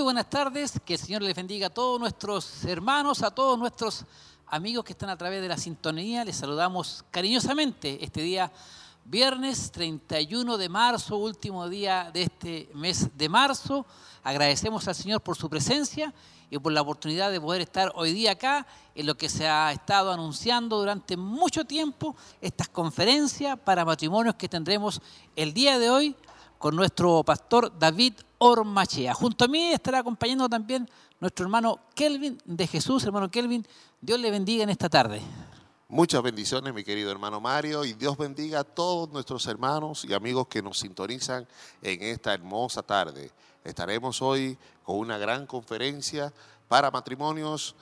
Muy buenas tardes, que el Señor les bendiga a todos nuestros hermanos, a todos nuestros amigos que están a través de la sintonía. Les saludamos cariñosamente este día, viernes 31 de marzo, último día de este mes de marzo. Agradecemos al Señor por su presencia y por la oportunidad de poder estar hoy día acá en lo que se ha estado anunciando durante mucho tiempo, estas conferencias para matrimonios que tendremos el día de hoy con nuestro pastor David Ormachea. Junto a mí estará acompañando también nuestro hermano Kelvin de Jesús. Hermano Kelvin, Dios le bendiga en esta tarde. Muchas bendiciones, mi querido hermano Mario, y Dios bendiga a todos nuestros hermanos y amigos que nos sintonizan en esta hermosa tarde. Estaremos hoy con una gran conferencia para matrimonios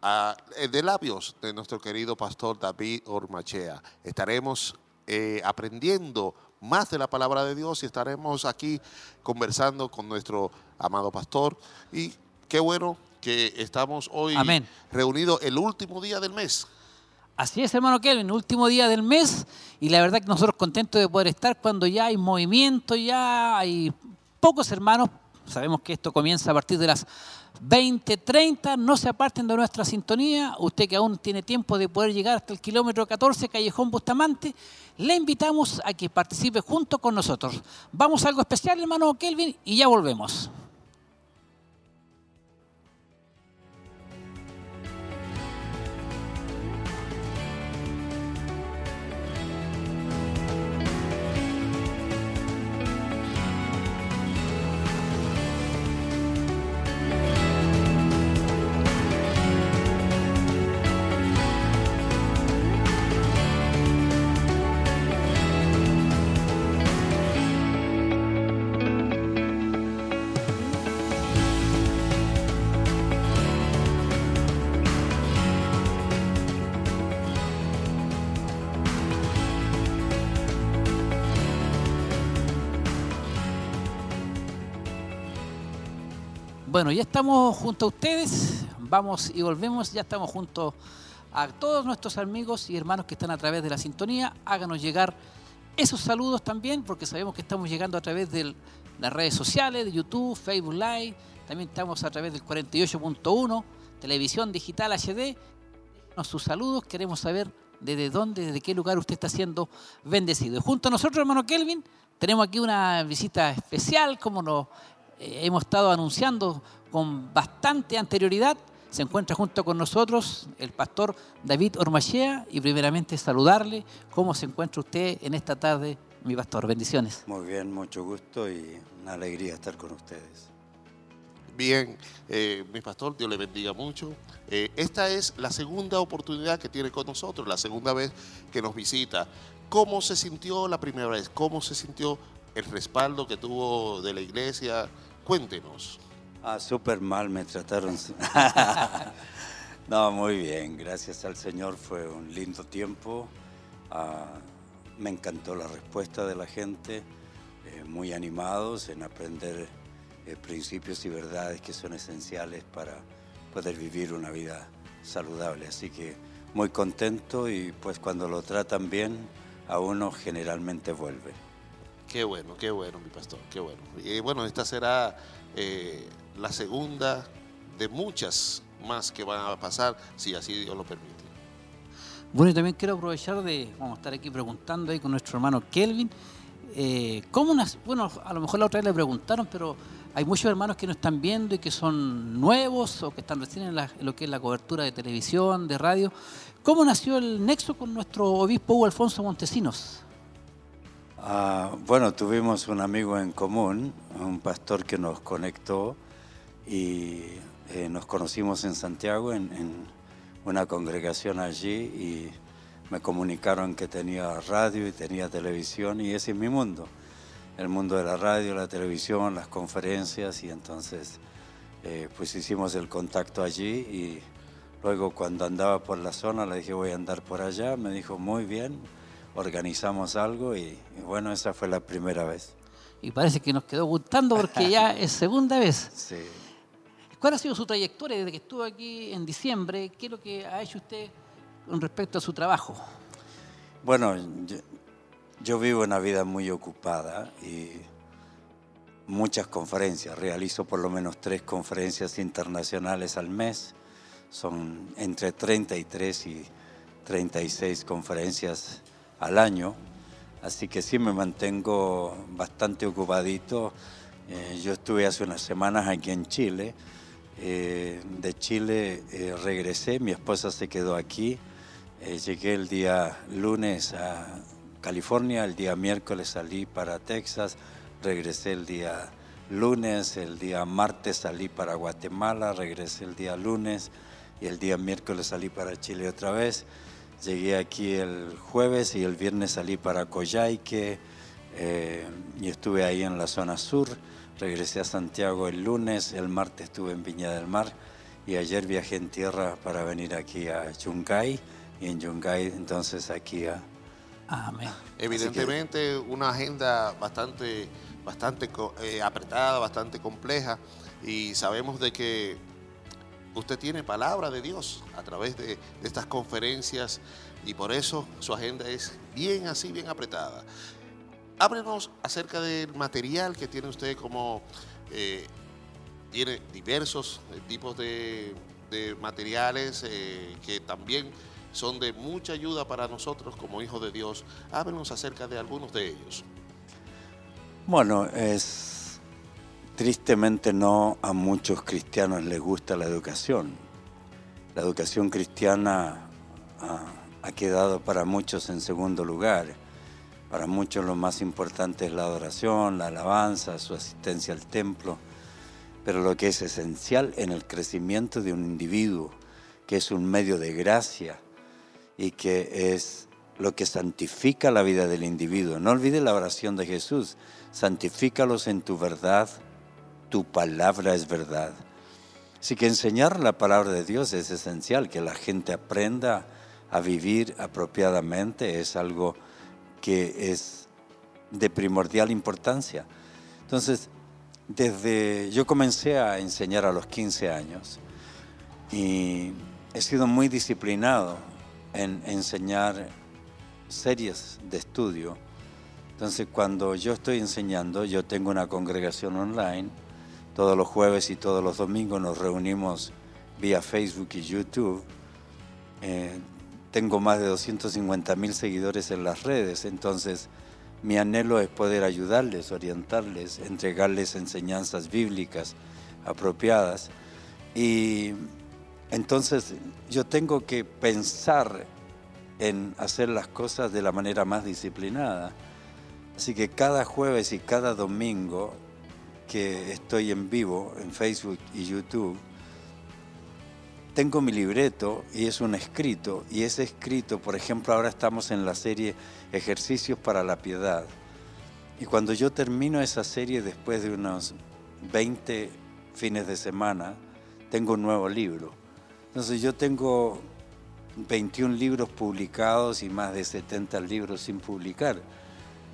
ah, de labios de nuestro querido pastor David Ormachea. Estaremos eh, aprendiendo más de la palabra de Dios y estaremos aquí conversando con nuestro amado pastor. Y qué bueno que estamos hoy reunidos el último día del mes. Así es, hermano Kelvin, último día del mes y la verdad que nosotros contentos de poder estar cuando ya hay movimiento, ya hay pocos hermanos. Sabemos que esto comienza a partir de las 2030, no se aparten de nuestra sintonía. Usted que aún tiene tiempo de poder llegar hasta el kilómetro 14, Callejón Bustamante, le invitamos a que participe junto con nosotros. Vamos a algo especial, hermano Kelvin, y ya volvemos. Bueno, ya estamos junto a ustedes, vamos y volvemos, ya estamos junto a todos nuestros amigos y hermanos que están a través de la sintonía. Háganos llegar esos saludos también, porque sabemos que estamos llegando a través de las redes sociales, de YouTube, Facebook Live, también estamos a través del 48.1, televisión digital HD. Sus saludos, queremos saber desde dónde, desde qué lugar usted está siendo bendecido. Y junto a nosotros, hermano Kelvin, tenemos aquí una visita especial, como nos hemos estado anunciando con bastante anterioridad. Se encuentra junto con nosotros el pastor David Ormachea y primeramente saludarle. ¿Cómo se encuentra usted en esta tarde, mi pastor? Bendiciones. Muy bien, mucho gusto y una alegría estar con ustedes. Bien, eh, mi pastor, Dios le bendiga mucho. Eh, esta es la segunda oportunidad que tiene con nosotros, la segunda vez que nos visita. ¿Cómo se sintió la primera vez? ¿Cómo se sintió el respaldo que tuvo de la iglesia? Cuéntenos. Ah, súper mal me trataron. no, muy bien, gracias al Señor fue un lindo tiempo. Ah, me encantó la respuesta de la gente, eh, muy animados en aprender eh, principios y verdades que son esenciales para poder vivir una vida saludable. Así que muy contento y pues cuando lo tratan bien, a uno generalmente vuelve. Qué bueno, qué bueno, mi pastor, qué bueno. Y bueno, esta será eh, la segunda de muchas más que van a pasar, si así Dios lo permite. Bueno, y también quiero aprovechar de, vamos a estar aquí preguntando ahí con nuestro hermano Kelvin, eh, ¿cómo bueno, a lo mejor la otra vez le preguntaron, pero hay muchos hermanos que no están viendo y que son nuevos o que están recién en, en lo que es la cobertura de televisión, de radio. ¿Cómo nació el nexo con nuestro obispo Hugo Alfonso Montesinos? Ah, bueno, tuvimos un amigo en común, un pastor que nos conectó y eh, nos conocimos en Santiago en, una congregación allí y me comunicaron que tenía radio y tenía televisión y ese es mi mundo, el mundo de la radio, la televisión, las conferencias y entonces eh, pues hicimos el contacto allí y luego cuando andaba por la zona le dije voy a andar por allá, me dijo muy bien organizamos algo y, bueno, esa fue la primera vez. Y parece que nos quedó gustando porque ya es segunda vez. Sí. ¿Cuál ha sido su trayectoria desde que estuvo aquí en diciembre? ¿Qué es lo que ha hecho usted con respecto a su trabajo? Bueno, yo, vivo una vida muy ocupada y muchas conferencias, realizo por lo menos tres conferencias internacionales al mes, son entre 33 y 36 conferencias al año, así que sí me mantengo bastante ocupadito. Eh, yo estuve hace unas semanas aquí en Chile, eh, de Chile eh, regresé, mi esposa se quedó aquí, llegué el día lunes a California, el día miércoles salí para Texas, regresé el día lunes, el día martes salí para Guatemala, regresé el día lunes y el día miércoles salí para Chile otra vez. Llegué aquí el jueves y el viernes salí para Coyhaique eh, y estuve ahí en la zona sur. Regresé a Santiago el lunes, el martes estuve en Viña del Mar y ayer viajé en tierra para venir aquí a Yungay y en Yungay entonces aquí a... Amén. Evidentemente una agenda bastante, bastante eh, apretada, bastante compleja y sabemos de que usted tiene palabra de Dios a través de, estas conferencias y por eso su agenda es bien así, bien apretada. Háblenos acerca del material que tiene usted como... Eh, tiene diversos eh, tipos de, materiales eh, que también son de mucha ayuda para nosotros como hijos de Dios. Háblenos acerca de algunos de ellos. Bueno, es Tristemente no a muchos cristianos les gusta la educación. La educación cristiana ha, quedado para muchos en segundo lugar. Para muchos lo más importante es la adoración, la alabanza, su asistencia al templo. Pero lo que es esencial en el crecimiento de un individuo, que es un medio de gracia y que es lo que santifica la vida del individuo. No olvides la oración de Jesús, santifícalos en tu verdad, tu palabra es verdad. Así que enseñar la palabra de Dios es esencial, que la gente aprenda a vivir apropiadamente es algo que es de primordial importancia. Entonces, desde yo comencé a enseñar a los 15 años y he sido muy disciplinado en enseñar series de estudio. Entonces, cuando yo estoy enseñando, yo tengo una congregación online todos los jueves y todos los domingos nos reunimos vía Facebook y YouTube. Eh, tengo más de 250 mil seguidores en las redes, entonces mi anhelo es poder ayudarles, orientarles, entregarles enseñanzas bíblicas apropiadas. Y entonces yo tengo que pensar en hacer las cosas de la manera más disciplinada. Así que cada jueves y cada domingo que estoy en vivo en Facebook y YouTube, tengo mi libreto y es un escrito, y ese escrito, por ejemplo, ahora estamos en la serie Ejercicios para la Piedad. Y cuando yo termino esa serie después de unos 20 fines de semana, tengo un nuevo libro. Entonces yo tengo 21 libros publicados y más de 70 libros sin publicar.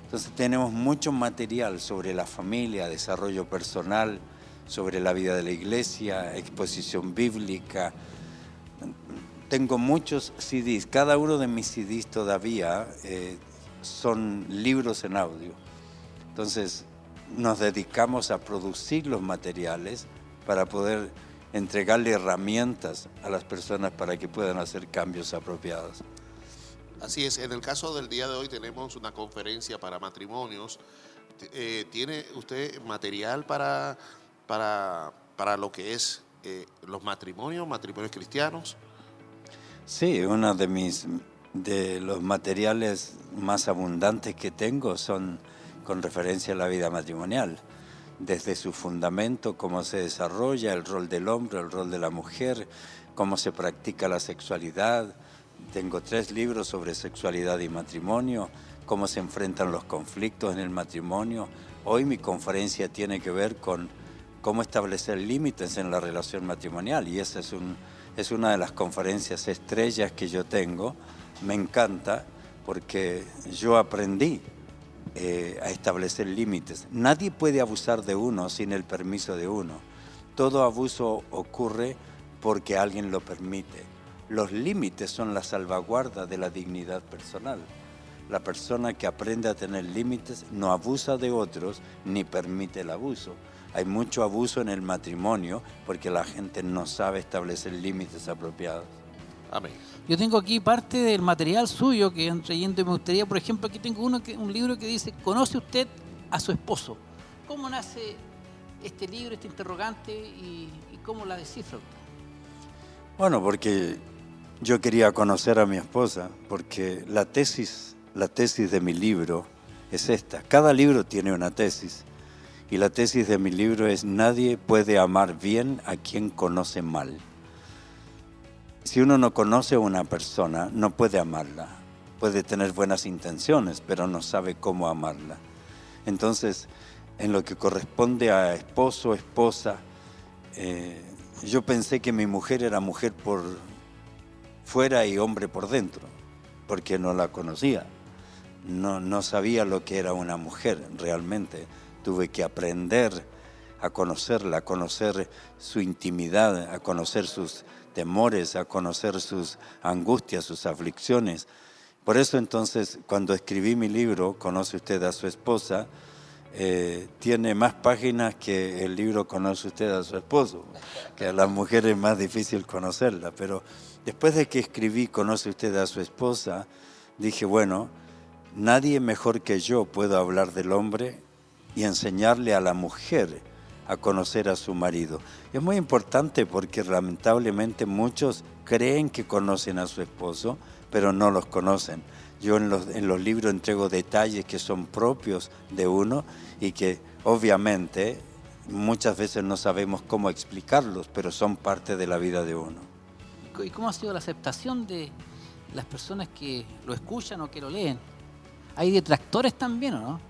Entonces tenemos mucho material sobre la familia, desarrollo personal, sobre la vida de la iglesia, exposición bíblica. Tengo muchos CDs, cada uno de mis CDs todavía eh, son libros en audio. Entonces nos dedicamos a producir los materiales para poder entregarle herramientas a las personas para que puedan hacer cambios apropiados. Así es, en el caso del día de hoy tenemos una conferencia para matrimonios. Eh, ¿Tiene usted material para, para, para lo que es eh, los matrimonios, matrimonios cristianos? Sí, uno de mis de los materiales más abundantes que tengo son con referencia a la vida matrimonial, desde su fundamento, cómo se desarrolla el rol del hombre, el rol de la mujer, cómo se practica la sexualidad, tengo tres libros sobre sexualidad y matrimonio, cómo se enfrentan los conflictos en el matrimonio. Hoy mi conferencia tiene que ver con cómo establecer límites en la relación matrimonial y esa es, un, es una de las conferencias estrellas que yo tengo. Me encanta porque yo aprendí eh, a establecer límites. Nadie puede abusar de uno sin el permiso de uno. Todo abuso ocurre porque alguien lo permite. Los límites son la salvaguarda de la dignidad personal. La persona que aprende a tener límites no abusa de otros ni permite el abuso. Hay mucho abuso en el matrimonio porque la gente no sabe establecer límites apropiados. Amén. Yo tengo aquí parte del material suyo que y me gustaría, por ejemplo, aquí tengo uno que, un libro que dice, ¿conoce usted a su esposo? ¿Cómo nace este libro, este interrogante y, y cómo la descifra usted? Bueno, porque yo quería conocer a mi esposa, porque la tesis, la tesis de mi libro es esta. Cada libro tiene una tesis. Y la tesis de mi libro es nadie puede amar bien a quien conoce mal. Si uno no conoce a una persona, no puede amarla. Puede tener buenas intenciones, pero no sabe cómo amarla. Entonces, en lo que corresponde a esposo, esposa, eh, yo pensé que mi mujer era mujer por fuera y hombre por dentro, porque no la conocía. No, no sabía lo que era una mujer realmente. Tuve que aprender a conocerla, a conocer su intimidad, a conocer sus temores, a conocer sus angustias, sus aflicciones. Por eso entonces, cuando escribí mi libro, Conoce usted a su esposa, eh, tiene más páginas que el libro Conoce usted a su esposo, que a las mujeres es más difícil conocerla. Pero después de que escribí Conoce usted a su esposa, dije, bueno, nadie mejor que yo puedo hablar del hombre y enseñarle a la mujer a conocer a su marido. Es muy importante porque lamentablemente muchos creen que conocen a su esposo, pero no los conocen. Yo en los, en los libros entrego detalles que son propios de uno y que obviamente muchas veces no sabemos cómo explicarlos, pero son parte de la vida de uno. ¿Y cómo ha sido la aceptación de las personas que lo escuchan o que lo leen? ¿Hay detractores también o no?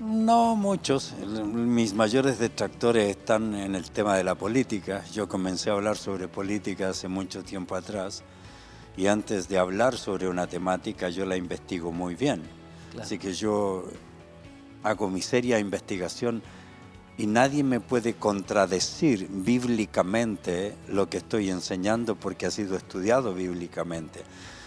No muchos. Mis mayores detractores están en el tema de la política. Yo comencé a hablar sobre política hace mucho tiempo atrás y antes de hablar sobre una temática yo la investigo muy bien. Claro. Así que yo hago mi seria investigación y nadie me puede contradecir bíblicamente lo que estoy enseñando porque ha sido estudiado bíblicamente.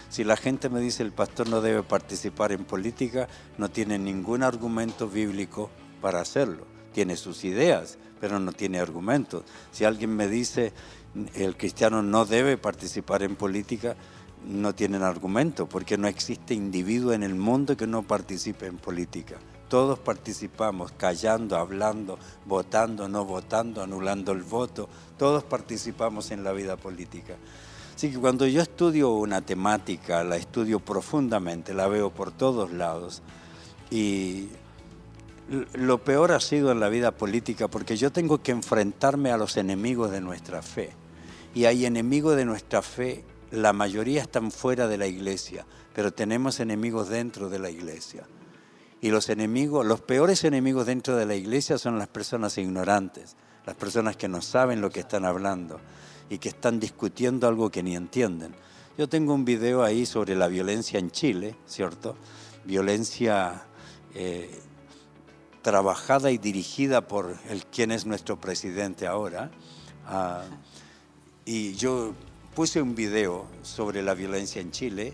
Si la gente me dice el pastor no debe participar en política, no tiene ningún argumento bíblico para hacerlo. Tiene sus ideas, pero no tiene argumentos. Si alguien me dice el cristiano no debe participar en política, no tienen argumento, porque no existe individuo en el mundo que no participe en política. Todos participamos, callando, hablando, votando, no votando, anulando el voto. Todos participamos en la vida política. Así que cuando yo estudio una temática, la estudio profundamente, la veo por todos lados. Y lo peor ha sido en la vida política porque yo tengo que enfrentarme a los enemigos de nuestra fe. Y hay enemigos de nuestra fe, la mayoría están fuera de la iglesia, pero tenemos enemigos dentro de la iglesia. Y los enemigos, los peores enemigos dentro de la iglesia son las personas ignorantes, las personas que no saben lo que están hablando y que están discutiendo algo que ni entienden. Yo tengo un video ahí sobre la violencia en Chile, ¿cierto? Violencia eh, trabajada y dirigida por el quien es nuestro presidente ahora. Ah, y yo puse un video sobre la violencia en Chile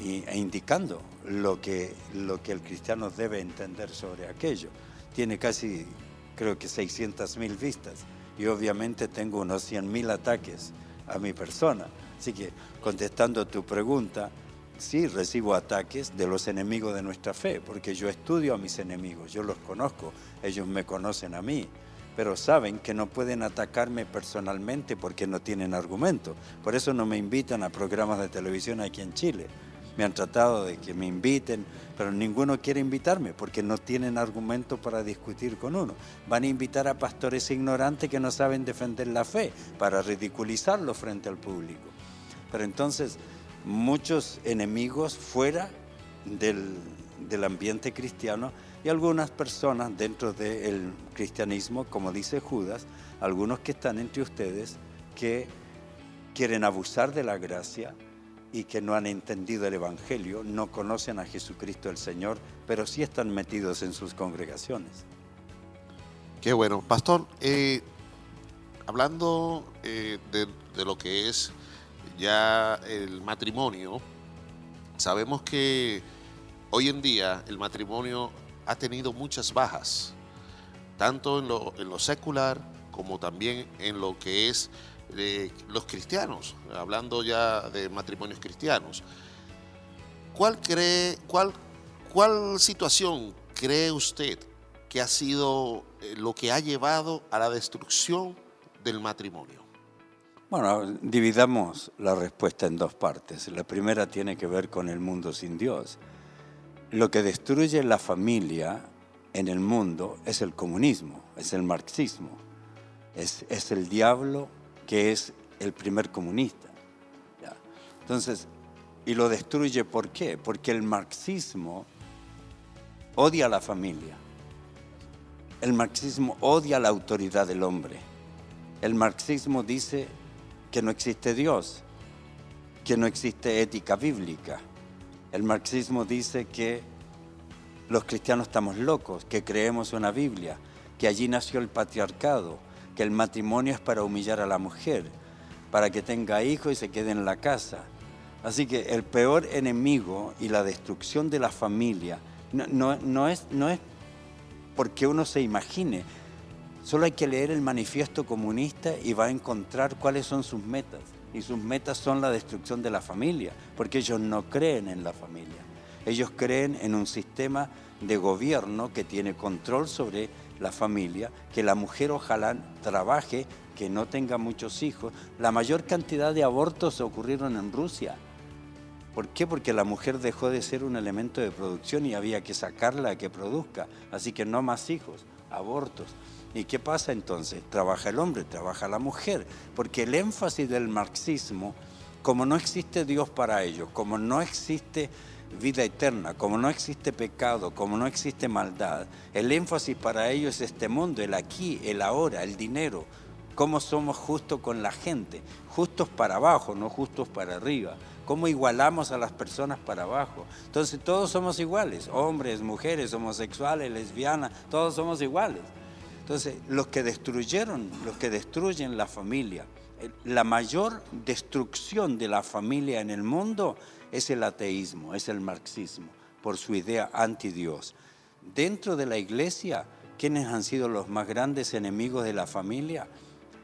e indicando lo que, lo que el cristiano debe entender sobre aquello. Tiene casi, creo que 600 mil vistas y obviamente tengo unos 100 mil ataques a mi persona. Así que contestando tu pregunta, sí recibo ataques de los enemigos de nuestra fe, porque yo estudio a mis enemigos, yo los conozco, ellos me conocen a mí, pero saben que no pueden atacarme personalmente porque no tienen argumento. Por eso no me invitan a programas de televisión aquí en Chile. Me han tratado de que me inviten, pero ninguno quiere invitarme porque no tienen argumento para discutir con uno. Van a invitar a pastores ignorantes que no saben defender la fe para ridiculizarlo frente al público. Pero entonces, muchos enemigos fuera del, del ambiente cristiano y algunas personas dentro del cristianismo, como dice Judas, algunos que están entre ustedes que quieren abusar de la gracia y que no han entendido el Evangelio, no conocen a Jesucristo el Señor, pero sí están metidos en sus congregaciones. Qué bueno. Pastor, eh, hablando eh, de, de lo que es ya el matrimonio, sabemos que hoy en día el matrimonio ha tenido muchas bajas, tanto en lo, en lo secular como también en lo que es los cristianos, hablando ya de matrimonios cristianos. ¿Cuál cree, cuál, cuál situación cree usted que ha sido eh, lo que ha llevado a la destrucción del matrimonio? Bueno, dividamos la respuesta en dos partes. La primera tiene que ver con el mundo sin Dios. Lo que destruye la familia en el mundo es el comunismo, es el marxismo, es, es el diablo que es el primer comunista. Entonces, y lo destruye ¿por qué? Porque el marxismo odia la familia. El marxismo odia la autoridad del hombre. El marxismo dice que no existe Dios, que no existe ética bíblica. El marxismo dice que los cristianos estamos locos, que creemos una Biblia, que allí nació el patriarcado, que el matrimonio es para humillar a la mujer, para que tenga hijos y se quede en la casa. Así que el peor enemigo y la destrucción de la familia no, es, no es porque uno se imagine, solo hay que leer el manifiesto comunista y va a encontrar cuáles son sus metas. Y sus metas son la destrucción de la familia, porque ellos no creen en la familia. Ellos creen en un sistema de gobierno que tiene control sobre la familia, que la mujer ojalá trabaje, que no tenga muchos hijos. La mayor cantidad de abortos ocurrieron en Rusia. ¿Por qué? Porque la mujer dejó de ser un elemento de producción y había que sacarla a que produzca. Así que no más hijos, abortos. ¿Y qué pasa entonces? Trabaja el hombre, trabaja la mujer, porque el énfasis del marxismo, como no existe Dios para ellos, como no existe vida eterna, como no existe pecado, como no existe maldad, el énfasis para ellos es este mundo, el aquí, el ahora, el dinero, cómo somos justos con la gente, justos para abajo, no justos para arriba, cómo igualamos a las personas para abajo. Entonces todos somos iguales, hombres, mujeres, homosexuales, lesbianas, todos somos iguales. Entonces los que destruyeron, los que destruyen la familia, la mayor destrucción de la familia en el mundo es el ateísmo, es el marxismo, por su idea anti-Dios. Dentro de la iglesia, ¿quiénes han sido los más grandes enemigos de la familia?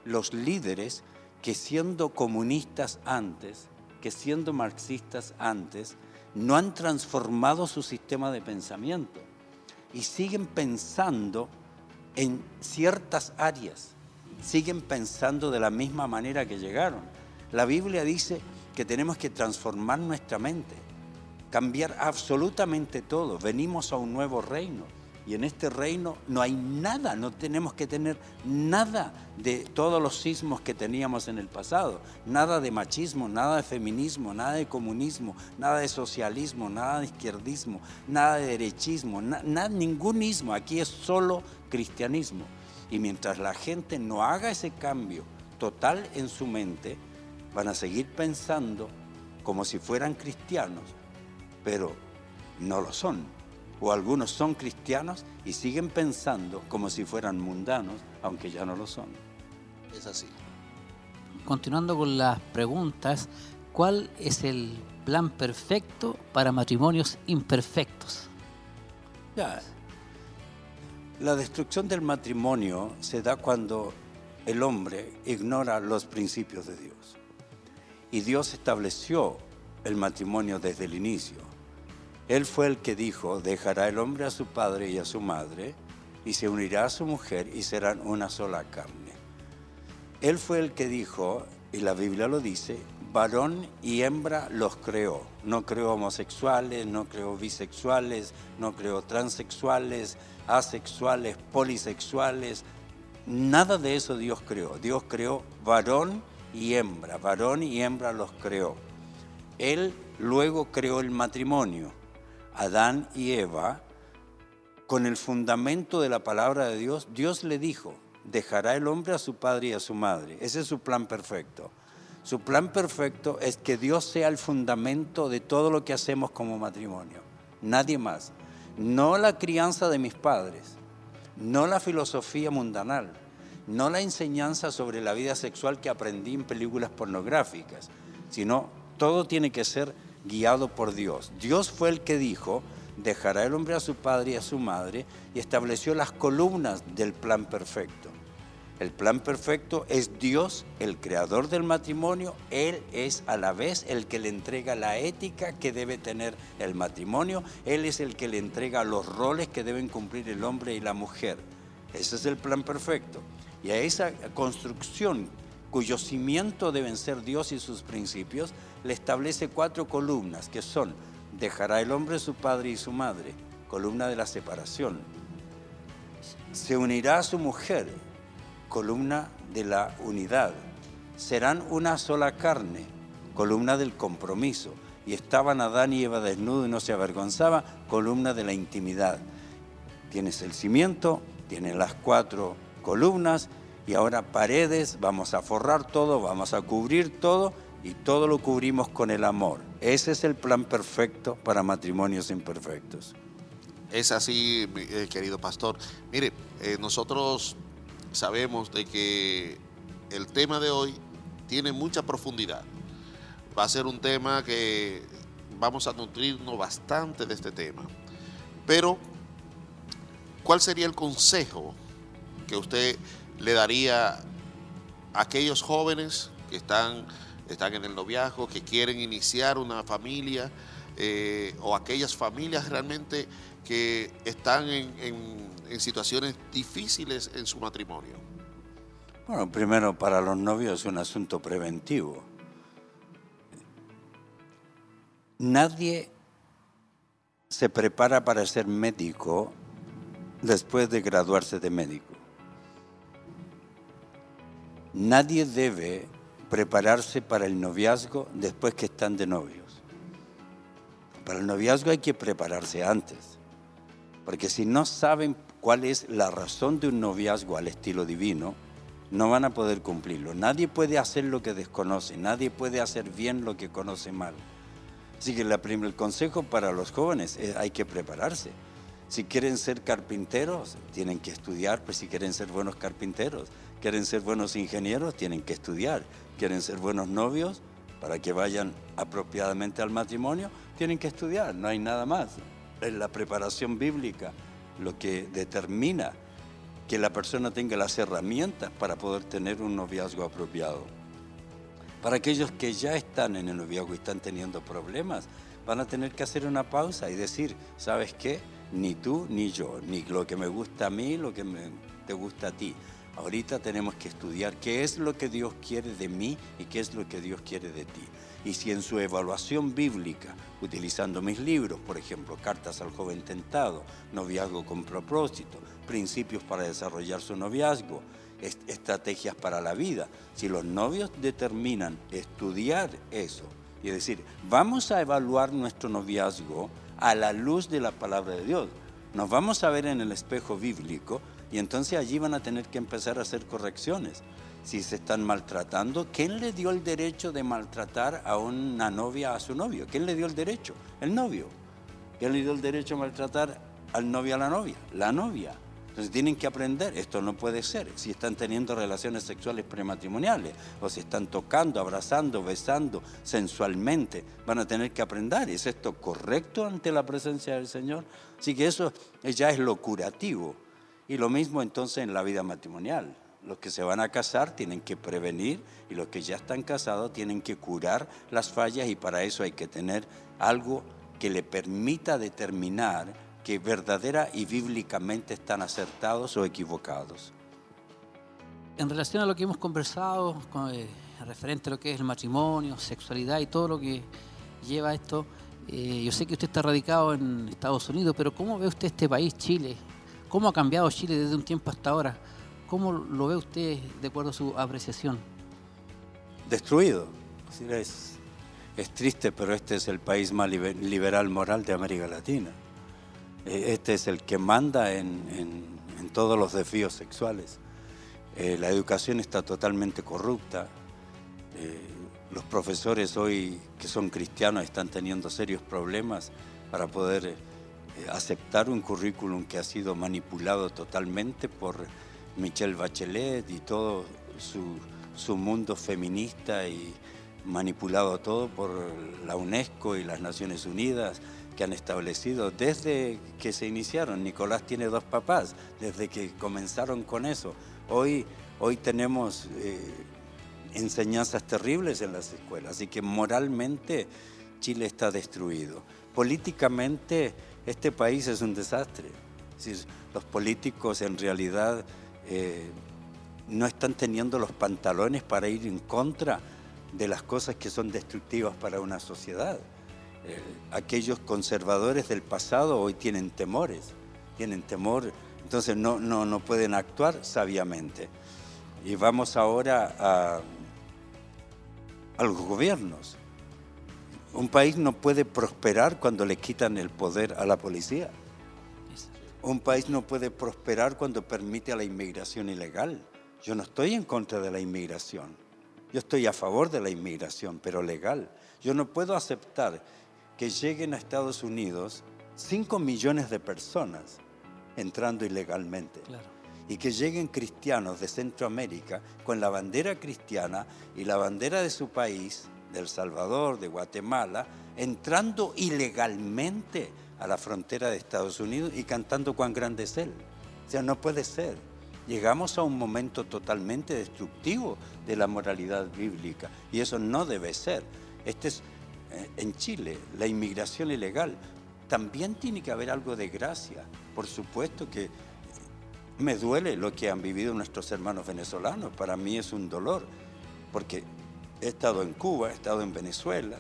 Los líderes que siendo comunistas antes, que siendo marxistas antes, no han transformado su sistema de pensamiento y siguen pensando en ciertas áreas, siguen pensando de la misma manera que llegaron. La Biblia dice que tenemos que transformar nuestra mente, cambiar absolutamente todo. Venimos a un nuevo reino y en este reino no hay nada, no tenemos que tener nada de todos los sismos que teníamos en el pasado, nada de machismo, nada de feminismo, nada de comunismo, nada de socialismo, nada de izquierdismo, nada de derechismo, nada, ningún ismo, aquí es solo cristianismo. Y mientras la gente no haga ese cambio total en su mente, van a seguir pensando como si fueran cristianos, pero no lo son. O algunos son cristianos y siguen pensando como si fueran mundanos, aunque ya no lo son. Es así. Continuando con las preguntas, ¿cuál es el plan perfecto para matrimonios imperfectos? Ya, la destrucción del matrimonio se da cuando el hombre ignora los principios de Dios. Y Dios estableció el matrimonio desde el inicio. Él fue el que dijo, dejará el hombre a su padre y a su madre, y se unirá a su mujer y serán una sola carne. Él fue el que dijo, y la Biblia lo dice, varón y hembra los creó. No creó homosexuales, no creó bisexuales, no creó transexuales, asexuales, polisexuales. Nada de eso Dios creó. Dios creó varón y hembra, varón y hembra los creó. Él luego creó el matrimonio, Adán y Eva, con el fundamento de la palabra de Dios, Dios le dijo, dejará el hombre a su padre y a su madre. Ese es su plan perfecto. Su plan perfecto es que Dios sea el fundamento de todo lo que hacemos como matrimonio. Nadie más. No la crianza de mis padres, no la filosofía mundanal, no la enseñanza sobre la vida sexual que aprendí en películas pornográficas, sino todo tiene que ser guiado por Dios. Dios fue el que dijo, dejará el hombre a su padre y a su madre y estableció las columnas del plan perfecto. El plan perfecto es Dios, el creador del matrimonio. Él es a la vez el que le entrega la ética que debe tener el matrimonio. Él es el que le entrega los roles que deben cumplir el hombre y la mujer. Ese es el plan perfecto. Y a esa construcción cuyo cimiento deben ser Dios y sus principios, le establece cuatro columnas que son, dejará el hombre su padre y su madre, columna de la separación. Se unirá a su mujer, columna de la unidad. Serán una sola carne, columna del compromiso. Y estaban Adán y Eva desnudos y no se avergonzaba, columna de la intimidad. Tienes el cimiento, tienes las cuatro columnas y ahora paredes, vamos a forrar todo, vamos a cubrir todo y todo lo cubrimos con el amor. Ese es el plan perfecto para matrimonios imperfectos. Es así, eh, querido pastor. Mire, eh, nosotros sabemos de que el tema de hoy tiene mucha profundidad. Va a ser un tema que vamos a nutrirnos bastante de este tema. Pero, ¿cuál sería el consejo que usted le daría a aquellos jóvenes que están, están en el noviazgo, que quieren iniciar una familia, eh, o aquellas familias realmente que están en en situaciones difíciles en su matrimonio? Bueno, primero para los novios es un asunto preventivo. Nadie se prepara para ser médico después de graduarse de médico. Nadie debe prepararse para el noviazgo después que están de novios. Para el noviazgo hay que prepararse antes, porque si no saben cuál es la razón de un noviazgo al estilo divino, no van a poder cumplirlo. Nadie puede hacer lo que desconoce, nadie puede hacer bien lo que conoce mal. Así que el consejo para los jóvenes es hay que prepararse. Si quieren ser carpinteros, tienen que estudiar, pues si quieren ser buenos carpinteros. Quieren ser buenos ingenieros, tienen que estudiar. Quieren ser buenos novios, para que vayan apropiadamente al matrimonio, tienen que estudiar, no hay nada más. Es la preparación bíblica lo que determina que la persona tenga las herramientas para poder tener un noviazgo apropiado. Para aquellos que ya están en el noviazgo y están teniendo problemas, van a tener que hacer una pausa y decir, ¿sabes qué? Ni tú ni yo, ni lo que me gusta a mí, lo que te gusta a ti. Ahorita tenemos que estudiar qué es lo que Dios quiere de mí y qué es lo que Dios quiere de ti. Y si en su evaluación bíblica, utilizando mis libros, por ejemplo, Cartas al joven tentado, Noviazgo con propósito, Principios para desarrollar su noviazgo, estrategias para la vida, si los novios determinan estudiar eso y decir, vamos a evaluar nuestro noviazgo a la luz de la palabra de Dios, nos vamos a ver en el espejo bíblico y entonces allí van a tener que empezar a hacer correcciones si se están maltratando, ¿quién le dio el derecho de maltratar a una novia a su novio? ¿Quién le dio el derecho? El novio. ¿Quién le dio el derecho a maltratar al novio a la novia? La novia. Entonces tienen que aprender, esto no puede ser. Si están teniendo relaciones sexuales prematrimoniales o si están tocando, abrazando, besando sensualmente, van a tener que aprender. ¿Es esto correcto ante la presencia del Señor? Así que eso ya es lo curativo. Y lo mismo entonces en la vida matrimonial. Los que se van a casar tienen que prevenir y los que ya están casados tienen que curar las fallas y para eso hay que tener algo que le permita determinar que verdadera y bíblicamente están acertados o equivocados. En relación a lo que hemos conversado, eh, referente a lo que es el matrimonio, sexualidad y todo lo que lleva esto, eh, yo sé que usted está radicado en Estados Unidos, pero ¿cómo ve usted este país, Chile? ¿Cómo ha cambiado Chile desde un tiempo hasta ahora? ¿Cómo lo ve usted de acuerdo a su apreciación? Destruido. Es, triste, pero este es el país más liberal moral de América Latina. E, este es el que manda en, todos los desafíos sexuales. Eh, la educación está totalmente corrupta. Eh, los profesores hoy que son cristianos están teniendo serios problemas para poder eh, aceptar un currículum que ha sido manipulado totalmente por Michelle Bachelet y todo su, mundo feminista y manipulado todo por la UNESCO y las Naciones Unidas que han establecido desde que se iniciaron. Nicolás tiene dos papás, desde que comenzaron con eso. Hoy, hoy tenemos eh, enseñanzas terribles en las escuelas, así que moralmente Chile está destruido. Políticamente este país es un desastre. los políticos en realidad eh, no están teniendo los pantalones para ir en contra de las cosas que son destructivas para una sociedad. Eh, aquellos conservadores del pasado hoy tienen temores, tienen temor, entonces no, no, no pueden actuar sabiamente. Y vamos ahora a, a los gobiernos. Un país no puede prosperar cuando le quitan el poder a la policía. Un país no puede prosperar cuando permite a la inmigración ilegal. Yo no estoy en contra de la inmigración. Yo estoy a favor de la inmigración, pero legal. Yo no puedo aceptar que lleguen a Estados Unidos 5 millones de personas entrando ilegalmente. Y que lleguen cristianos de Centroamérica con la bandera cristiana y la bandera de su país, de El Salvador, de Guatemala, entrando ilegalmente a la frontera de Estados Unidos y cantando cuán grande es Él. O sea, no puede ser. Llegamos a un momento totalmente destructivo de la moralidad bíblica y eso no debe ser. Este es eh, en Chile, la inmigración ilegal, también tiene que haber algo de gracia. Por supuesto que me duele lo que han vivido nuestros hermanos venezolanos, para mí es un dolor, porque he estado en Cuba, he estado en Venezuela,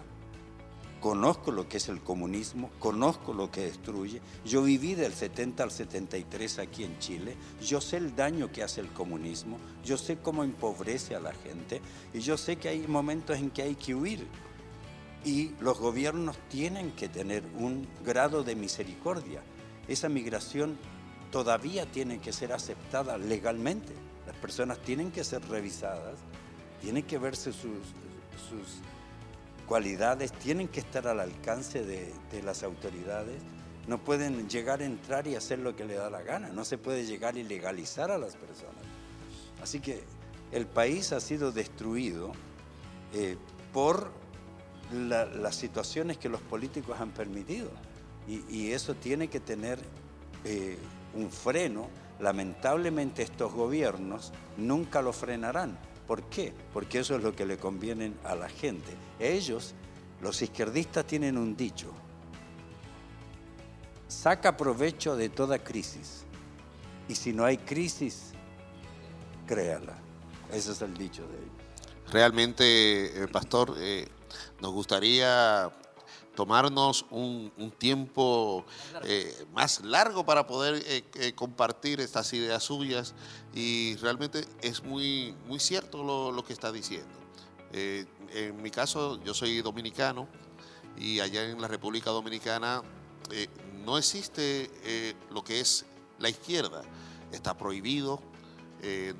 conozco lo que es el comunismo, conozco lo que destruye. Yo viví del 70 al 73 aquí en Chile, yo sé el daño que hace el comunismo, yo sé cómo empobrece a la gente y yo sé que hay momentos en que hay que huir y los gobiernos tienen que tener un grado de misericordia. Esa migración todavía tiene que ser aceptada legalmente. Las personas tienen que ser revisadas, tienen que verse sus, cualidades, tienen que estar al alcance de, de las autoridades. No pueden llegar a entrar y hacer lo que le da la gana. No se puede llegar y legalizar a las personas. Así que el país ha sido destruido eh, por las situaciones que los políticos han permitido. Y, eso tiene que tener eh, un freno. Lamentablemente estos gobiernos nunca lo frenarán. ¿Por qué? Porque eso es lo que le conviene a la gente. Ellos, los izquierdistas, tienen un dicho. Saca provecho de toda crisis. Y si no hay crisis, créala. Ese es el dicho de ellos. Realmente, eh, pastor, eh, nos gustaría tomarnos un, tiempo eh, más largo para poder eh, eh, compartir estas ideas suyas. Y realmente es muy, muy cierto lo, que está diciendo. en mi caso, yo soy dominicano y allá en la República Dominicana no existe lo que es la izquierda, está prohibido,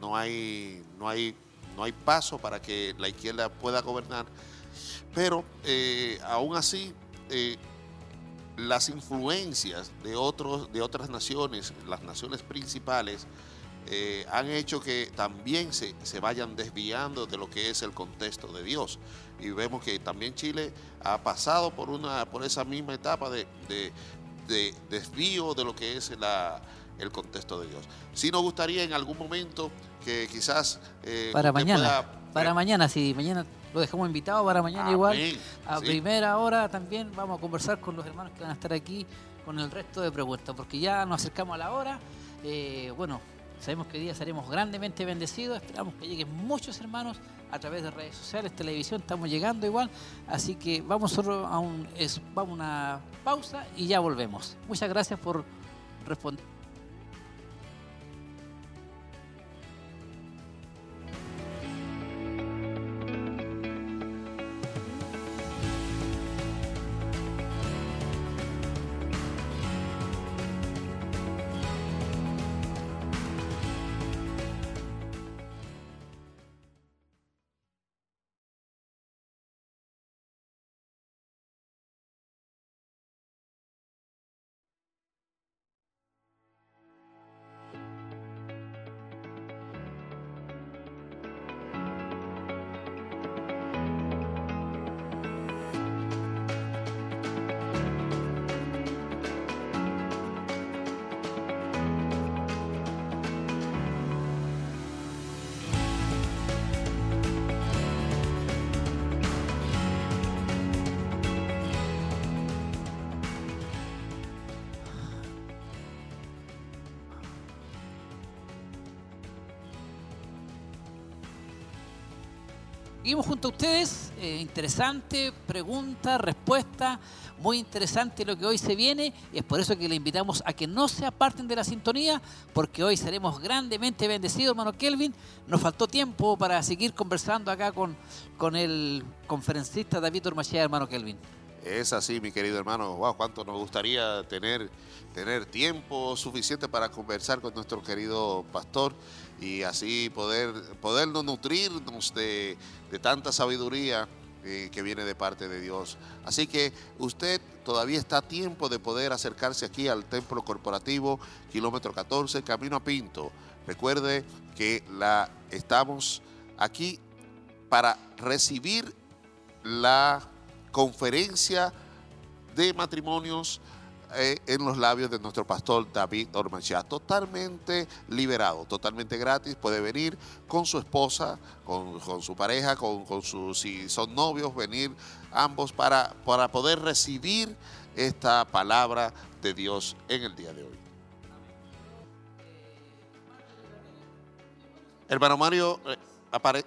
no, hay, no, hay, no hay paso para que la izquierda pueda gobernar. Pero aún así, eh, las influencias de, otros, de otras naciones, las naciones principales, eh, han hecho que también se, vayan desviando de lo que es el contexto de Dios. Y vemos que también Chile ha pasado por, una, por esa misma etapa de, desvío de lo que es el contexto de Dios. Sí nos gustaría en algún momento que quizás... para mañana, para mañana, si mañana lo dejamos invitado para mañana igual. A primera hora también vamos a conversar con los hermanos que van a estar aquí con el resto de preguntas, porque ya nos acercamos a la hora. Eh, bueno, sabemos que hoy día seremos grandemente bendecidos. Esperamos que lleguen muchos hermanos a través de redes sociales, televisión. Estamos llegando igual. Así que vamos a, un, vamos a una pausa y ya volvemos. Muchas gracias por responder. Seguimos junto a ustedes, eh, interesante pregunta, respuesta, muy interesante lo que hoy se viene es por eso que le invitamos a que no se aparten de la sintonía porque hoy seremos grandemente bendecidos, hermano Kelvin. Nos faltó tiempo para seguir conversando acá con, con el conferencista David Ormachea, hermano Kelvin. Es así, mi querido hermano. Wow, cuánto nos gustaría tener, tener tiempo suficiente para conversar con nuestro querido pastor y así poder podernos nutrirnos de, de tanta sabiduría eh, que viene de parte de Dios. Así que usted todavía está a tiempo de poder acercarse aquí al templo corporativo, kilómetro 14, camino a Pinto. Recuerde que la estamos aquí para recibir la conferencia de matrimonios eh, en los labios de nuestro pastor David Ormanchá. Totalmente liberado, totalmente gratis. Puede venir con su esposa, con, su pareja, con, con sus, si son novios, venir ambos para, para poder recibir esta palabra de Dios en el día de hoy. Hermano Mario, eh,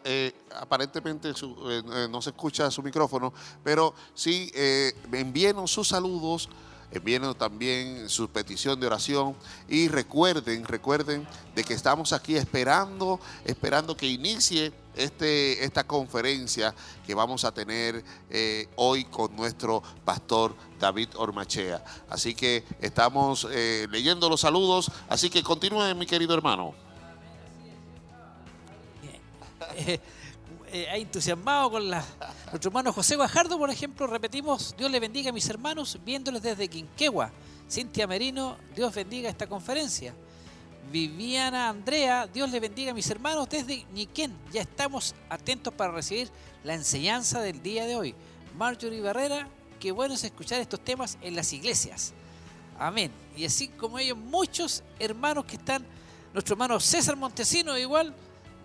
eh, aparentemente eh, eh, no se escucha su micrófono, pero sí envíenos sus saludos, envíenos también su petición de oración y recuerden, recuerden de que estamos aquí esperando, esperando que inicie este, esta conferencia que vamos a tener hoy con nuestro pastor David Ormachea. Así que estamos leyendo los saludos, así que continúe mi querido hermano. Eh, eh, entusiasmado con la, nuestro hermano José Guajardo, por ejemplo, repetimos, Dios le bendiga a mis hermanos, viéndoles desde Quinquegua. Cintia Merino, Dios bendiga esta conferencia. Viviana Andrea, Dios le bendiga a mis hermanos desde Ñiquén. Ya estamos atentos para recibir la enseñanza del día de hoy. Marjorie Barrera, qué bueno es escuchar estos temas en las iglesias. Amén. Y así como ellos, muchos hermanos que están, nuestro hermano César Montesino igual,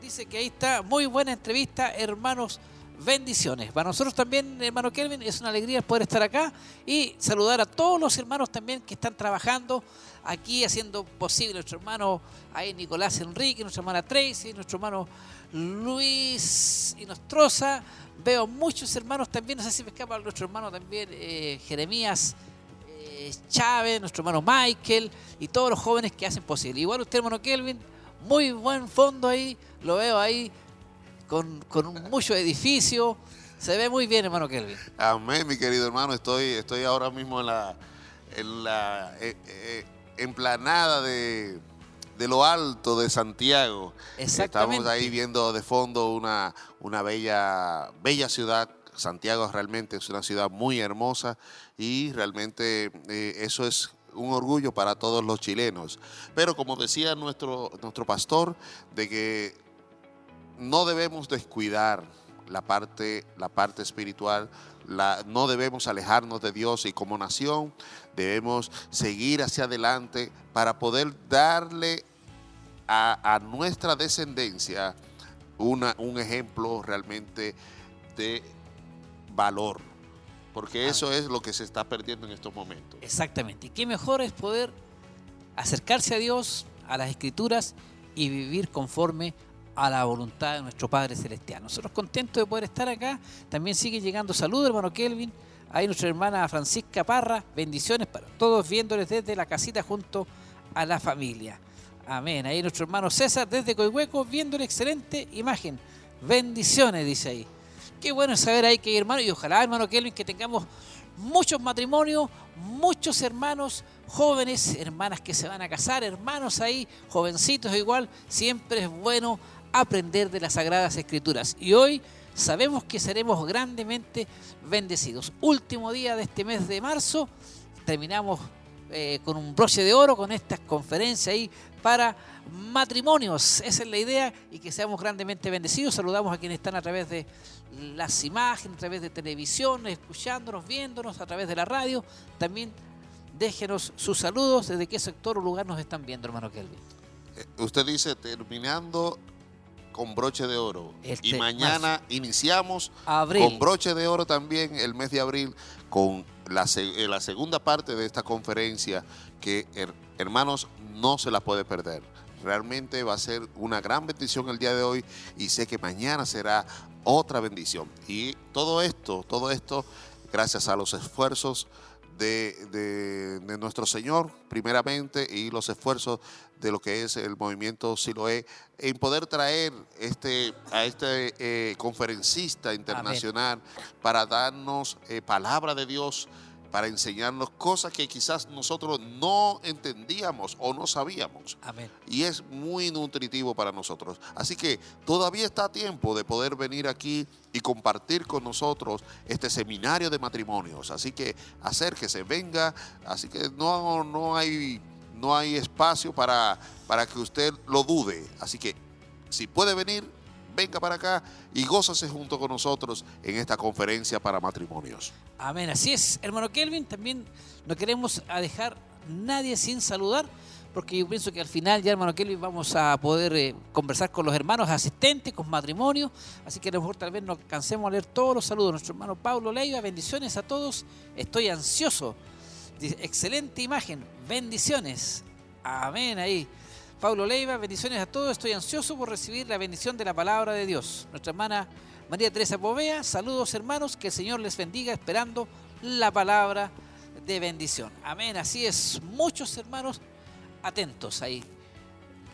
dice que ahí está, muy buena entrevista, hermanos, bendiciones. Para nosotros también, hermano Kelvin, es una alegría poder estar acá y saludar a todos los hermanos también que están trabajando aquí, haciendo posible nuestro hermano ahí Nicolás Enrique, nuestra hermana Tracy, nuestro hermano Luis Inostroza. Veo muchos hermanos también, no sé si me escapa nuestro hermano también, eh, Jeremías eh, Chávez, nuestro hermano Michael y todos los jóvenes que hacen posible. Igual usted, hermano Kelvin, muy buen fondo ahí, lo veo ahí con, con mucho edificio. Se ve muy bien, hermano Kelvin. Amén, mi querido hermano. Estoy, estoy ahora mismo en la, en la eh, eh, emplanada de, de lo alto de Santiago. Exactamente. Estamos ahí viendo de fondo una, una bella, bella ciudad. Santiago realmente es una ciudad muy hermosa y realmente eh, eso es un orgullo para todos los chilenos. Pero como decía nuestro, nuestro pastor, de que no debemos descuidar la parte, la parte espiritual, la- no debemos alejarnos de Dios y como nación debemos seguir hacia adelante para poder darle a, a nuestra descendencia una, un ejemplo realmente de valor, porque eso es lo que se está perdiendo en estos momentos. Exactamente. Y qué mejor es poder acercarse a Dios, a las escrituras y vivir conforme a la voluntad de nuestro Padre Celestial. Nosotros contentos de poder estar acá. También sigue llegando saludos, hermano Kelvin. Ahí nuestra hermana Francisca Parra. Bendiciones para todos viéndoles desde la casita junto a la familia. Amén. Ahí nuestro hermano César desde Coihueco viendo una excelente imagen. Bendiciones, dice ahí. Qué bueno saber ahí que hay hermanos y ojalá, hermano Kelvin, que tengamos muchos matrimonios, muchos hermanos jóvenes, hermanas que se van a casar, hermanos ahí, jovencitos igual. Siempre es bueno aprender de las Sagradas Escrituras. Y hoy sabemos que seremos grandemente bendecidos. Último día de este mes de marzo, terminamos eh, con un broche de oro con estas conferencias ahí para matrimonios. Esa es la idea y que seamos grandemente bendecidos. Saludamos a quienes están a través de las imágenes, a través de televisión, escuchándonos, viéndonos, a través de la radio. También déjenos sus saludos desde qué sector o lugar nos están viendo, hermano Kelvin. Eh, Usted dice terminando con broche de oro Este y mañana iniciamos Abril. con broche de oro también el mes de abril con la, eh, la segunda parte de esta conferencia que her- hermanos no se la puede perder. realmente va a ser una gran bendición el día de hoy y sé que mañana será otra bendición. Y todo esto, todo esto, gracias a los esfuerzos de, nuestro Señor, primeramente, y los esfuerzos de lo que es el movimiento Siloé, en poder traer este, a este eh, conferencista internacional para darnos eh, palabra de Dios para enseñarnos cosas que quizás nosotros no entendíamos o no sabíamos. Amén. Y es muy nutritivo para nosotros. Así que todavía está a tiempo de poder venir aquí y compartir con nosotros este seminario de matrimonios. Así que acérquese, venga. Así que no, no, hay, no hay espacio para, para que usted lo dude. Así que si puede venir, venga para acá y gózase junto con nosotros en esta conferencia para matrimonios. Amén, así es. Hermano Kelvin, también no queremos dejar nadie sin saludar, porque yo pienso que al final ya, hermano Kelvin, vamos a poder eh, conversar con los hermanos asistentes, con matrimonios, así que a lo mejor tal vez nos cansemos a leer todos los saludos. Nuestro hermano Pablo Leiva, bendiciones a todos, estoy ansioso. excelente imagen, bendiciones. Amén ahí. Pablo Leiva, bendiciones a todos. Estoy ansioso por recibir la bendición de la palabra de Dios. Nuestra hermana María Teresa Povea, saludos hermanos, que el Señor les bendiga esperando la palabra de bendición. Amén, así es. Muchos hermanos atentos ahí.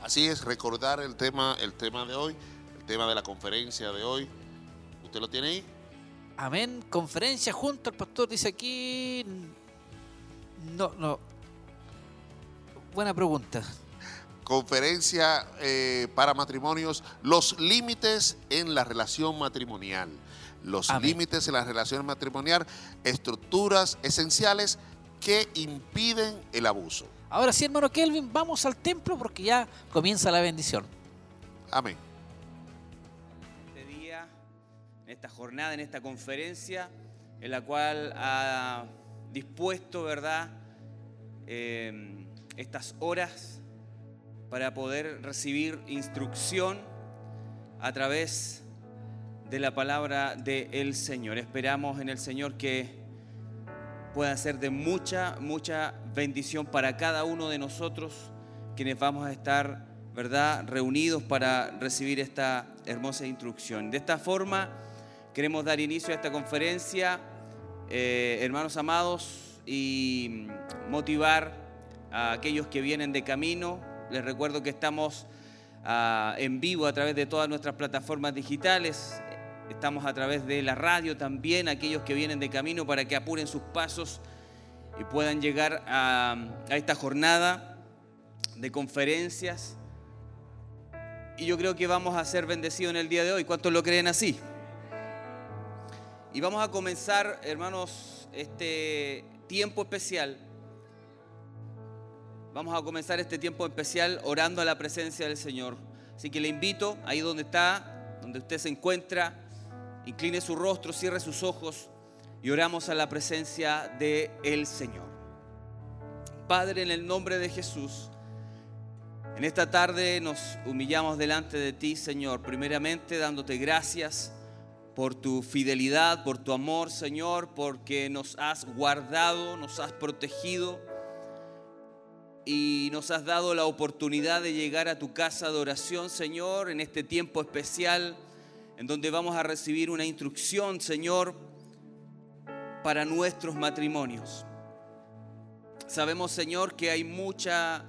Así es, recordar el tema, el tema de hoy, el tema de la conferencia de hoy. ¿Usted lo tiene ahí? Amén, conferencia junto al pastor, dice aquí. No, no. Buena pregunta conferencia eh, para matrimonios, los límites en la relación matrimonial. Los límites en la relación matrimonial, estructuras esenciales que impiden el abuso. Ahora sí, hermano Kelvin, vamos al templo porque ya comienza la bendición. Amén. Este día, en esta jornada, en esta conferencia, en la cual ha dispuesto, ¿verdad?, eh, estas horas para poder recibir instrucción a través de la palabra del Señor. Esperamos en el Señor que pueda ser de mucha, mucha bendición para cada uno de nosotros, quienes vamos a estar, ¿verdad?, reunidos para recibir esta hermosa instrucción. De esta forma, queremos dar inicio a esta conferencia, eh, hermanos amados, y motivar a aquellos que vienen de camino, les recuerdo que estamos ah, en vivo a través de todas nuestras plataformas digitales. Estamos a través de la radio también, aquellos que vienen de camino para que apuren sus pasos y puedan llegar a, a esta jornada de conferencias. Y yo creo que vamos a ser bendecidos en el día de hoy. ¿Cuántos lo creen así? Y vamos a comenzar, hermanos, este tiempo especial Vamos a comenzar este tiempo especial orando a la presencia del Señor. Así que le invito, ahí donde está, donde usted se encuentra, incline su rostro, cierre sus ojos y oramos a la presencia del Señor. Padre, en el nombre de Jesús, en esta tarde nos humillamos delante de ti, Señor, primeramente dándote gracias por tu fidelidad, por tu amor, Señor, porque nos has guardado, nos has protegido y nos has dado la oportunidad de llegar a tu casa de oración, Señor, en este tiempo especial en donde vamos a recibir una instrucción, Señor, para nuestros matrimonios. Sabemos, Señor, que hay mucha,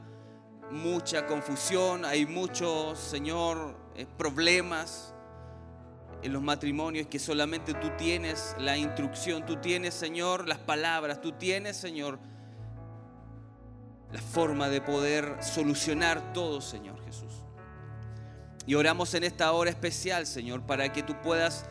mucha confusión, hay muchos, Señor, eh, problemas en los matrimonios que solamente tú tienes la instrucción, tú tienes, Señor, las palabras, tú tienes, Señor, la forma de poder solucionar todo, Señor Jesús. Y oramos en esta hora especial, Señor, para que tú puedas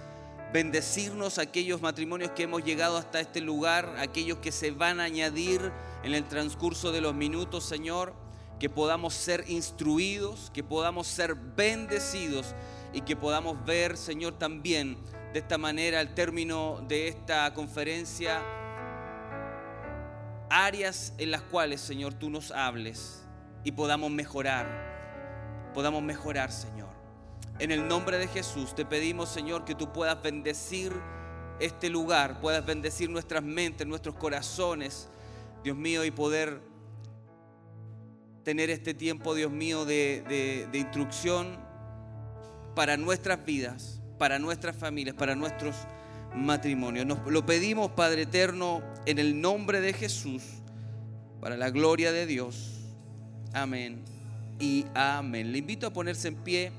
bendecirnos aquellos matrimonios que hemos llegado hasta este lugar, aquellos que se van a añadir en el transcurso de los minutos, Señor, que podamos ser instruidos, que podamos ser bendecidos y que podamos ver, Señor, también de esta manera al término de esta conferencia áreas en las cuales, Señor, tú nos hables y podamos mejorar, podamos mejorar, Señor. En el nombre de Jesús te pedimos, Señor, que tú puedas bendecir este lugar, puedas bendecir nuestras mentes, nuestros corazones, Dios mío, y poder tener este tiempo, Dios mío, de, de, de instrucción para nuestras vidas, para nuestras familias, para nuestros matrimonio. Nos lo pedimos, Padre Eterno, en el nombre de Jesús, para la gloria de Dios. Amén y amén. Le invito a ponerse en pie.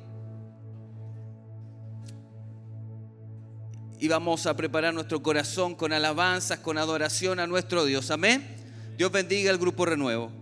Y vamos a preparar nuestro corazón con alabanzas, con adoración a nuestro Dios. Amén. Dios bendiga el grupo renuevo.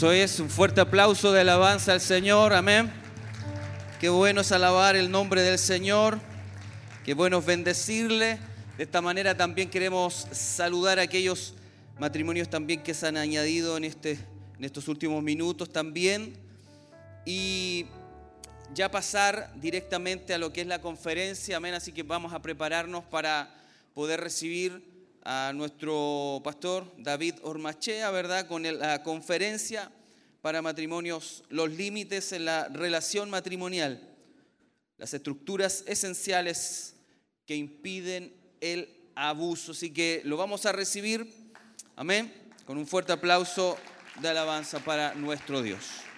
Eso es, un fuerte aplauso de alabanza al Señor, amén. Qué bueno es alabar el nombre del Señor, qué bueno es bendecirle. De esta manera también queremos saludar a aquellos matrimonios también que se han añadido en, este, en estos últimos minutos también. Y ya pasar directamente a lo que es la conferencia, amén. Así que vamos a prepararnos para poder recibir a nuestro pastor David Ormachea, ¿verdad? Con la conferencia para matrimonios, los límites en la relación matrimonial, las estructuras esenciales que impiden el abuso. Así que lo vamos a recibir, amén, con un fuerte aplauso de alabanza para nuestro Dios.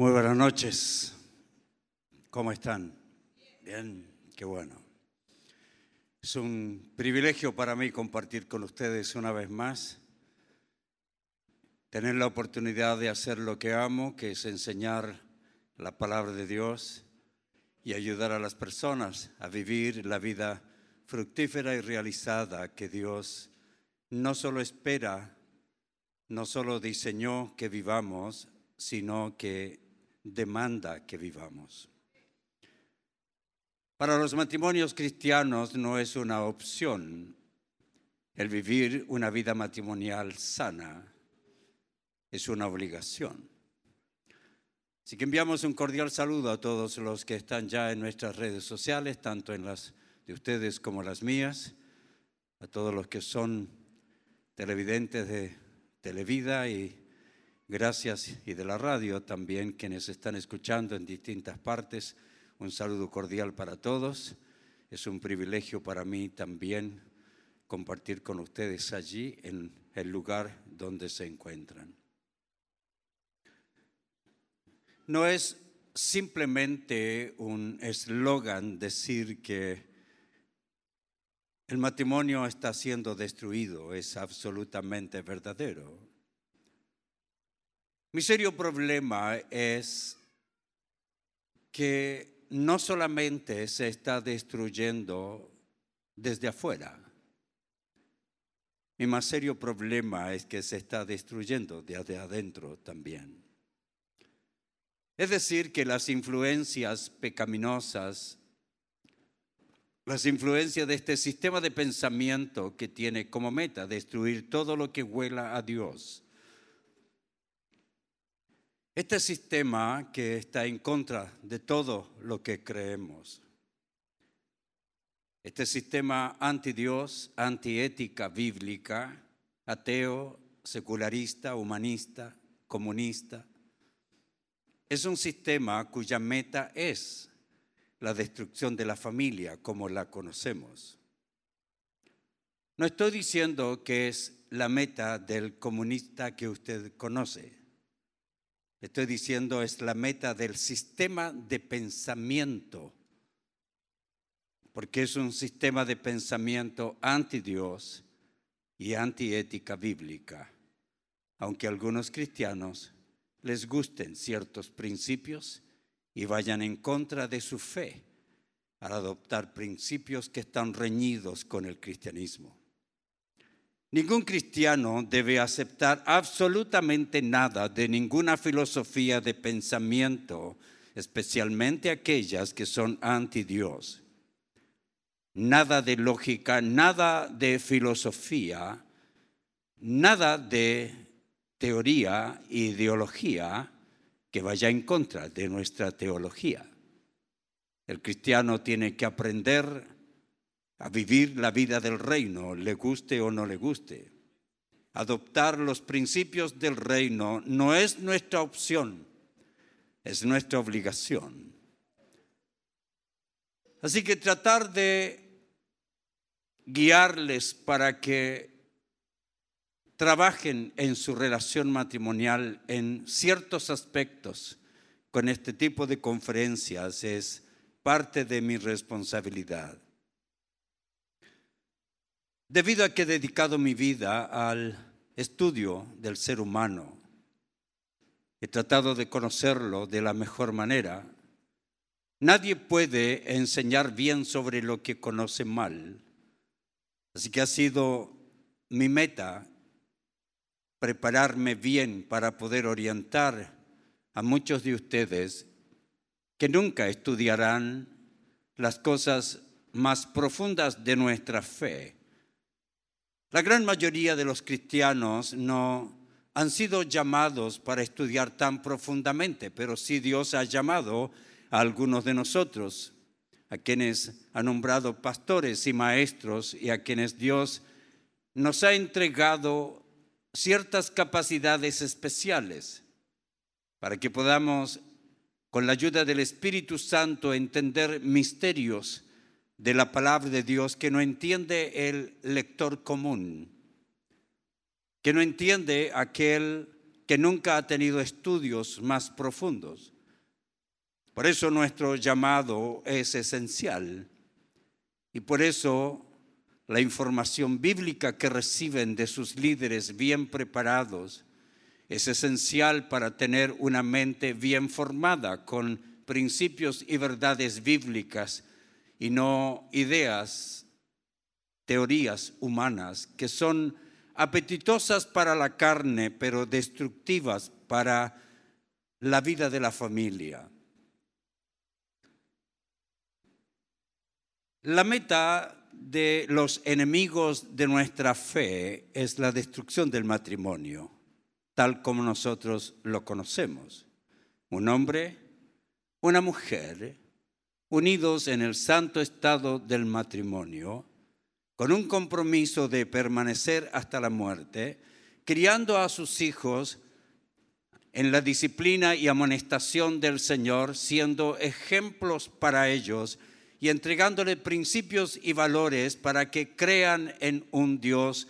Muy buenas noches. ¿Cómo están? Bien, qué bueno. Es un privilegio para mí compartir con ustedes una vez más, tener la oportunidad de hacer lo que amo, que es enseñar la palabra de Dios y ayudar a las personas a vivir la vida fructífera y realizada que Dios no solo espera, no solo diseñó que vivamos, sino que demanda que vivamos. Para los matrimonios cristianos no es una opción el vivir una vida matrimonial sana, es una obligación. Así que enviamos un cordial saludo a todos los que están ya en nuestras redes sociales, tanto en las de ustedes como las mías, a todos los que son televidentes de Televida y gracias y de la radio también, quienes están escuchando en distintas partes. Un saludo cordial para todos. Es un privilegio para mí también compartir con ustedes allí en el lugar donde se encuentran. No es simplemente un eslogan decir que el matrimonio está siendo destruido, es absolutamente verdadero. Mi serio problema es que no solamente se está destruyendo desde afuera, mi más serio problema es que se está destruyendo desde adentro también. Es decir, que las influencias pecaminosas, las influencias de este sistema de pensamiento que tiene como meta destruir todo lo que huela a Dios, este sistema que está en contra de todo lo que creemos, este sistema anti-Dios, antiética bíblica, ateo, secularista, humanista, comunista, es un sistema cuya meta es la destrucción de la familia como la conocemos. No estoy diciendo que es la meta del comunista que usted conoce. Estoy diciendo es la meta del sistema de pensamiento, porque es un sistema de pensamiento anti Dios y antiética bíblica, aunque a algunos cristianos les gusten ciertos principios y vayan en contra de su fe al adoptar principios que están reñidos con el cristianismo. Ningún cristiano debe aceptar absolutamente nada de ninguna filosofía de pensamiento, especialmente aquellas que son anti Dios. Nada de lógica, nada de filosofía, nada de teoría, ideología que vaya en contra de nuestra teología. El cristiano tiene que aprender a vivir la vida del reino, le guste o no le guste. Adoptar los principios del reino no es nuestra opción, es nuestra obligación. Así que tratar de guiarles para que trabajen en su relación matrimonial en ciertos aspectos con este tipo de conferencias es parte de mi responsabilidad. Debido a que he dedicado mi vida al estudio del ser humano, he tratado de conocerlo de la mejor manera. Nadie puede enseñar bien sobre lo que conoce mal. Así que ha sido mi meta prepararme bien para poder orientar a muchos de ustedes que nunca estudiarán las cosas más profundas de nuestra fe. La gran mayoría de los cristianos no han sido llamados para estudiar tan profundamente, pero sí Dios ha llamado a algunos de nosotros, a quienes ha nombrado pastores y maestros y a quienes Dios nos ha entregado ciertas capacidades especiales para que podamos, con la ayuda del Espíritu Santo, entender misterios de la palabra de Dios que no entiende el lector común, que no entiende aquel que nunca ha tenido estudios más profundos. Por eso nuestro llamado es esencial y por eso la información bíblica que reciben de sus líderes bien preparados es esencial para tener una mente bien formada con principios y verdades bíblicas y no ideas, teorías humanas que son apetitosas para la carne, pero destructivas para la vida de la familia. La meta de los enemigos de nuestra fe es la destrucción del matrimonio, tal como nosotros lo conocemos. Un hombre, una mujer, unidos en el santo estado del matrimonio, con un compromiso de permanecer hasta la muerte, criando a sus hijos en la disciplina y amonestación del Señor, siendo ejemplos para ellos y entregándole principios y valores para que crean en un Dios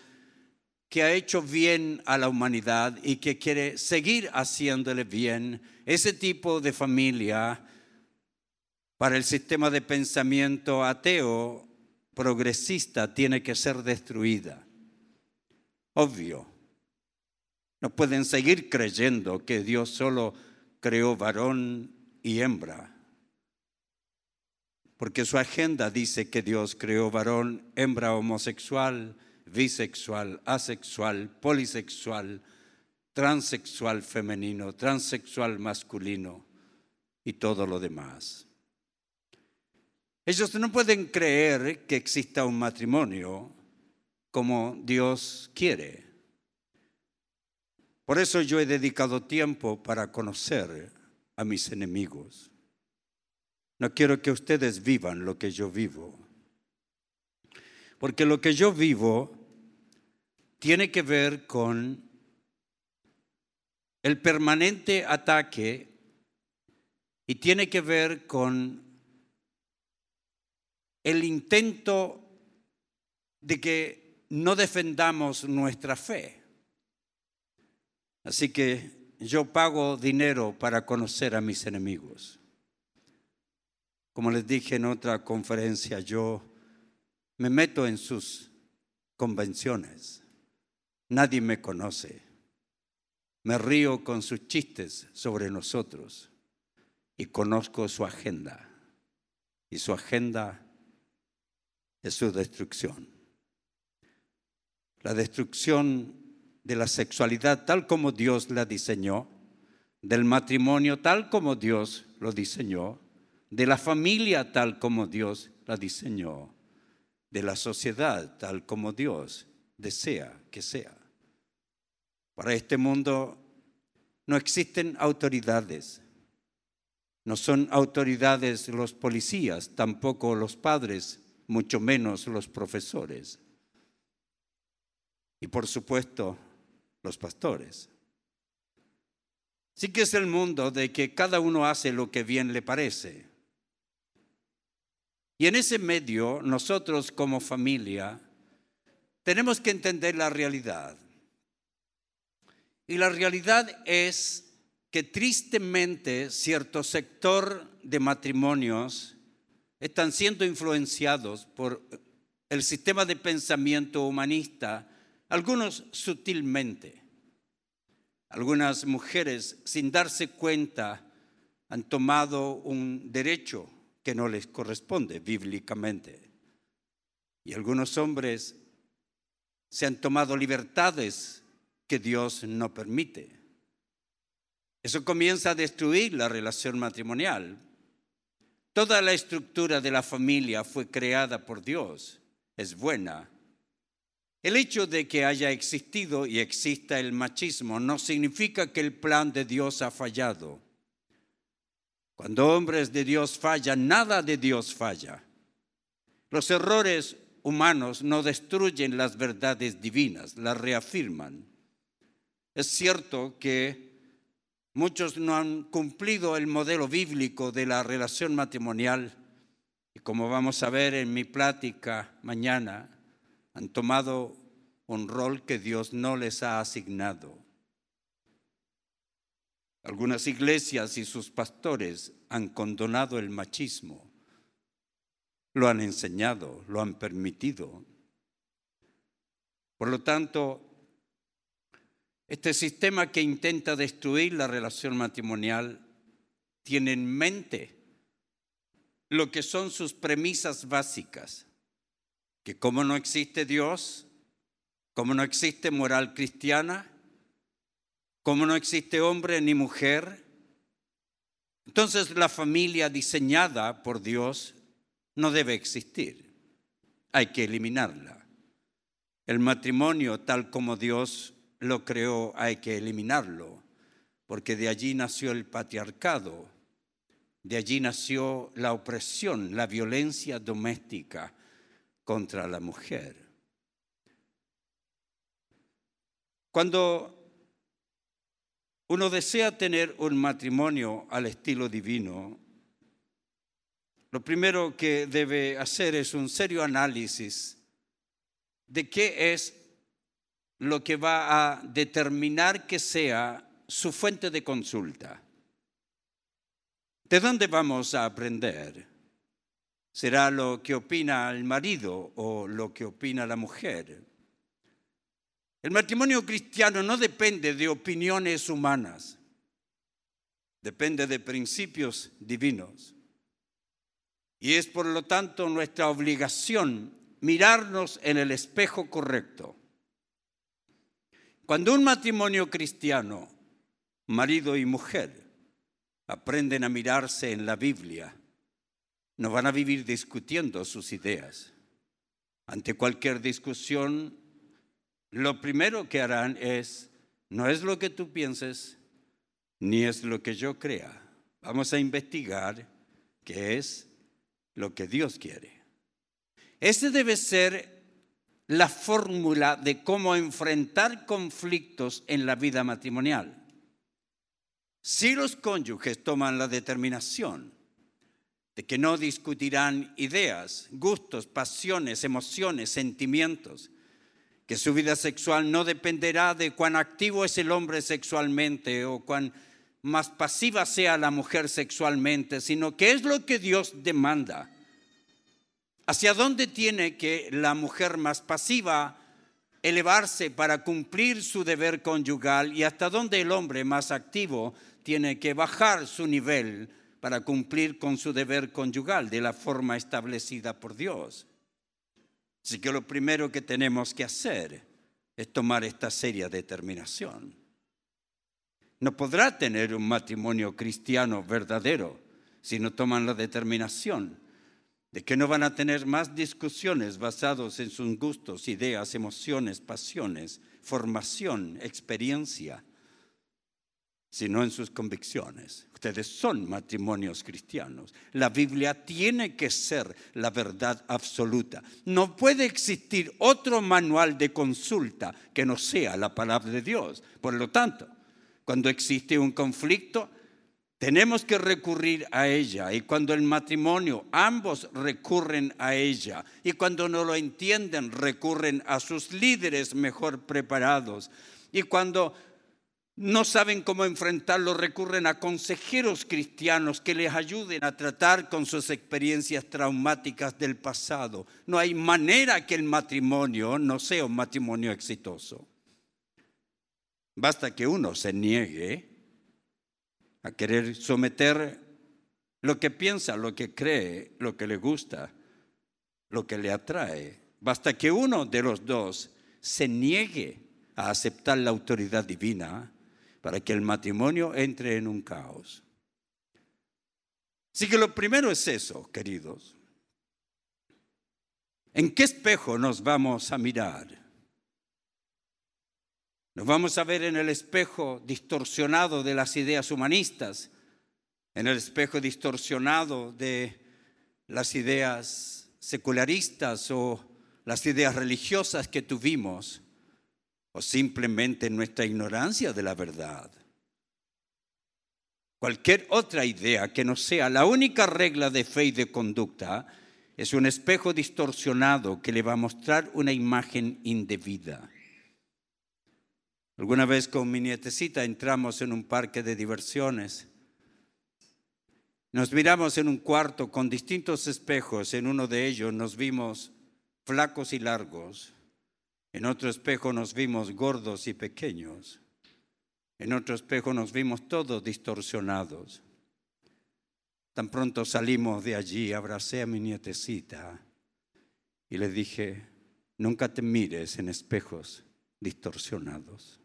que ha hecho bien a la humanidad y que quiere seguir haciéndole bien. Ese tipo de familia para el sistema de pensamiento ateo progresista tiene que ser destruida. Obvio. No pueden seguir creyendo que Dios solo creó varón y hembra porque su agenda dice que Dios creó varón, hembra homosexual, bisexual, asexual, polisexual, transexual femenino, transexual masculino y todo lo demás. Ellos no pueden creer que exista un matrimonio como Dios quiere. Por eso yo he dedicado tiempo para conocer a mis enemigos. No quiero que ustedes vivan lo que yo vivo. Porque lo que yo vivo tiene que ver con el permanente ataque y tiene que ver con el intento de que no defendamos nuestra fe. Así que yo pago dinero para conocer a mis enemigos. Como les dije en otra conferencia, yo me meto en sus convenciones. Nadie me conoce. Me río con sus chistes sobre nosotros y conozco su agenda. Y su agenda es su destrucción. La destrucción de la sexualidad tal como Dios la diseñó, del matrimonio tal como Dios lo diseñó, de la familia tal como Dios la diseñó, de la sociedad tal como Dios desea que sea. Para este mundo no existen autoridades. No son autoridades los policías, tampoco los padres, mucho menos los profesores. Y por supuesto, los pastores. Sí que es el mundo de que cada uno hace lo que bien le parece. Y en ese medio, nosotros como familia, tenemos que entender la realidad. Y la realidad es que tristemente cierto sector de matrimonios están siendo influenciados por el sistema de pensamiento humanista, algunos sutilmente. Algunas mujeres, sin darse cuenta, han tomado un derecho que no les corresponde bíblicamente. Y algunos hombres se han tomado libertades que Dios no permite. Eso comienza a destruir la relación matrimonial. Toda la estructura de la familia fue creada por Dios. Es buena. El hecho de que haya existido y exista el machismo no significa que el plan de Dios ha fallado. Cuando hombres de Dios fallan, nada de Dios falla. Los errores humanos no destruyen las verdades divinas, las reafirman. Es cierto que muchos no han cumplido el modelo bíblico de la relación matrimonial y como vamos a ver en mi plática mañana, han tomado un rol que Dios no les ha asignado. Algunas iglesias y sus pastores han condonado el machismo lo han enseñado, lo han permitido. Por lo tanto, este sistema que intenta destruir la relación matrimonial tiene en mente lo que son sus premisas básicas, que como no existe Dios, como no existe moral cristiana, como no existe hombre ni mujer, entonces la familia diseñada por Dios no debe existir. Hay que eliminarla. El matrimonio tal como Dios lo creó hay que eliminarlo, porque de allí nació el patriarcado, de allí nació la opresión, la violencia doméstica contra la mujer. Cuando uno desea tener un matrimonio al estilo divino, lo primero que debe hacer es un serio análisis de qué es lo que va a determinar que sea su fuente de consulta. ¿De dónde vamos a aprender? ¿Será lo que opina el marido o lo que opina la mujer? El matrimonio cristiano no depende de opiniones humanas, depende de principios divinos. Y es por lo tanto nuestra obligación mirarnos en el espejo correcto. Cuando un matrimonio cristiano, marido y mujer, aprenden a mirarse en la Biblia, no van a vivir discutiendo sus ideas. Ante cualquier discusión, lo primero que harán es, no es lo que tú pienses, ni es lo que yo crea. Vamos a investigar qué es lo que Dios quiere. Esa debe ser la fórmula de cómo enfrentar conflictos en la vida matrimonial. Si los cónyuges toman la determinación de que no discutirán ideas, gustos, pasiones, emociones, sentimientos, que su vida sexual no dependerá de cuán activo es el hombre sexualmente o cuán más pasiva sea la mujer sexualmente, sino que es lo que Dios demanda. ¿Hacia dónde tiene que la mujer más pasiva elevarse para cumplir su deber conyugal y hasta dónde el hombre más activo tiene que bajar su nivel para cumplir con su deber conyugal de la forma establecida por Dios? Así que lo primero que tenemos que hacer es tomar esta seria determinación no podrá tener un matrimonio cristiano verdadero si no toman la determinación de que no van a tener más discusiones basadas en sus gustos, ideas, emociones, pasiones, formación, experiencia, sino en sus convicciones. Ustedes son matrimonios cristianos. La Biblia tiene que ser la verdad absoluta. No puede existir otro manual de consulta que no sea la palabra de Dios. Por lo tanto, cuando existe un conflicto, tenemos que recurrir a ella. Y cuando el matrimonio, ambos recurren a ella. Y cuando no lo entienden, recurren a sus líderes mejor preparados. Y cuando no saben cómo enfrentarlo, recurren a consejeros cristianos que les ayuden a tratar con sus experiencias traumáticas del pasado. No hay manera que el matrimonio no sea un matrimonio exitoso. Basta que uno se niegue a querer someter lo que piensa, lo que cree, lo que le gusta, lo que le atrae. Basta que uno de los dos se niegue a aceptar la autoridad divina para que el matrimonio entre en un caos. Así que lo primero es eso, queridos. ¿En qué espejo nos vamos a mirar? Nos vamos a ver en el espejo distorsionado de las ideas humanistas, en el espejo distorsionado de las ideas secularistas o las ideas religiosas que tuvimos o simplemente nuestra ignorancia de la verdad. Cualquier otra idea que no sea la única regla de fe y de conducta es un espejo distorsionado que le va a mostrar una imagen indebida. Alguna vez con mi nietecita entramos en un parque de diversiones. Nos miramos en un cuarto con distintos espejos. En uno de ellos nos vimos flacos y largos. En otro espejo nos vimos gordos y pequeños. En otro espejo nos vimos todos distorsionados. Tan pronto salimos de allí, abracé a mi nietecita y le dije, nunca te mires en espejos distorsionados.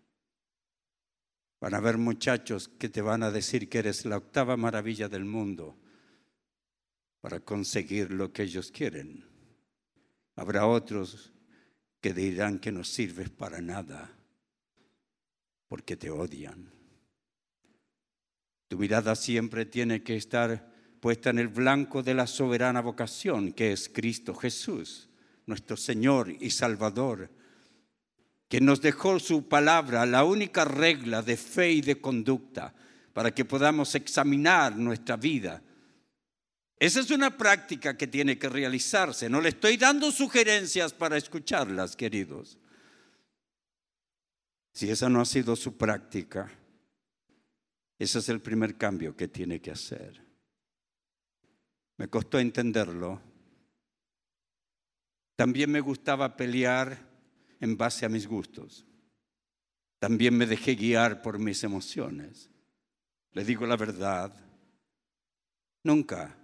Van a haber muchachos que te van a decir que eres la octava maravilla del mundo para conseguir lo que ellos quieren. Habrá otros que dirán que no sirves para nada porque te odian. Tu mirada siempre tiene que estar puesta en el blanco de la soberana vocación que es Cristo Jesús, nuestro Señor y Salvador, que nos dejó su palabra, la única regla de fe y de conducta para que podamos examinar nuestra vida esa es una práctica que tiene que realizarse. No le estoy dando sugerencias para escucharlas, queridos. Si esa no ha sido su práctica, ese es el primer cambio que tiene que hacer. Me costó entenderlo. También me gustaba pelear en base a mis gustos. También me dejé guiar por mis emociones. Le digo la verdad. Nunca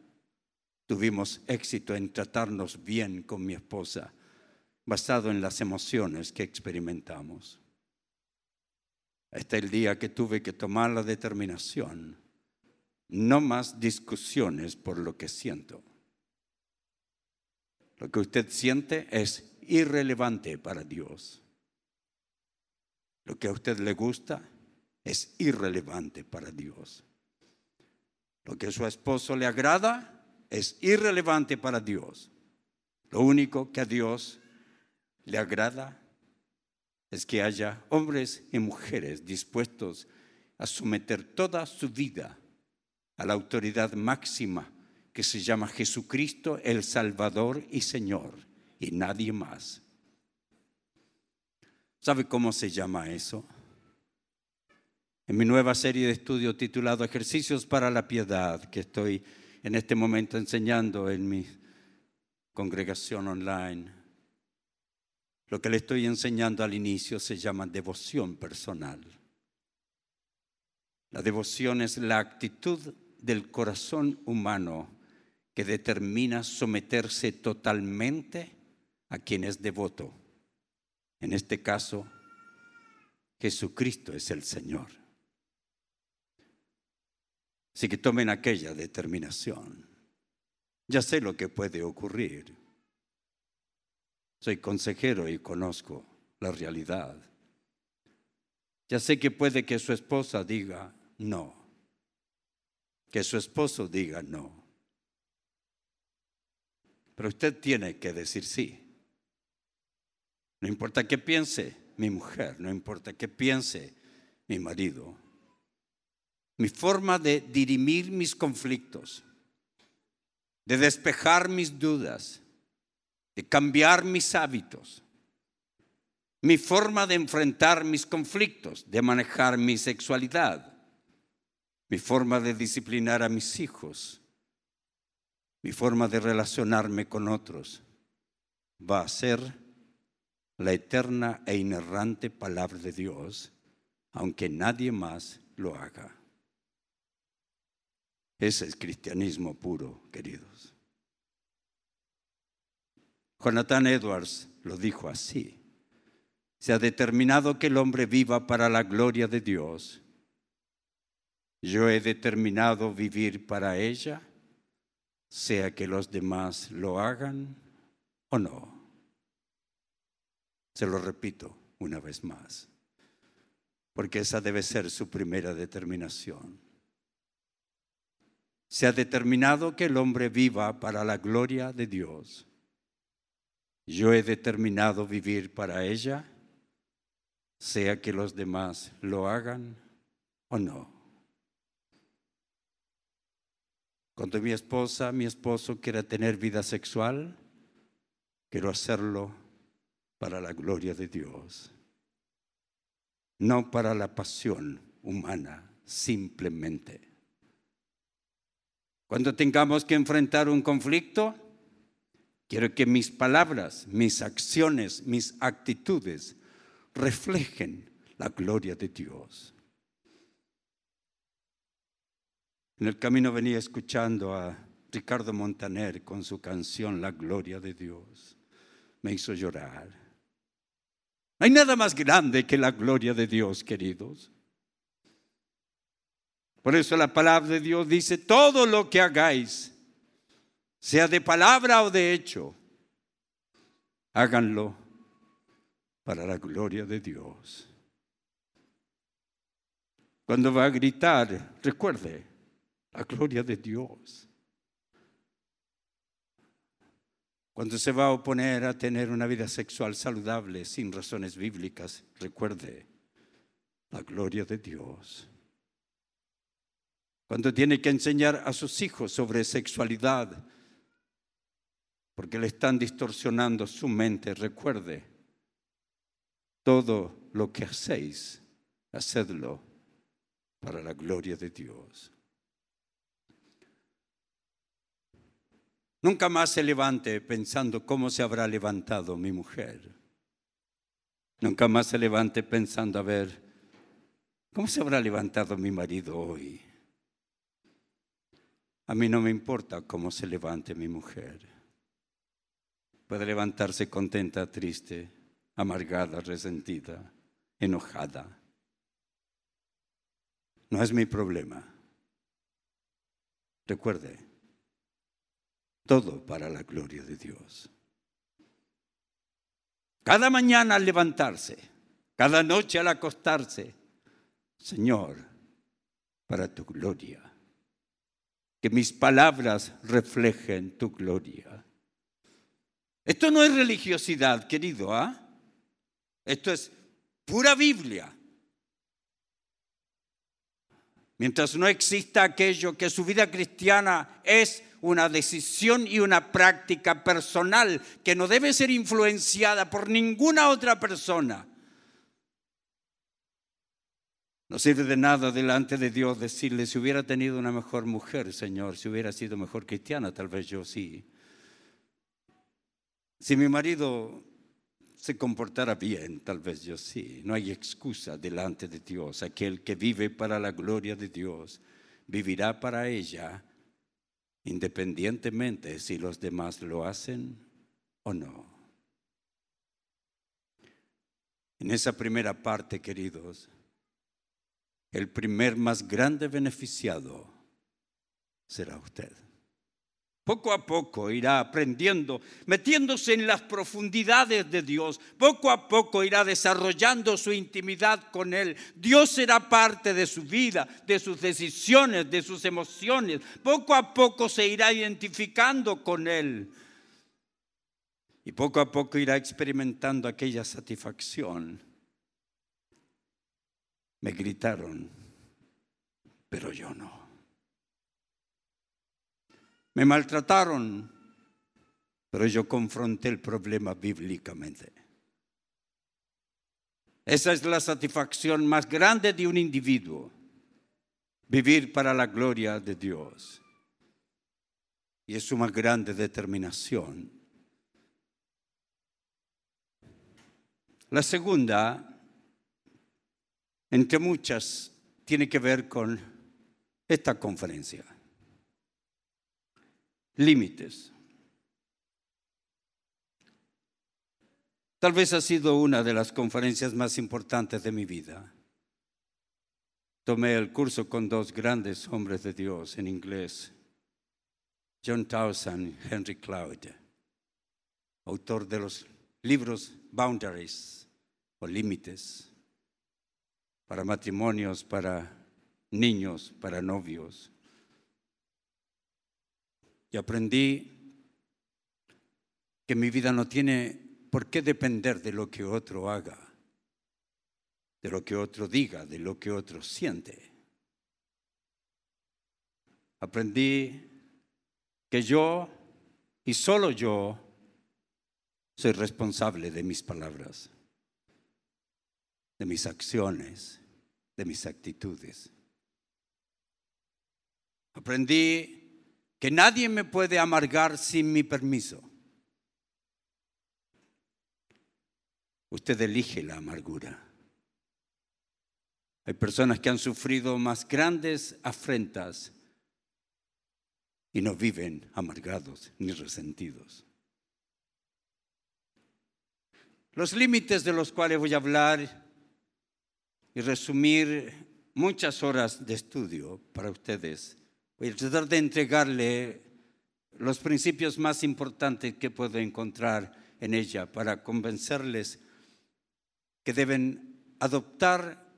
tuvimos éxito en tratarnos bien con mi esposa, basado en las emociones que experimentamos. Hasta el día que tuve que tomar la determinación, no más discusiones por lo que siento. Lo que usted siente es irrelevante para Dios. Lo que a usted le gusta es irrelevante para Dios. Lo que a su esposo le agrada es irrelevante para Dios. Lo único que a Dios le agrada es que haya hombres y mujeres dispuestos a someter toda su vida a la autoridad máxima que se llama Jesucristo el Salvador y Señor y nadie más. ¿Sabe cómo se llama eso? En mi nueva serie de estudio titulado Ejercicios para la Piedad, que estoy en este momento enseñando en mi congregación online. Lo que le estoy enseñando al inicio se llama devoción personal. La devoción es la actitud del corazón humano que determina someterse totalmente a quien es devoto. En este caso, Jesucristo es el Señor. Así que tomen aquella determinación. Ya sé lo que puede ocurrir. Soy consejero y conozco la realidad. Ya sé que puede que su esposa diga no, que su esposo diga no. Pero usted tiene que decir sí. No importa qué piense mi mujer, no importa qué piense mi marido. Mi forma de dirimir mis conflictos, de despejar mis dudas, de cambiar mis hábitos, mi forma de enfrentar mis conflictos, de manejar mi sexualidad, mi forma de disciplinar a mis hijos, mi forma de relacionarme con otros, va a ser la eterna e inerrante palabra de Dios, aunque nadie más lo haga. Ese es cristianismo puro, queridos. Jonathan Edwards lo dijo así. Se ha determinado que el hombre viva para la gloria de Dios. Yo he determinado vivir para ella, sea que los demás lo hagan o no. Se lo repito una vez más, porque esa debe ser su primera determinación. Se ha determinado que el hombre viva para la gloria de Dios. Yo he determinado vivir para ella, sea que los demás lo hagan o no. Cuando mi esposa, mi esposo quiera tener vida sexual, quiero hacerlo para la gloria de Dios, no para la pasión humana, simplemente. Cuando tengamos que enfrentar un conflicto, quiero que mis palabras, mis acciones, mis actitudes reflejen la gloria de Dios. En el camino venía escuchando a Ricardo Montaner con su canción La Gloria de Dios. Me hizo llorar. No hay nada más grande que la gloria de Dios, queridos. Por eso la palabra de Dios dice, todo lo que hagáis, sea de palabra o de hecho, háganlo para la gloria de Dios. Cuando va a gritar, recuerde, la gloria de Dios. Cuando se va a oponer a tener una vida sexual saludable sin razones bíblicas, recuerde la gloria de Dios. Cuando tiene que enseñar a sus hijos sobre sexualidad, porque le están distorsionando su mente, recuerde, todo lo que hacéis, hacedlo para la gloria de Dios. Nunca más se levante pensando cómo se habrá levantado mi mujer. Nunca más se levante pensando a ver cómo se habrá levantado mi marido hoy. A mí no me importa cómo se levante mi mujer. Puede levantarse contenta, triste, amargada, resentida, enojada. No es mi problema. Recuerde, todo para la gloria de Dios. Cada mañana al levantarse, cada noche al acostarse, Señor, para tu gloria. Que mis palabras reflejen tu gloria. Esto no es religiosidad, querido, ¿ah? Esto es pura Biblia. Mientras no exista aquello que su vida cristiana es una decisión y una práctica personal que no debe ser influenciada por ninguna otra persona. No sirve de nada delante de Dios decirle, si hubiera tenido una mejor mujer, Señor, si hubiera sido mejor cristiana, tal vez yo sí. Si mi marido se comportara bien, tal vez yo sí. No hay excusa delante de Dios. Aquel que vive para la gloria de Dios vivirá para ella independientemente si los demás lo hacen o no. En esa primera parte, queridos, el primer más grande beneficiado será usted. Poco a poco irá aprendiendo, metiéndose en las profundidades de Dios. Poco a poco irá desarrollando su intimidad con Él. Dios será parte de su vida, de sus decisiones, de sus emociones. Poco a poco se irá identificando con Él. Y poco a poco irá experimentando aquella satisfacción. Me gritaron, pero yo no. Me maltrataron, pero yo confronté el problema bíblicamente. Esa es la satisfacción más grande de un individuo, vivir para la gloria de Dios. Y es su más grande determinación. La segunda, entre muchas, tiene que ver con esta conferencia. Límites. Tal vez ha sido una de las conferencias más importantes de mi vida. Tomé el curso con dos grandes hombres de Dios en inglés, John Townsend y Henry Cloud, autor de los libros Boundaries o Límites, para matrimonios, para niños, para novios. Y aprendí que mi vida no tiene por qué depender de lo que otro haga, de lo que otro diga, de lo que otro siente. Aprendí que yo y solo yo soy responsable de mis palabras, de mis acciones, de mis actitudes. Aprendí que nadie me puede amargar sin mi permiso. Usted elige la amargura. Hay personas que han sufrido más grandes afrentas y no viven amargados ni resentidos. Los límites de los cuales voy a hablar y resumir muchas horas de estudio para ustedes, voy a tratar de entregarle los principios más importantes que puedo encontrar en ella para convencerles que deben adoptar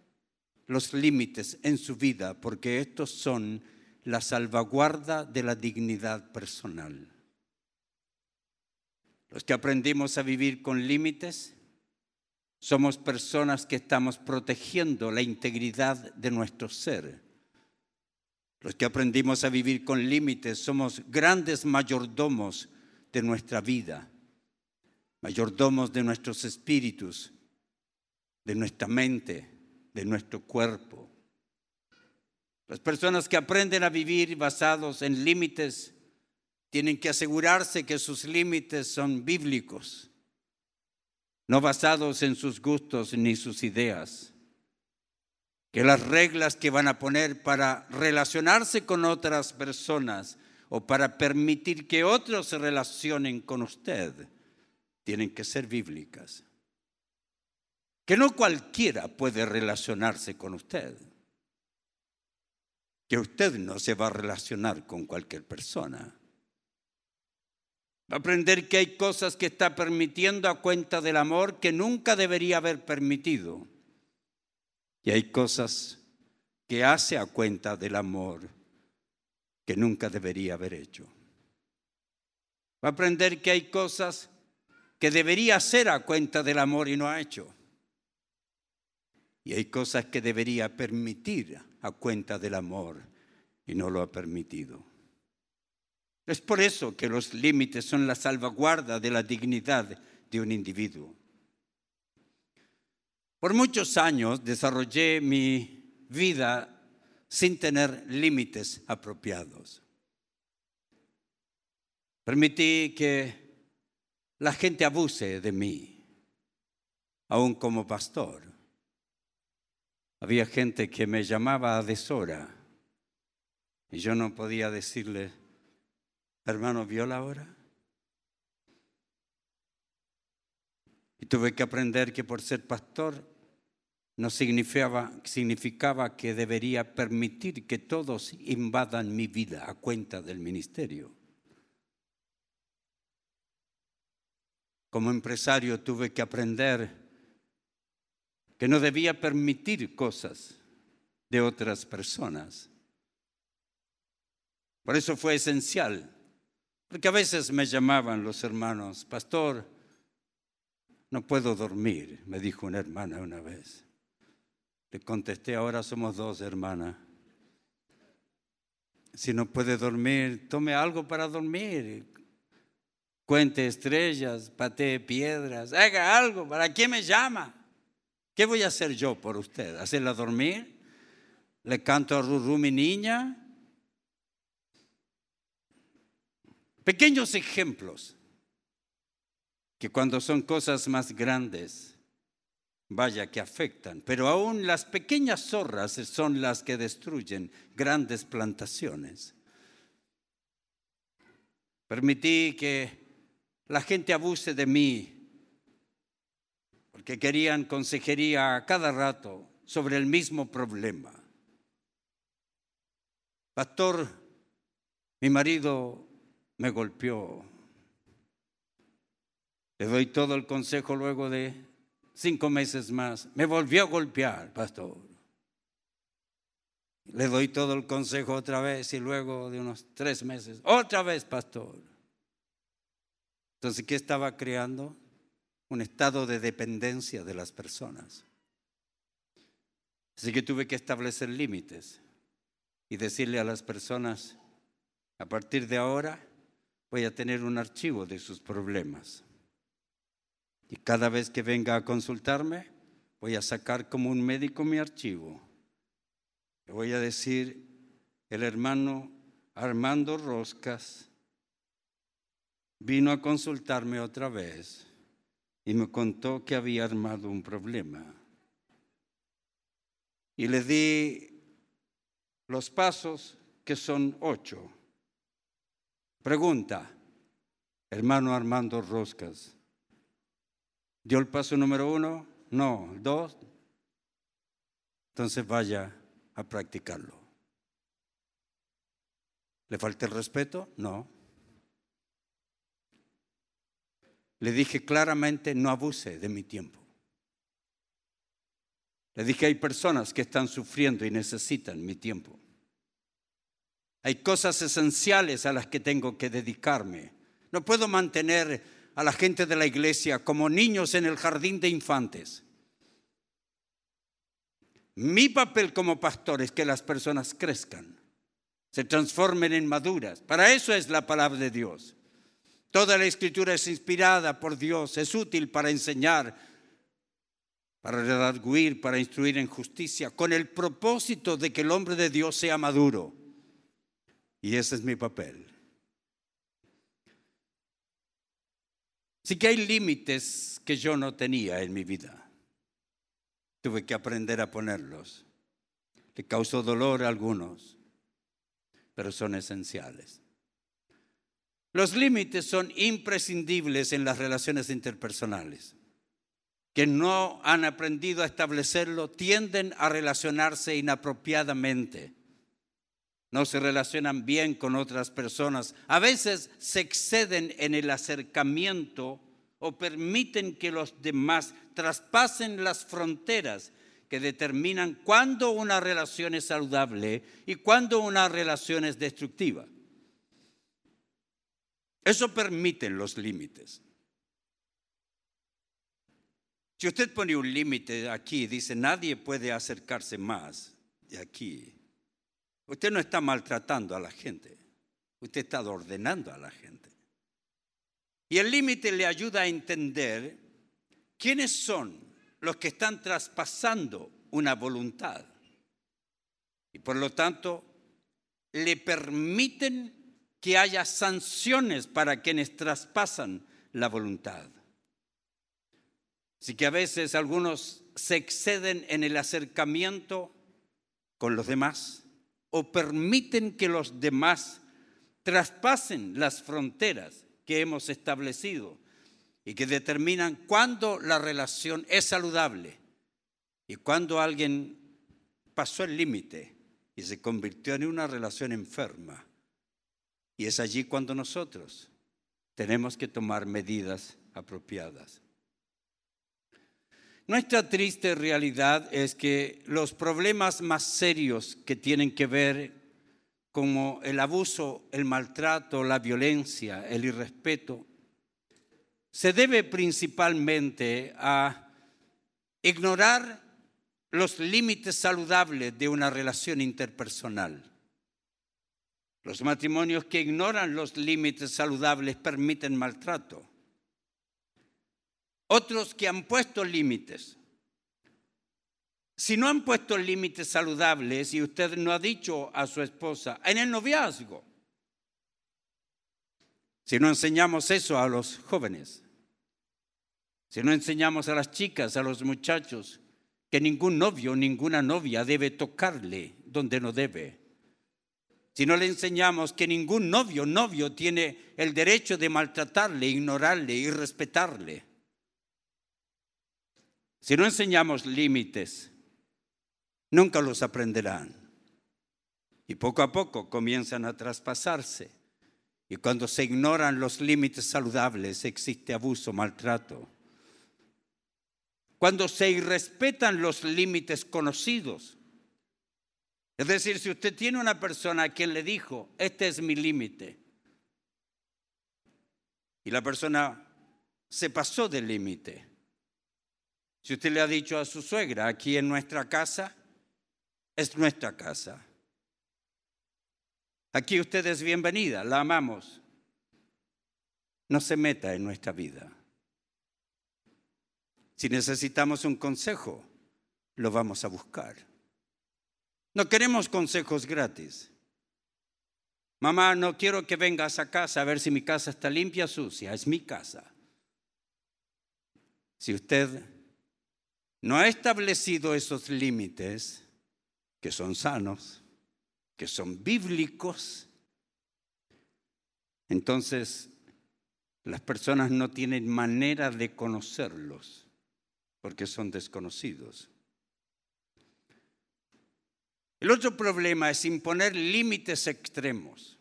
los límites en su vida porque estos son la salvaguarda de la dignidad personal. Los que aprendimos a vivir con límites somos personas que estamos protegiendo la integridad de nuestro ser. Los que aprendimos a vivir con límites somos grandes mayordomos de nuestra vida, mayordomos de nuestros espíritus, de nuestra mente, de nuestro cuerpo. Las personas que aprenden a vivir basados en límites tienen que asegurarse que sus límites son bíblicos, no basados en sus gustos ni sus ideas. Que las reglas que van a poner para relacionarse con otras personas o para permitir que otros se relacionen con usted tienen que ser bíblicas que no cualquiera puede relacionarse con usted, que usted no se va a relacionar con cualquier persona. Va a aprender que hay cosas que está permitiendo a cuenta del amor que nunca debería haber permitido. Y hay cosas que hace a cuenta del amor que nunca debería haber hecho. Va a aprender que hay cosas que debería hacer a cuenta del amor y no ha hecho. Y hay cosas que debería permitir a cuenta del amor y no lo ha permitido. Es por eso que los límites son la salvaguarda de la dignidad de un individuo. Por muchos años desarrollé mi vida sin tener límites apropiados. Permití que la gente abuse de mí, aún como pastor. Había gente que me llamaba a deshora y yo no podía decirle, hermano, ¿vio la hora? Y tuve que aprender que por ser pastor no significaba, significaba que debería permitir que todos invadan mi vida a cuenta del ministerio. Como empresario tuve que aprender que no debía permitir cosas de otras personas. Por eso fue esencial, porque a veces me llamaban los hermanos, pastor, no puedo dormir, me dijo una hermana una vez. Le contesté, ahora somos dos hermanas. Si no puede dormir, tome algo para dormir. Cuente estrellas, patee piedras, haga algo. ¿Para qué me llama? ¿Qué voy a hacer yo por usted? ¿Hacerla dormir? ¿Le canto a Rurú, mi niña? Pequeños ejemplos que cuando son cosas más grandes, vaya que afectan, pero aún las pequeñas zorras son las que destruyen grandes plantaciones. Permití que la gente abuse de mí, porque querían consejería a cada rato sobre el mismo problema. Pastor, mi marido me golpeó. Le doy todo el consejo luego de cinco meses más. Me volvió a golpear, pastor. Le doy todo el consejo otra vez y luego de unos tres meses, otra vez, pastor. Entonces, ¿qué estaba creando? Un estado de dependencia de las personas. Así que tuve que establecer límites y decirle a las personas, a partir de ahora voy a tener un archivo de sus problemas. Y cada vez que venga a consultarme, voy a sacar como un médico mi archivo. Le voy a decir, el hermano Armando Roscas vino a consultarme otra vez y me contó que había armado un problema. Y le di los pasos que son ocho. Pregunta, hermano Armando Roscas, ¿dio el paso número uno? No, dos. Entonces vaya a practicarlo. ¿Le falta el respeto? No. Le dije claramente, no abuse de mi tiempo. Le dije, hay personas que están sufriendo y necesitan mi tiempo. Hay cosas esenciales a las que tengo que dedicarme. No puedo mantener a la gente de la iglesia como niños en el jardín de infantes. Mi papel como pastor es que las personas crezcan, se transformen en maduras. Para eso es la palabra de Dios. Toda la escritura es inspirada por Dios, es útil para enseñar, para redarguir, para instruir en justicia, con el propósito de que el hombre de Dios sea maduro. Y ese es mi papel. Sí que hay límites que yo no tenía en mi vida. Tuve que aprender a ponerlos. Le causó dolor a algunos, pero son esenciales. Los límites son imprescindibles en las relaciones interpersonales. Que no han aprendido a establecerlo tienden a relacionarse inapropiadamente no se relacionan bien con otras personas. A veces se exceden en el acercamiento o permiten que los demás traspasen las fronteras que determinan cuándo una relación es saludable y cuándo una relación es destructiva. Eso permiten los límites. Si usted pone un límite aquí, dice, nadie puede acercarse más de aquí, Usted no está maltratando a la gente, usted está ordenando a la gente. Y el límite le ayuda a entender quiénes son los que están traspasando una voluntad. Y por lo tanto, le permiten que haya sanciones para quienes traspasan la voluntad. Así que a veces algunos se exceden en el acercamiento con los demás o permiten que los demás traspasen las fronteras que hemos establecido y que determinan cuándo la relación es saludable y cuándo alguien pasó el límite y se convirtió en una relación enferma. Y es allí cuando nosotros tenemos que tomar medidas apropiadas. Nuestra triste realidad es que los problemas más serios que tienen que ver como el abuso, el maltrato, la violencia, el irrespeto, se debe principalmente a ignorar los límites saludables de una relación interpersonal. Los matrimonios que ignoran los límites saludables permiten maltrato. Otros que han puesto límites Si no han puesto límites saludables y usted no ha dicho a su esposa en el noviazgo, si no enseñamos eso a los jóvenes, si no enseñamos a las chicas, a los muchachos, que ningún novio, ninguna novia debe tocarle donde no debe. Si no le enseñamos que ningún novio, novio tiene el derecho de maltratarle, ignorarle y respetarle. Si no enseñamos límites, nunca los aprenderán. Y poco a poco comienzan a traspasarse. Y cuando se ignoran los límites saludables, existe abuso, maltrato. Cuando se irrespetan los límites conocidos. Es decir, si usted tiene una persona a quien le dijo, este es mi límite, y la persona se pasó del límite. Si usted le ha dicho a su suegra, aquí en nuestra casa, es nuestra casa. Aquí usted es bienvenida, la amamos. No se meta en nuestra vida. Si necesitamos un consejo, lo vamos a buscar. No queremos consejos gratis. Mamá, no quiero que vengas a casa a ver si mi casa está limpia o sucia. Es mi casa. Si usted no ha establecido esos límites, que son sanos, que son bíblicos, entonces las personas no tienen manera de conocerlos porque son desconocidos. El otro problema es imponer límites extremos.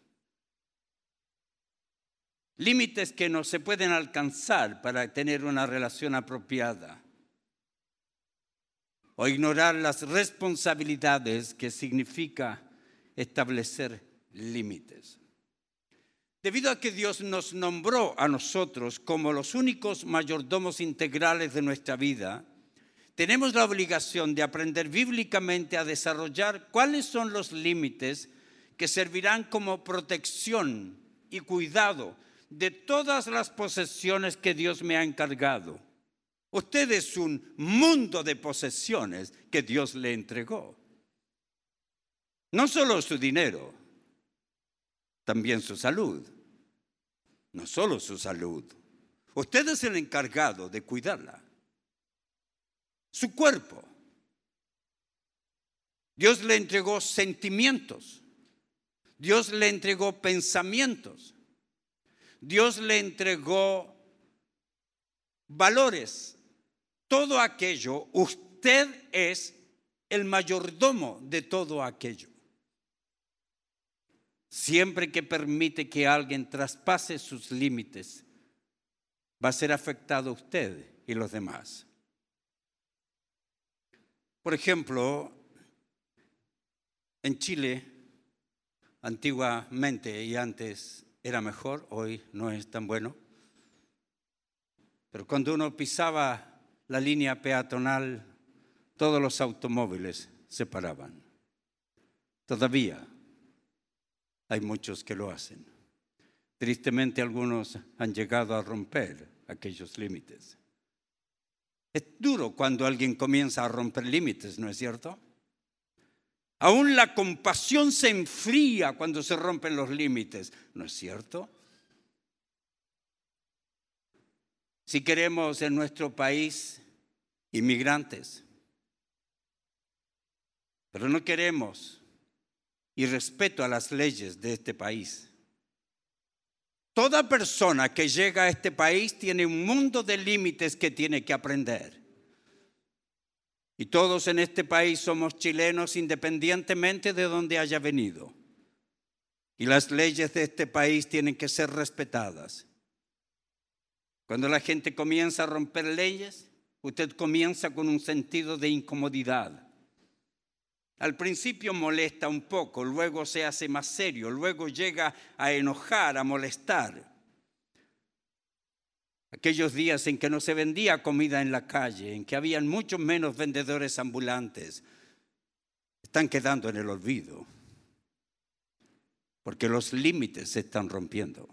Límites que no se pueden alcanzar para tener una relación apropiada. O ignorar las responsabilidades que significa establecer límites. Debido a que Dios nos nombró a nosotros como los únicos mayordomos integrales de nuestra vida, tenemos la obligación de aprender bíblicamente a desarrollar cuáles son los límites que servirán como protección y cuidado de todas las posesiones que Dios me ha encargado. Usted es un mundo de posesiones que Dios le entregó. No solo su dinero, también su salud. No solo su salud. Usted es el encargado de cuidarla su cuerpo. Dios le entregó sentimientos. Dios le entregó pensamientos. Dios le entregó valores. Todo aquello, usted es el mayordomo de todo aquello. Siempre que permite que alguien traspase sus límites, va a ser afectado usted y los demás. Por ejemplo, en Chile, antiguamente y antes era mejor, hoy no es tan bueno, pero cuando uno pisaba la línea peatonal, todos los automóviles se paraban. Todavía hay muchos que lo hacen. Tristemente algunos han llegado a romper aquellos límites. Es duro cuando alguien comienza a romper límites, ¿no es cierto? Aún la compasión se enfría cuando se rompen los límites, ¿no es cierto? Si queremos en nuestro país inmigrantes, pero no queremos y respeto a las leyes de este país. Toda persona que llega a este país tiene un mundo de límites que tiene que aprender. Y todos en este país somos chilenos independientemente de donde haya venido. Y las leyes de este país tienen que ser respetadas. Cuando la gente comienza a romper leyes, usted comienza con un sentido de incomodidad. Al principio molesta un poco, luego se hace más serio, luego llega a enojar, a molestar. Aquellos días en que no se vendía comida en la calle, en que habían muchos menos vendedores ambulantes, están quedando en el olvido, porque los límites se están rompiendo.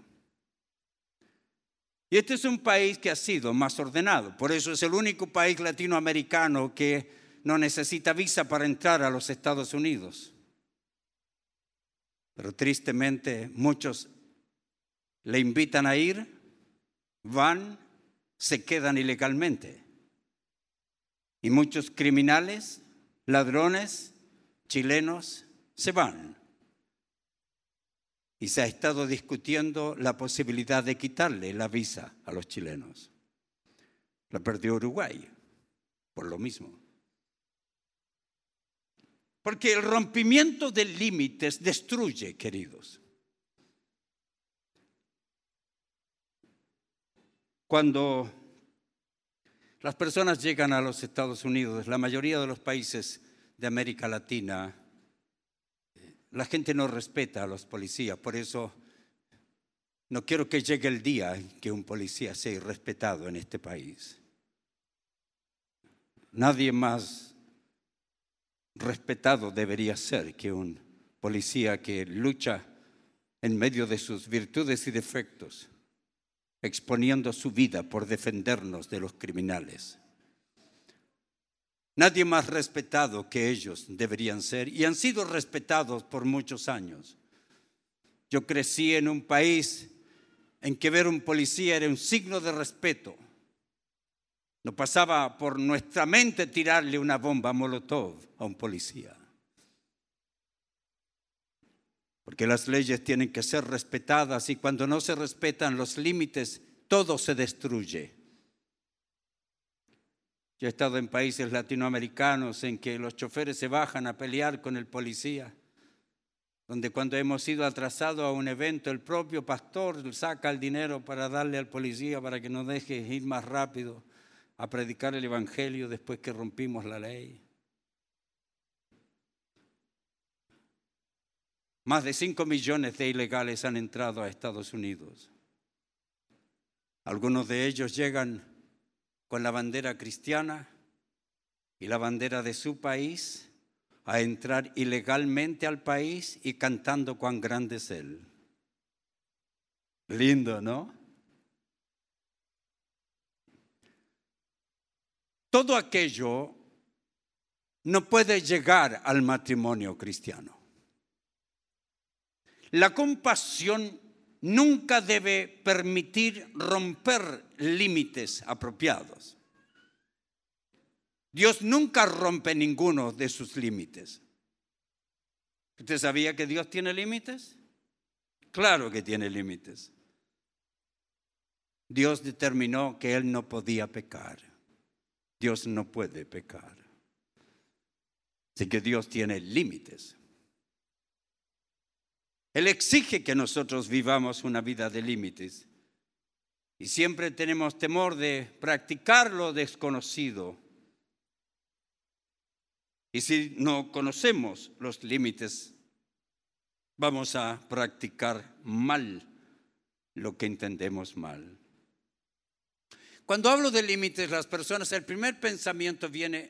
Y este es un país que ha sido más ordenado, por eso es el único país latinoamericano que no necesita visa para entrar a los Estados Unidos. Pero tristemente muchos le invitan a ir, van, se quedan ilegalmente. Y muchos criminales, ladrones, chilenos, se van. Y se ha estado discutiendo la posibilidad de quitarle la visa a los chilenos. La perdió Uruguay, por lo mismo. Porque el rompimiento de límites destruye, queridos. Cuando las personas llegan a los Estados Unidos, la mayoría de los países de América Latina, la gente no respeta a los policías, por eso no quiero que llegue el día en que un policía sea irrespetado en este país. Nadie más respetado debería ser que un policía que lucha en medio de sus virtudes y defectos, exponiendo su vida por defendernos de los criminales. Nadie más respetado que ellos deberían ser y han sido respetados por muchos años. Yo crecí en un país en que ver un policía era un signo de respeto. No pasaba por nuestra mente tirarle una bomba molotov a un policía. Porque las leyes tienen que ser respetadas y cuando no se respetan los límites, todo se destruye. Yo he estado en países latinoamericanos en que los choferes se bajan a pelear con el policía, donde cuando hemos sido atrasados a un evento, el propio pastor saca el dinero para darle al policía para que nos deje ir más rápido a predicar el Evangelio después que rompimos la ley. Más de 5 millones de ilegales han entrado a Estados Unidos. Algunos de ellos llegan con la bandera cristiana y la bandera de su país a entrar ilegalmente al país y cantando cuán grande es Él. Lindo, ¿no? Todo aquello no puede llegar al matrimonio cristiano. La compasión nunca debe permitir romper límites apropiados. Dios nunca rompe ninguno de sus límites. ¿Usted sabía que Dios tiene límites? Claro que tiene límites. Dios determinó que Él no podía pecar. Dios no puede pecar. Así que Dios tiene límites. Él exige que nosotros vivamos una vida de límites. Y siempre tenemos temor de practicar lo desconocido. Y si no conocemos los límites, vamos a practicar mal lo que entendemos mal. Cuando hablo de límites, las personas, el primer pensamiento viene,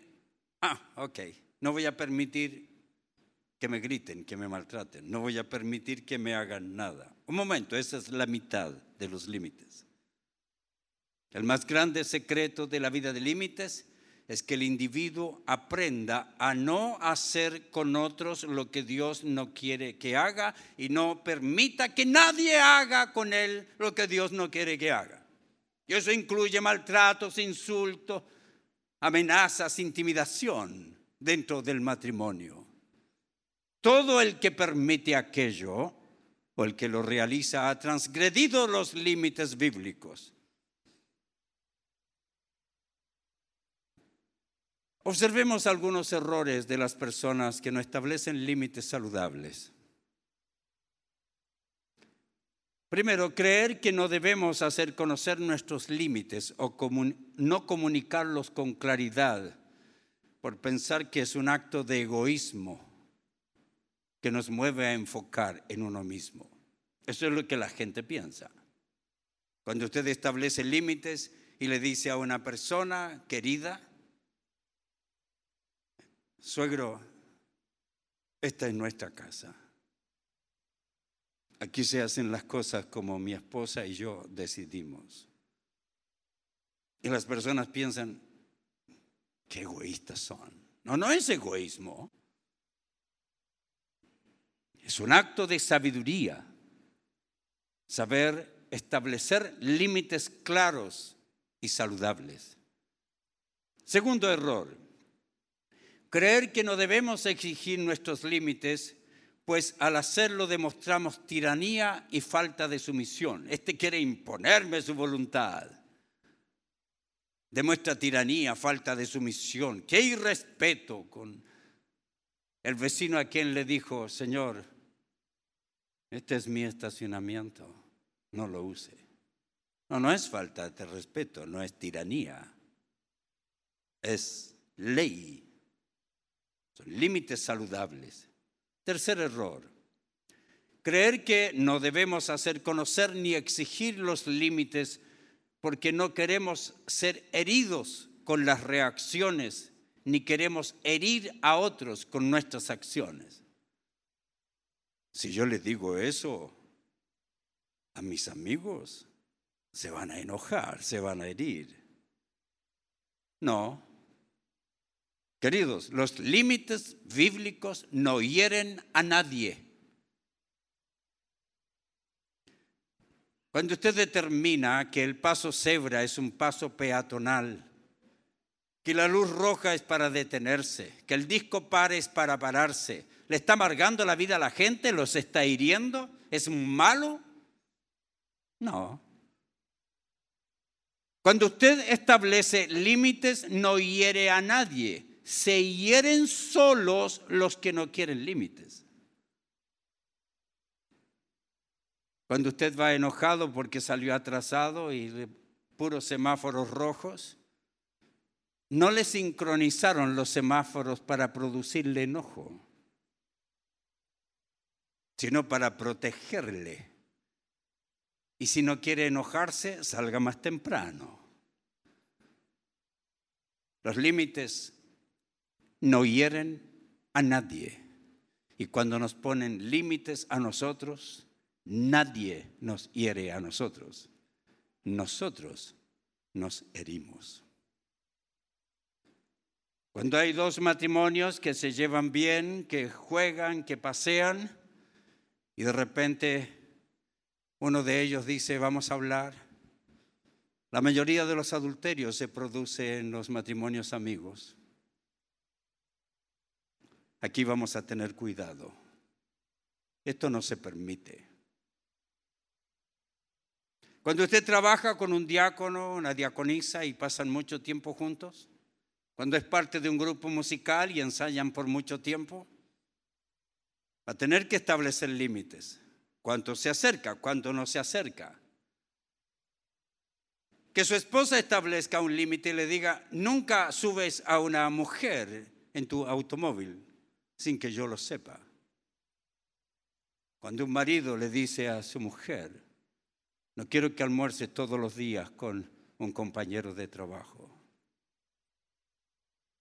ah, ok, no voy a permitir que me griten, que me maltraten, no voy a permitir que me hagan nada. Un momento, esa es la mitad de los límites. El más grande secreto de la vida de límites es que el individuo aprenda a no hacer con otros lo que Dios no quiere que haga y no permita que nadie haga con él lo que Dios no quiere que haga. Y eso incluye maltratos, insultos, amenazas, intimidación dentro del matrimonio. Todo el que permite aquello o el que lo realiza ha transgredido los límites bíblicos. Observemos algunos errores de las personas que no establecen límites saludables. Primero, creer que no debemos hacer conocer nuestros límites o no comunicarlos con claridad por pensar que es un acto de egoísmo que nos mueve a enfocar en uno mismo. Eso es lo que la gente piensa. Cuando usted establece límites y le dice a una persona querida, suegro, esta es nuestra casa. Aquí se hacen las cosas como mi esposa y yo decidimos. Y las personas piensan, qué egoístas son. No, no es egoísmo. Es un acto de sabiduría. Saber establecer límites claros y saludables. Segundo error, creer que no debemos exigir nuestros límites, pues al hacerlo demostramos tiranía y falta de sumisión. Este quiere imponerme su voluntad. Demuestra tiranía, falta de sumisión. Qué irrespeto con el vecino a quien le dijo, Señor, este es mi estacionamiento, no lo use. No, no es falta de respeto, no es tiranía, es ley. Son límites saludables. Tercer error, creer que no debemos hacer conocer ni exigir los límites porque no queremos ser heridos con las reacciones, ni queremos herir a otros con nuestras acciones. Si yo les digo eso a mis amigos, se van a enojar, se van a herir. No. Queridos, los límites bíblicos no hieren a nadie. Cuando usted determina que el paso cebra es un paso peatonal, que la luz roja es para detenerse, que el disco par es para pararse, ¿le está amargando la vida a la gente? ¿Los está hiriendo? ¿Es malo? No. Cuando usted establece límites, no hiere a nadie. Se hieren solos los que no quieren límites. Cuando usted va enojado porque salió atrasado y puros semáforos rojos, no le sincronizaron los semáforos para producirle enojo, sino para protegerle. Y si no quiere enojarse, salga más temprano. Los límites no hieren a nadie. Y cuando nos ponen límites a nosotros, nadie nos hiere a nosotros. Nosotros nos herimos. Cuando hay dos matrimonios que se llevan bien, que juegan, que pasean, y de repente uno de ellos dice, vamos a hablar. La mayoría de los adulterios se produce en los matrimonios amigos. Aquí vamos a tener cuidado. Esto no se permite. Cuando usted trabaja con un diácono, una diaconisa y pasan mucho tiempo juntos, cuando es parte de un grupo musical y ensayan por mucho tiempo, va a tener que establecer límites. ¿Cuánto se acerca? ¿Cuánto no se acerca? Que su esposa establezca un límite y le diga, nunca subes a una mujer en tu automóvil sin que yo lo sepa. Cuando un marido le dice a su mujer, no quiero que almuerce todos los días con un compañero de trabajo.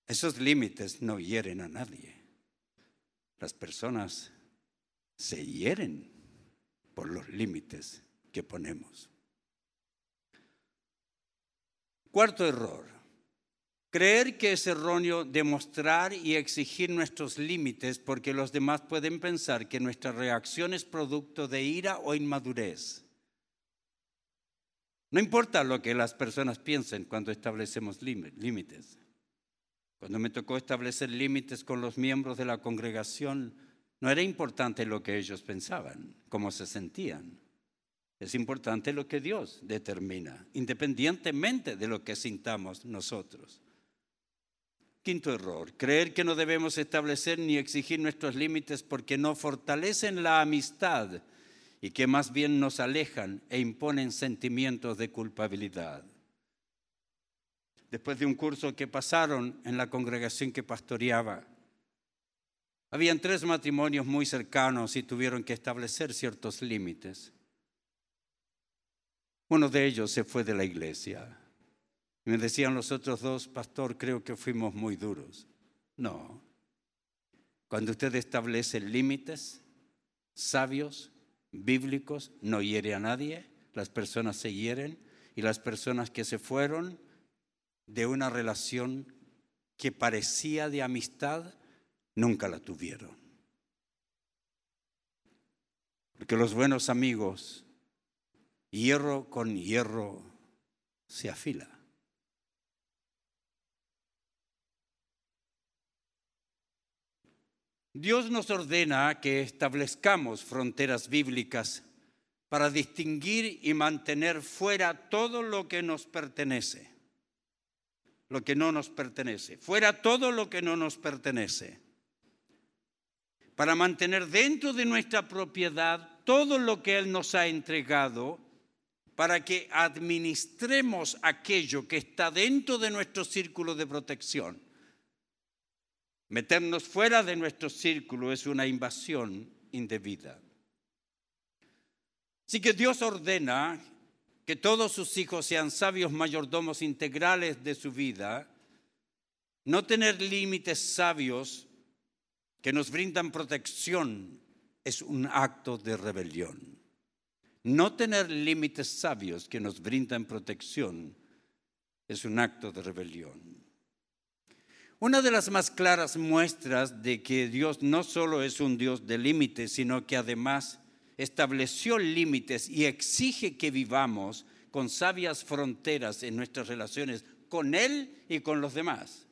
Esos límites no hieren a nadie. Las personas se hieren por los límites que ponemos. Cuarto error. Creer que es erróneo demostrar y exigir nuestros límites porque los demás pueden pensar que nuestra reacción es producto de ira o inmadurez. No importa lo que las personas piensen cuando establecemos límites. Cuando me tocó establecer límites con los miembros de la congregación, no era importante lo que ellos pensaban, cómo se sentían. Es importante lo que Dios determina, independientemente de lo que sintamos nosotros. Quinto error, creer que no debemos establecer ni exigir nuestros límites porque no fortalecen la amistad y que más bien nos alejan e imponen sentimientos de culpabilidad. Después de un curso que pasaron en la congregación que pastoreaba, habían tres matrimonios muy cercanos y tuvieron que establecer ciertos límites. Uno de ellos se fue de la iglesia. Me decían los otros dos, pastor, creo que fuimos muy duros. No. Cuando usted establece límites sabios, bíblicos, no hiere a nadie, las personas se hieren y las personas que se fueron de una relación que parecía de amistad, nunca la tuvieron. Porque los buenos amigos, hierro con hierro se afila. Dios nos ordena que establezcamos fronteras bíblicas para distinguir y mantener fuera todo lo que nos pertenece, lo que no nos pertenece, fuera todo lo que no nos pertenece, para mantener dentro de nuestra propiedad todo lo que Él nos ha entregado, para que administremos aquello que está dentro de nuestro círculo de protección. Meternos fuera de nuestro círculo es una invasión indebida. Así que Dios ordena que todos sus hijos sean sabios mayordomos integrales de su vida, no tener límites sabios que nos brindan protección es un acto de rebelión. No tener límites sabios que nos brindan protección es un acto de rebelión. Una de las más claras muestras de que Dios no solo es un Dios de límites, sino que además estableció límites y exige que vivamos con sabias fronteras en nuestras relaciones con Él y con los demás.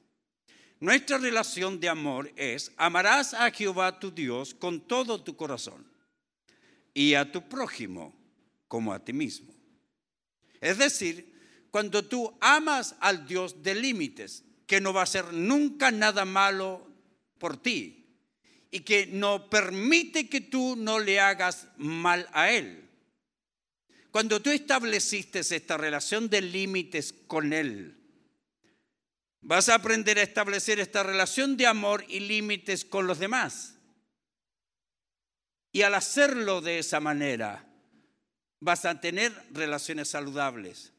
Nuestra relación de amor es, amarás a Jehová tu Dios con todo tu corazón y a tu prójimo como a ti mismo. Es decir, cuando tú amas al Dios de límites, que no va a hacer nunca nada malo por ti y que no permite que tú no le hagas mal a Él. Cuando tú estableciste esta relación de límites con Él, vas a aprender a establecer esta relación de amor y límites con los demás. Y al hacerlo de esa manera, vas a tener relaciones saludables.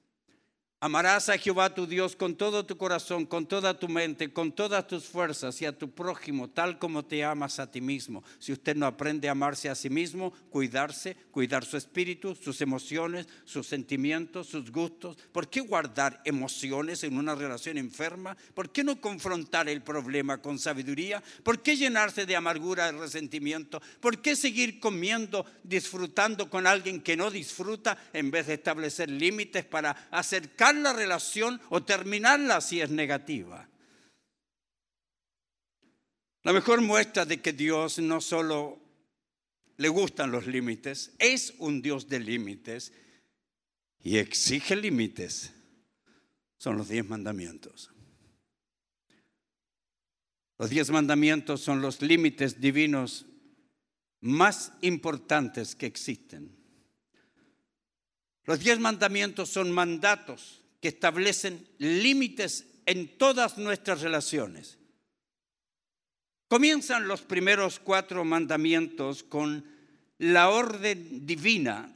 Amarás a Jehová tu Dios con todo tu corazón, con toda tu mente, con todas tus fuerzas y a tu prójimo, tal como te amas a ti mismo. Si usted no aprende a amarse a sí mismo, cuidarse, cuidar su espíritu, sus emociones, sus sentimientos, sus gustos, ¿por qué guardar emociones en una relación enferma? ¿Por qué no confrontar el problema con sabiduría? ¿Por qué llenarse de amargura y resentimiento? ¿Por qué seguir comiendo, disfrutando con alguien que no disfruta en vez de establecer límites para acercar la relación o terminarla si es negativa. La mejor muestra de que Dios no solo le gustan los límites, es un Dios de límites y exige límites, son los diez mandamientos. Los diez mandamientos son los límites divinos más importantes que existen. Los diez mandamientos son mandatos que establecen límites en todas nuestras relaciones. Comienzan los primeros cuatro mandamientos con la orden divina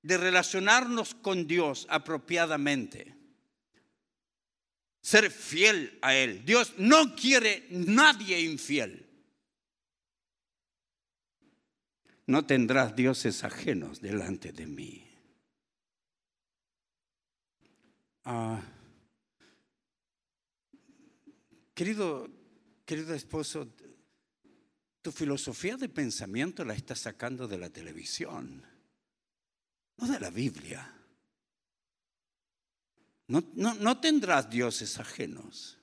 de relacionarnos con Dios apropiadamente. Ser fiel a Él. Dios no quiere nadie infiel. No tendrás dioses ajenos delante de mí. Ah, querido, querido esposo, tu filosofía de pensamiento la estás sacando de la televisión, no de la Biblia. No, no, no tendrás dioses ajenos.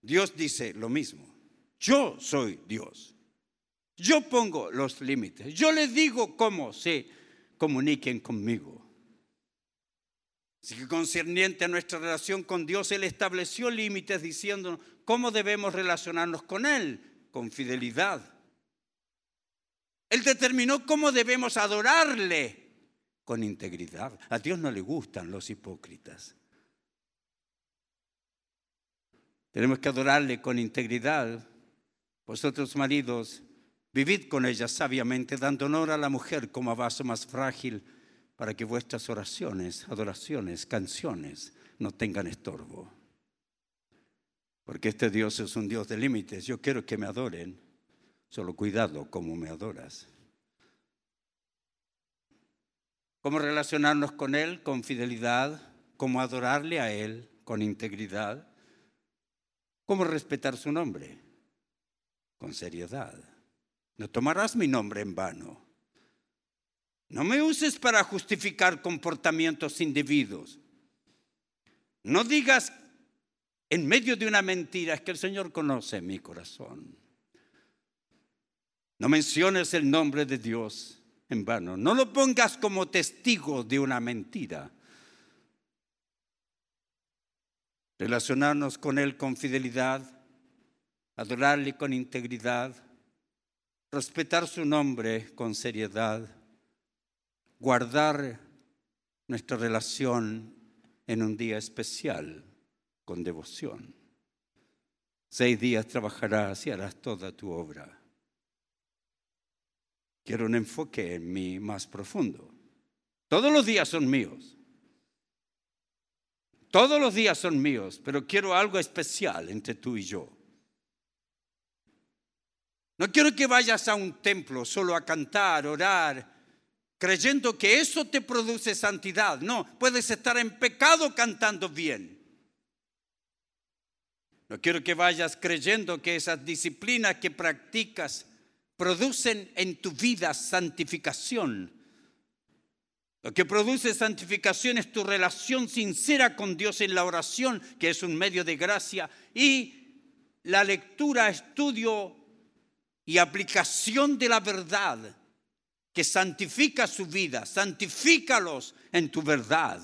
Dios dice lo mismo. Yo soy Dios. Yo pongo los límites. Yo les digo cómo se comuniquen conmigo. Así que concerniente a nuestra relación con Dios, Él estableció límites diciendo cómo debemos relacionarnos con Él, con fidelidad. Él determinó cómo debemos adorarle, con integridad. A Dios no le gustan los hipócritas. Tenemos que adorarle con integridad. Vosotros maridos, vivid con ella sabiamente, dando honor a la mujer como a vaso más frágil para que vuestras oraciones, adoraciones, canciones no tengan estorbo. Porque este Dios es un Dios de límites. Yo quiero que me adoren, solo cuidado como me adoras. ¿Cómo relacionarnos con Él? Con fidelidad, cómo adorarle a Él, con integridad. ¿Cómo respetar su nombre? Con seriedad. No tomarás mi nombre en vano. No me uses para justificar comportamientos indebidos. No digas en medio de una mentira, que el Señor conoce mi corazón. No menciones el nombre de Dios en vano. No lo pongas como testigo de una mentira. Relacionarnos con Él con fidelidad, adorarle con integridad, respetar su nombre con seriedad, guardar nuestra relación en un día especial con devoción. Seis días trabajarás y harás toda tu obra. Quiero un enfoque en mí más profundo. Todos los días son míos. Todos los días son míos, pero quiero algo especial entre tú y yo. No quiero que vayas a un templo solo a cantar, orar, creyendo que eso te produce santidad. No, puedes estar en pecado cantando bien. No quiero que vayas creyendo que esas disciplinas que practicas producen en tu vida santificación. Lo que produce santificación es tu relación sincera con Dios en la oración, que es un medio de gracia, y la lectura, estudio y aplicación de la verdad, que santifica su vida. Santifícalos en tu verdad.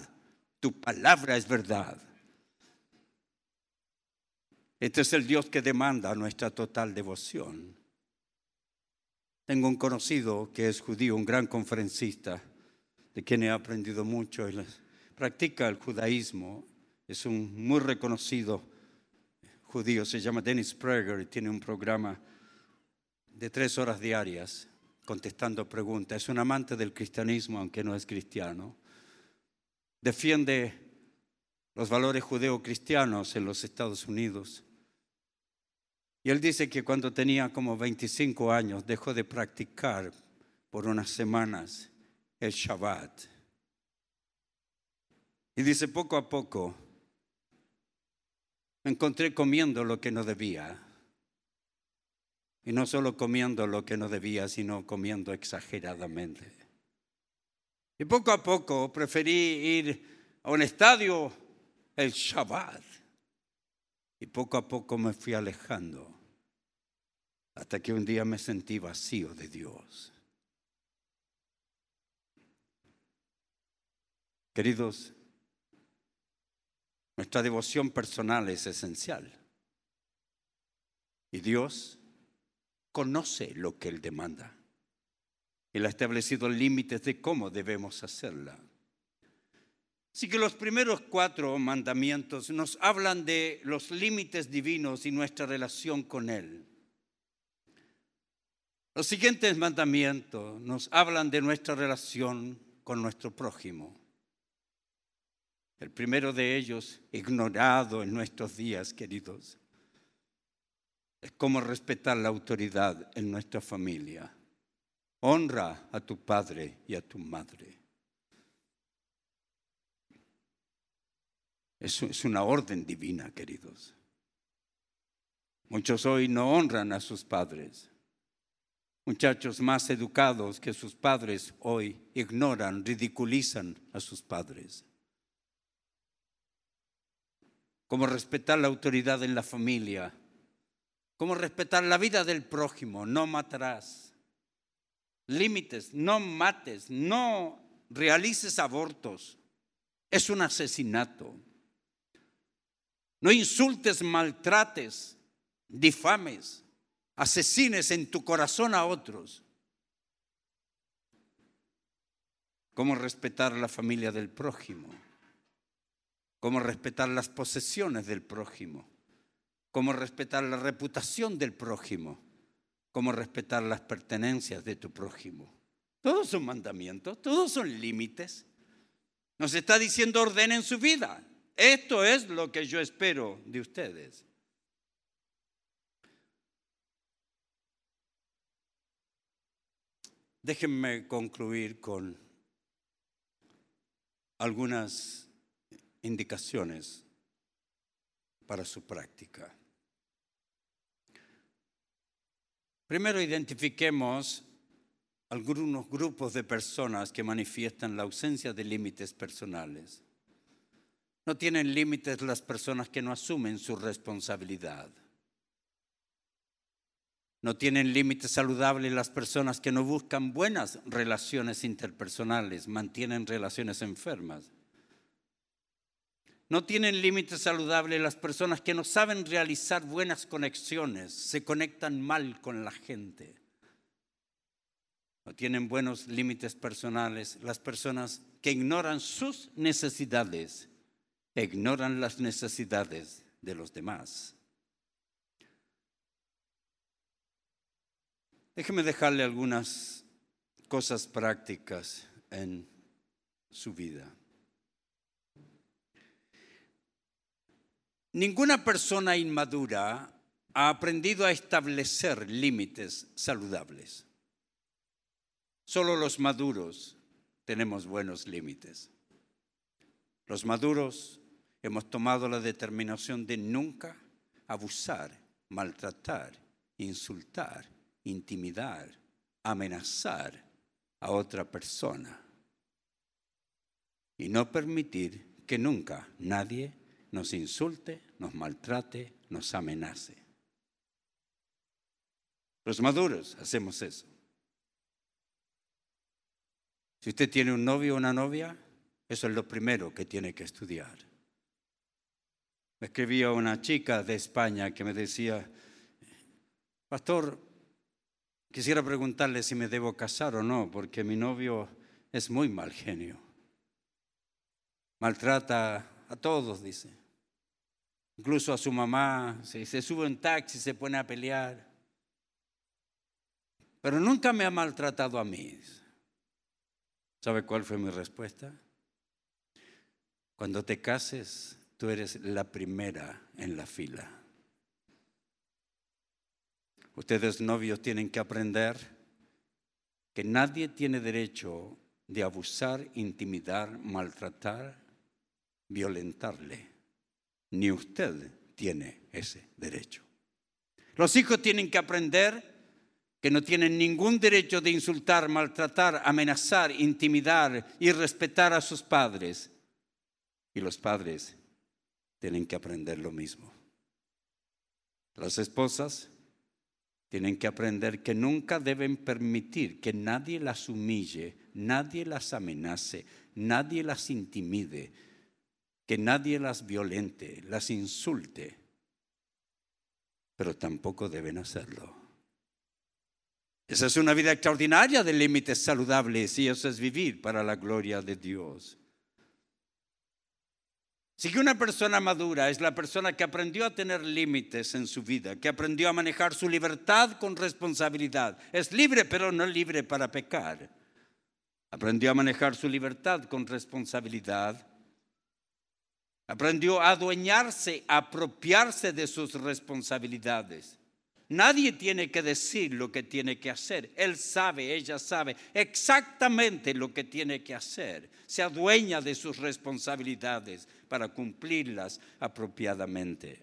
Tu palabra es verdad. Este es el Dios que demanda nuestra total devoción. Tengo un conocido que es judío, un gran conferencista, de quien he aprendido mucho. Él practica el judaísmo, es un muy reconocido judío, se llama Dennis Prager y tiene un programa de tres horas diarias contestando preguntas. Es un amante del cristianismo, aunque no es cristiano. Defiende los valores judeo-cristianos en los Estados Unidos. Y él dice que cuando tenía como 25 años dejó de practicar por unas semanas el Shabbat. Y dice, poco a poco encontré comiendo lo que no debía. Y no solo comiendo lo que no debía, sino comiendo exageradamente. Y poco a poco preferí ir a un estadio el Shabbat. Y poco a poco me fui alejando hasta que un día me sentí vacío de Dios. Queridos, nuestra devoción personal es esencial. Y Dios conoce lo que Él demanda. Él ha establecido límites de cómo debemos hacerla. Así que los primeros cuatro mandamientos nos hablan de los límites divinos y nuestra relación con Él. Los siguientes mandamientos nos hablan de nuestra relación con nuestro prójimo. El primero de ellos, ignorado en nuestros días, queridos, es cómo respetar la autoridad en nuestra familia. Honra a tu padre y a tu madre. Eso es una orden divina, queridos. Muchos hoy no honran a sus padres. Muchachos más educados que sus padres hoy ignoran, ridiculizan a sus padres. Cómo respetar la autoridad en la familia. Cómo respetar la vida del prójimo. No matarás. Límites. No mates. No realices abortos. Es un asesinato. No insultes, maltrates, difames asesines en tu corazón a otros. ¿Cómo respetar la familia del prójimo? ¿Cómo respetar las posesiones del prójimo? ¿Cómo respetar la reputación del prójimo? ¿Cómo respetar las pertenencias de tu prójimo? Todos son mandamientos, todos son límites. Nos está diciendo ordenen su vida. Esto es lo que yo espero de ustedes. Déjenme concluir con algunas indicaciones para su práctica. Primero identifiquemos algunos grupos de personas que manifiestan la ausencia de límites personales. No tienen límites las personas que no asumen su responsabilidad. No tienen límites saludables las personas que no buscan buenas relaciones interpersonales, mantienen relaciones enfermas. No tienen límites saludables las personas que no saben realizar buenas conexiones, se conectan mal con la gente. No tienen buenos límites personales las personas que ignoran sus necesidades, ignoran las necesidades de los demás. Déjeme dejarle algunas cosas prácticas en su vida. Ninguna persona inmadura ha aprendido a establecer límites saludables. Solo los maduros tenemos buenos límites. Los maduros hemos tomado la determinación de nunca abusar, maltratar, insultar, intimidar, amenazar a otra persona y no permitir que nunca nadie nos insulte, nos maltrate, nos amenace. Los maduros hacemos eso. Si usted tiene un novio o una novia, eso es lo primero que tiene que estudiar. Me escribía una chica de España que me decía, pastor, quisiera preguntarle si me debo casar o no, porque mi novio es muy mal genio. Maltrata a todos, dice. Incluso a su mamá, se, se sube en taxi, se pone a pelear. Pero nunca me ha maltratado a mí. ¿Sabe cuál fue mi respuesta? Cuando te cases, tú eres la primera en la fila. Ustedes novios tienen que aprender que nadie tiene derecho de abusar, intimidar, maltratar, violentarle. Ni usted tiene ese derecho. Los hijos tienen que aprender que no tienen ningún derecho de insultar, maltratar, amenazar, intimidar y respetar a sus padres. Y los padres tienen que aprender lo mismo. Las esposas tienen que aprender que nunca deben permitir que nadie las humille, nadie las amenace, nadie las intimide, que nadie las violente, las insulte, pero tampoco deben hacerlo. Esa es una vida extraordinaria de límites saludables y eso es vivir para la gloria de Dios. Si una persona madura es la persona que aprendió a tener límites en su vida, que aprendió a manejar su libertad con responsabilidad. Es libre, pero no libre para pecar. Aprendió a manejar su libertad con responsabilidad. Aprendió a adueñarse, a apropiarse de sus responsabilidades. Nadie tiene que decir lo que tiene que hacer. Él sabe, ella sabe exactamente lo que tiene que hacer. Se adueña de sus responsabilidades para cumplirlas apropiadamente.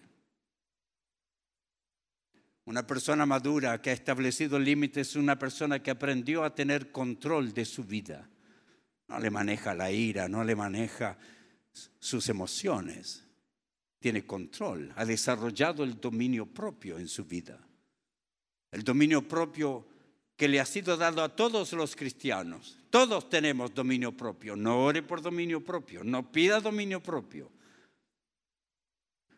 Una persona madura que ha establecido límites es una persona que aprendió a tener control de su vida. No le maneja la ira, no le maneja sus emociones. Tiene control, ha desarrollado el dominio propio en su vida el dominio propio que le ha sido dado a todos los cristianos. Todos tenemos dominio propio. No ore por dominio propio, no pida dominio propio.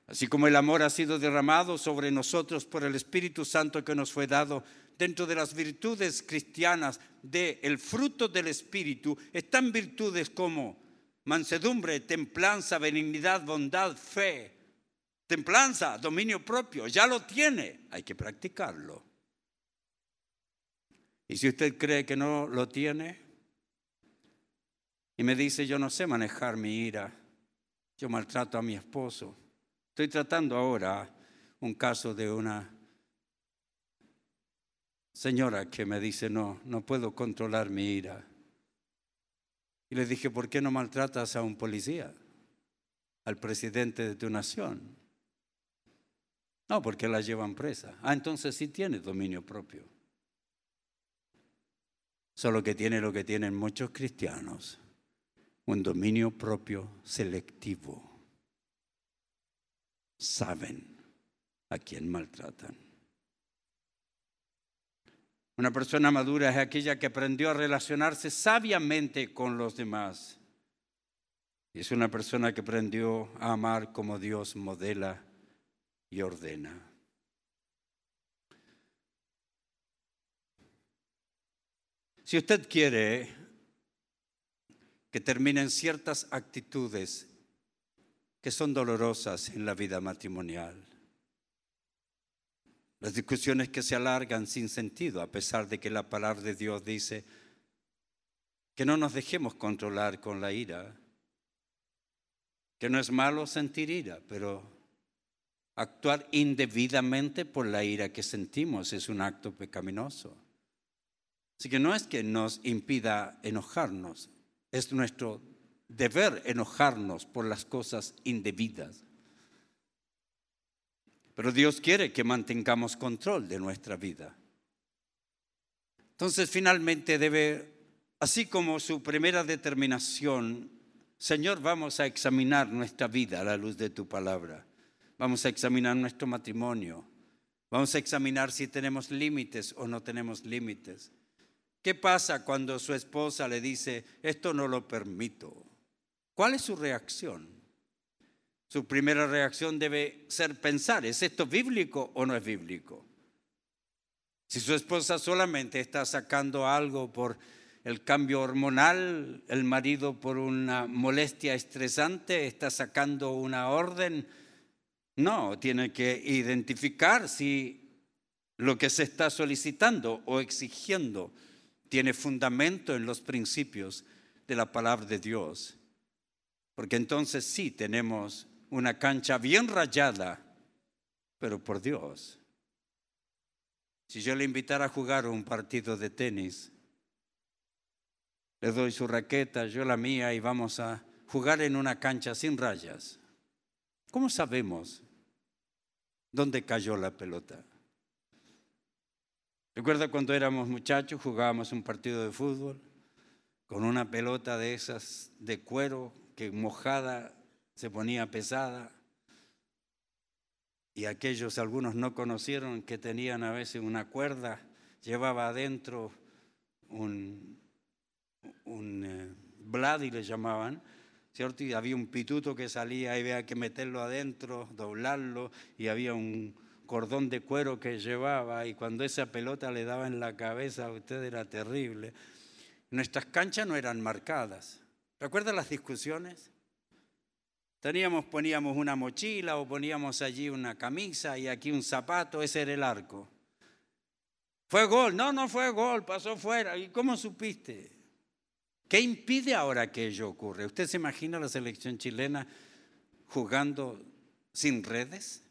Así como el amor ha sido derramado sobre nosotros por el Espíritu Santo que nos fue dado, dentro de las virtudes cristianas, del el fruto del Espíritu, están virtudes como mansedumbre, templanza, benignidad, bondad, fe. Templanza, dominio propio, ya lo tiene, hay que practicarlo. Y si usted cree que no lo tiene y me dice, yo no sé manejar mi ira, yo maltrato a mi esposo. Estoy tratando ahora un caso de una señora que me dice, no, no puedo controlar mi ira. Y le dije, ¿por qué no maltratas a un policía, al presidente de tu nación? No, porque la llevan presa. Ah, entonces sí tiene dominio propio. Solo que tiene lo que tienen muchos cristianos, un dominio propio selectivo. Saben a quién maltratan. Una persona madura es aquella que aprendió a relacionarse sabiamente con los demás. Y es una persona que aprendió a amar como Dios modela y ordena. Si usted quiere que terminen ciertas actitudes que son dolorosas en la vida matrimonial, las discusiones que se alargan sin sentido, a pesar de que la palabra de Dios dice que no nos dejemos controlar con la ira, que no es malo sentir ira, pero actuar indebidamente por la ira que sentimos es un acto pecaminoso. Así que no es que nos impida enojarnos, es nuestro deber enojarnos por las cosas indebidas. Pero Dios quiere que mantengamos control de nuestra vida. Entonces finalmente debe, así como su primera determinación, Señor, vamos a examinar nuestra vida a la luz de tu palabra. Vamos a examinar nuestro matrimonio. Vamos a examinar si tenemos límites o no tenemos límites. ¿Qué pasa cuando su esposa le dice, esto no lo permito? ¿Cuál es su reacción? Su primera reacción debe ser pensar, ¿es esto bíblico o no es bíblico? Si su esposa solamente está sacando algo por el cambio hormonal, el marido por una molestia estresante está sacando una orden, no, tiene que identificar si lo que se está solicitando o exigiendo tiene fundamento en los principios de la palabra de Dios. Porque entonces sí tenemos una cancha bien rayada, pero por Dios. Si yo le invitara a jugar un partido de tenis, le doy su raqueta, yo la mía y vamos a jugar en una cancha sin rayas. ¿Cómo sabemos dónde cayó la pelota? Recuerda cuando éramos muchachos, jugábamos un partido de fútbol con una pelota de esas de cuero que mojada se ponía pesada. Y aquellos, algunos no conocieron que tenían a veces una cuerda, llevaba adentro un, un eh, y le llamaban, ¿cierto? Y había un pituto que salía, y había que meterlo adentro, doblarlo, y había un cordón de cuero que llevaba, y cuando esa pelota le daba en la cabeza a usted era terrible. Nuestras canchas no eran marcadas. ¿Recuerda las discusiones? Teníamos, poníamos una mochila o poníamos allí una camisa y aquí un zapato, ese era el arco. Fue gol, no, no fue gol, pasó fuera. ¿Y cómo supiste? ¿Qué impide ahora que ello ocurra? ¿Usted se imagina la selección chilena jugando sin redes?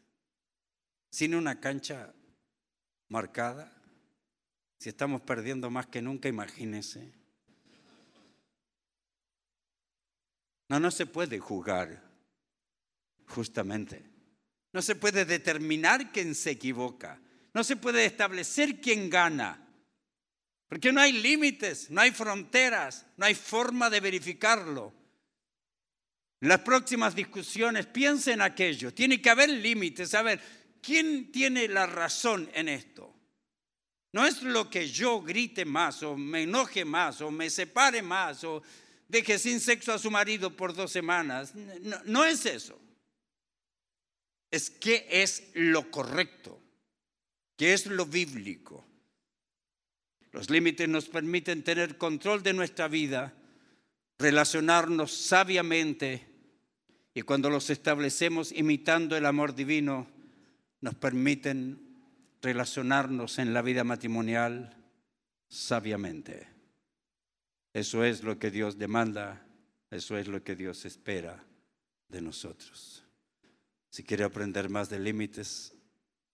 ¿Sin una cancha marcada? Si estamos perdiendo más que nunca, imagínese. No, no se puede jugar justamente. No se puede determinar quién se equivoca. No se puede establecer quién gana. Porque no hay límites, no hay fronteras, no hay forma de verificarlo. En las próximas discusiones piensen aquello. Tiene que haber límites. A ver, ¿quién tiene la razón en esto? No es lo que yo grite más o me enoje más o me separe más o deje sin sexo a su marido por dos semanas. No, no es eso es qué es lo correcto, qué es lo bíblico. Los límites nos permiten tener control de nuestra vida, relacionarnos sabiamente y cuando los establecemos imitando el amor divino, nos permiten relacionarnos en la vida matrimonial sabiamente. Eso es lo que Dios demanda, eso es lo que Dios espera de nosotros. Si quiere aprender más de límites,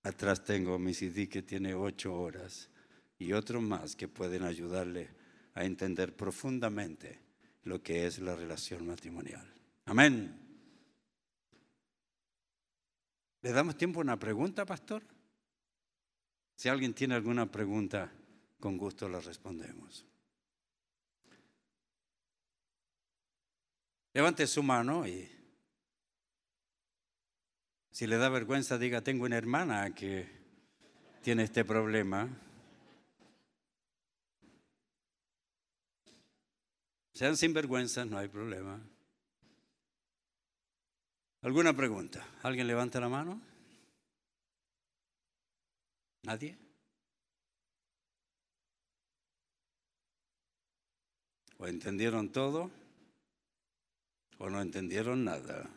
atrás tengo mi CD que tiene ocho horas y otros más que pueden ayudarle a entender profundamente lo que es la relación matrimonial. Amén. ¿Le damos tiempo a una pregunta, pastor? Si alguien tiene alguna pregunta, con gusto la respondemos. Levante su mano y si le da vergüenza diga, tengo una hermana que tiene este problema. Sean sinvergüenzas, no hay problema. ¿Alguna pregunta? ¿Alguien levanta la mano? ¿Nadie? ¿O entendieron todo? ¿O no entendieron nada?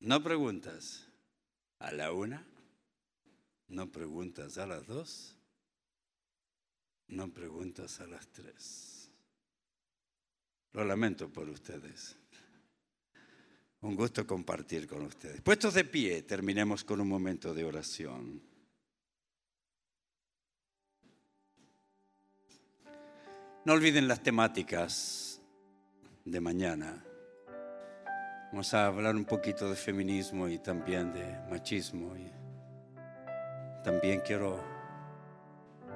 No preguntas a la una, no preguntas a las dos, no preguntas a las tres. Lo lamento por ustedes. Un gusto compartir con ustedes. Puestos de pie, terminemos con un momento de oración. No olviden las temáticas de mañana. Vamos a hablar un poquito de feminismo y también de machismo. Y también quiero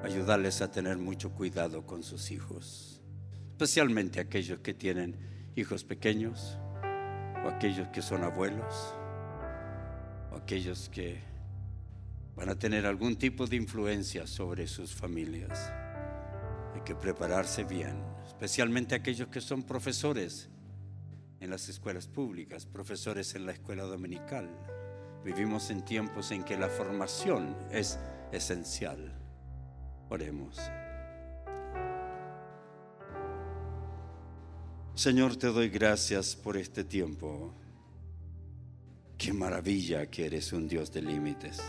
ayudarles a tener mucho cuidado con sus hijos, especialmente aquellos que tienen hijos pequeños o aquellos que son abuelos o aquellos que van a tener algún tipo de influencia sobre sus familias. Hay que prepararse bien, especialmente aquellos que son profesores en las escuelas públicas, profesores en la escuela dominical. Vivimos en tiempos en que la formación es esencial. Oremos. Señor, te doy gracias por este tiempo. Qué maravilla que eres un Dios de límites.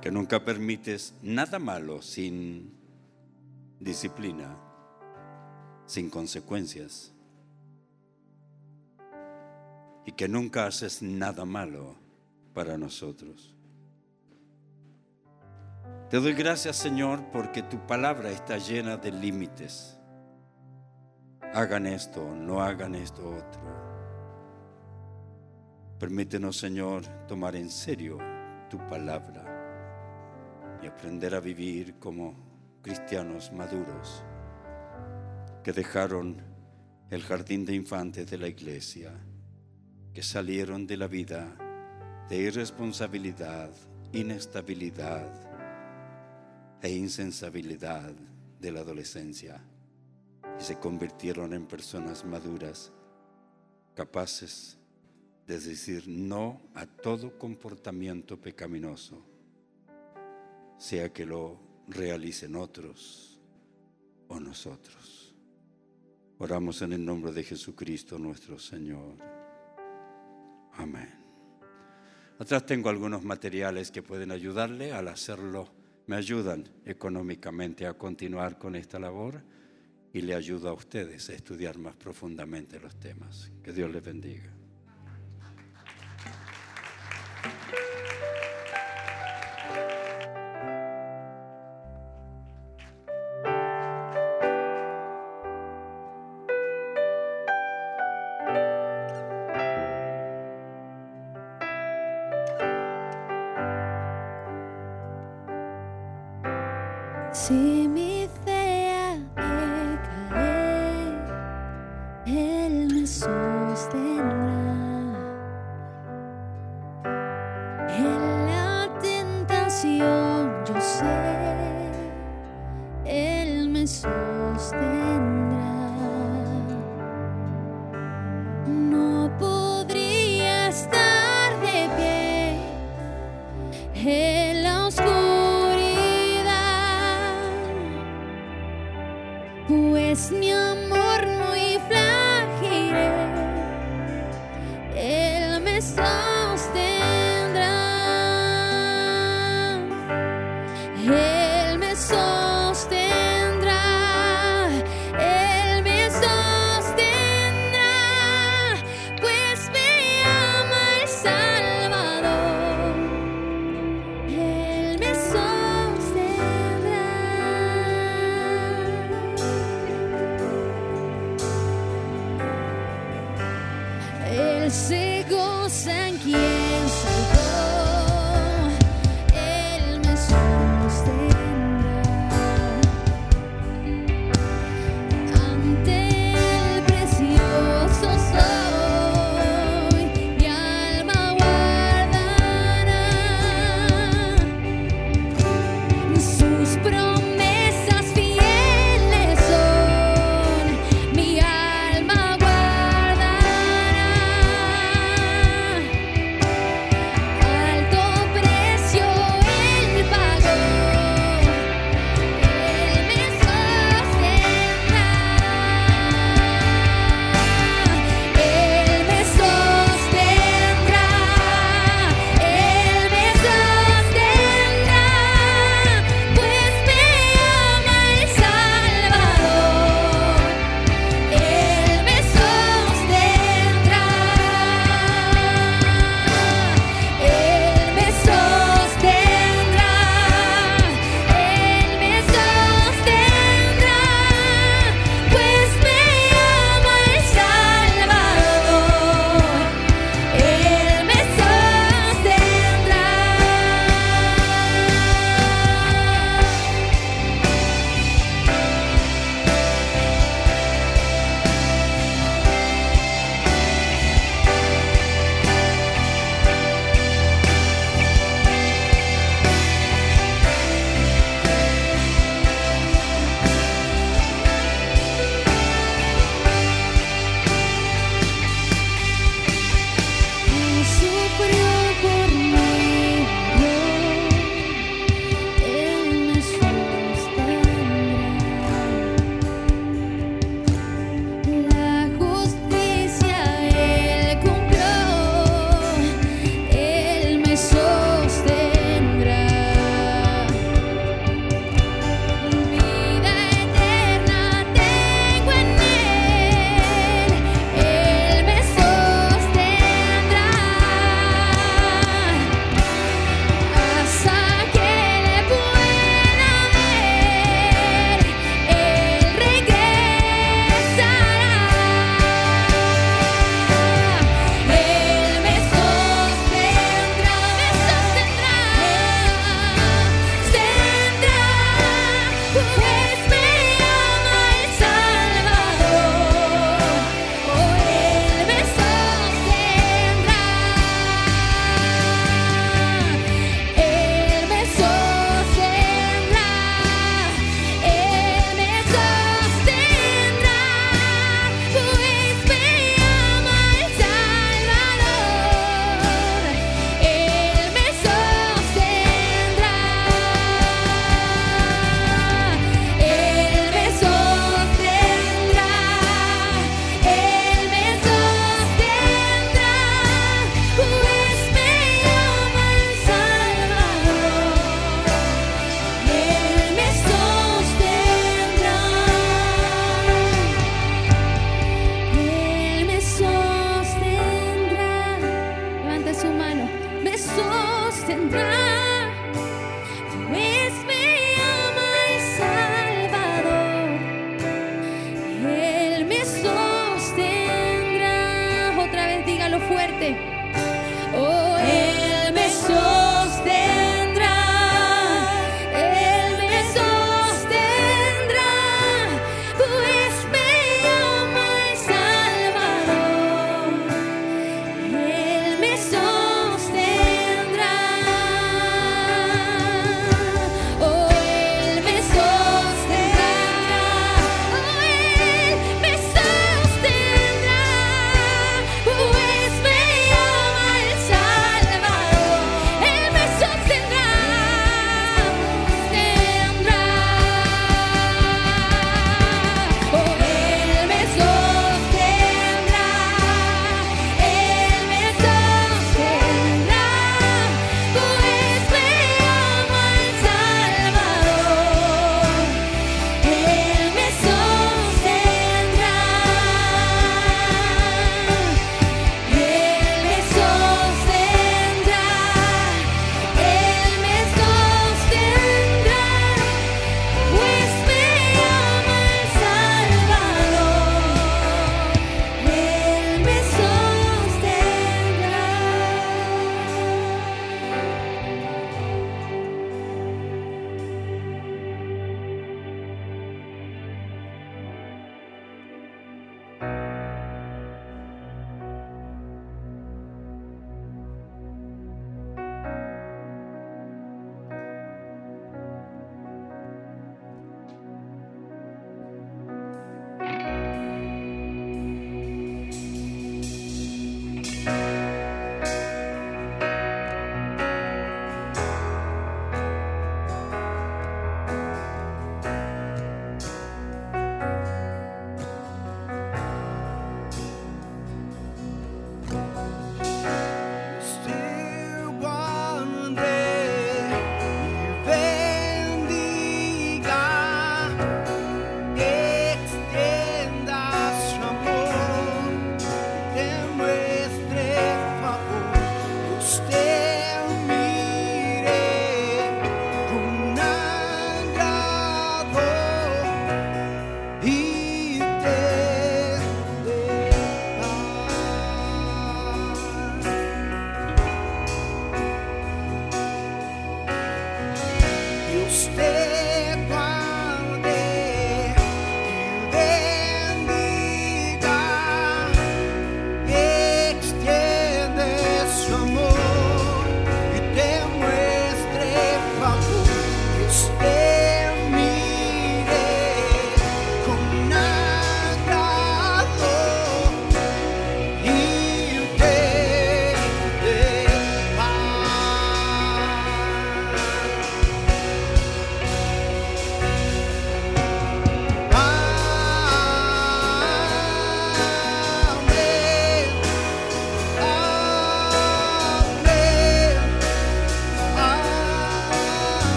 Que nunca permites nada malo sin disciplina, sin consecuencias. Y que nunca haces nada malo para nosotros. Te doy gracias, Señor, porque tu palabra está llena de límites hagan esto, no hagan esto otro. Permítenos, Señor, tomar en serio tu palabra y aprender a vivir como cristianos maduros que dejaron el jardín de infantes de la iglesia, que salieron de la vida de irresponsabilidad, inestabilidad e insensibilidad de la adolescencia y se convirtieron en personas maduras, capaces de decir no a todo comportamiento pecaminoso, sea que lo realicen otros o nosotros. Oramos en el nombre de Jesucristo nuestro Señor. Amén. Atrás tengo algunos materiales que pueden ayudarle al hacerlo. Me ayudan económicamente a continuar con esta labor y le ayuda a ustedes a estudiar más profundamente los temas. Que Dios les bendiga.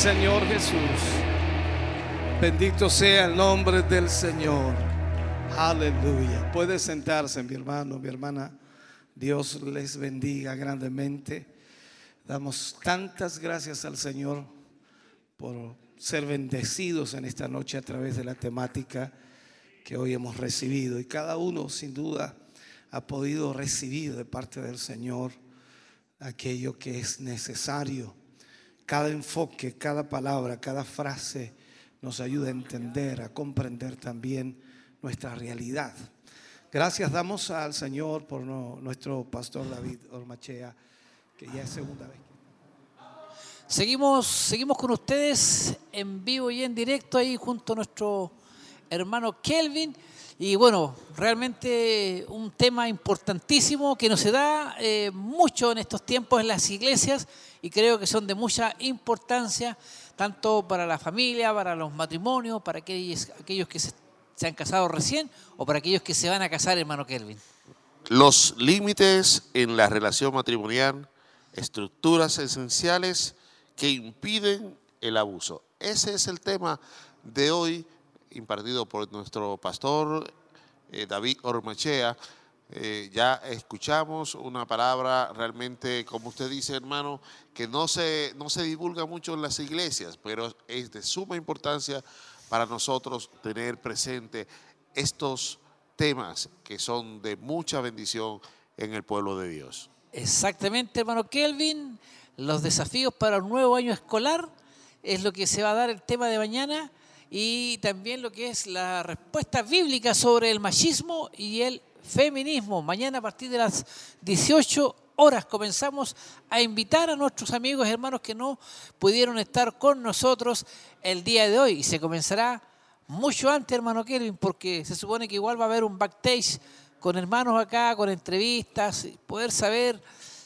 Señor Jesús. Bendito sea el nombre del Señor. Aleluya. Puede sentarse mi hermano, mi hermana. Dios les bendiga grandemente. Damos tantas gracias al Señor por ser bendecidos en esta noche a través de la temática que hoy hemos recibido. Y cada uno sin duda ha podido recibir de parte del Señor aquello que es necesario. Cada enfoque, cada palabra, cada frase nos ayuda a entender, a comprender también nuestra realidad. Gracias damos al Señor por no- nuestro pastor David Ormachea, que ya es segunda vez. Seguimos, seguimos con ustedes en vivo y en directo ahí junto a nuestro hermano Kelvin. Y bueno, realmente un tema importantísimo que nos se da eh, mucho en estos tiempos en las iglesias y creo que son de mucha importancia tanto para la familia, para los matrimonios, para aquellos, que se, se han casado recién o para aquellos que se van a casar, hermano Kelvin. Los límites en la relación matrimonial, estructuras esenciales que impiden el abuso. Ese es el tema de hoy impartido por nuestro pastor eh, David Ormachea. Eh, ya escuchamos una palabra realmente, como usted dice, hermano, que no se, no se divulga mucho en las iglesias, pero es de suma importancia para nosotros tener presente estos temas que son de mucha bendición en el pueblo de Dios. Exactamente, hermano Kelvin. Los desafíos para un nuevo año escolar es lo que se va a dar el tema de mañana y también lo que es la respuesta bíblica sobre el machismo y el feminismo. Mañana a partir de las 18 horas comenzamos a invitar a nuestros amigos y hermanos que no pudieron estar con nosotros el día de hoy y se comenzará mucho antes, hermano Kelvin, porque se supone que igual va a haber un backstage con hermanos acá, con entrevistas, poder saber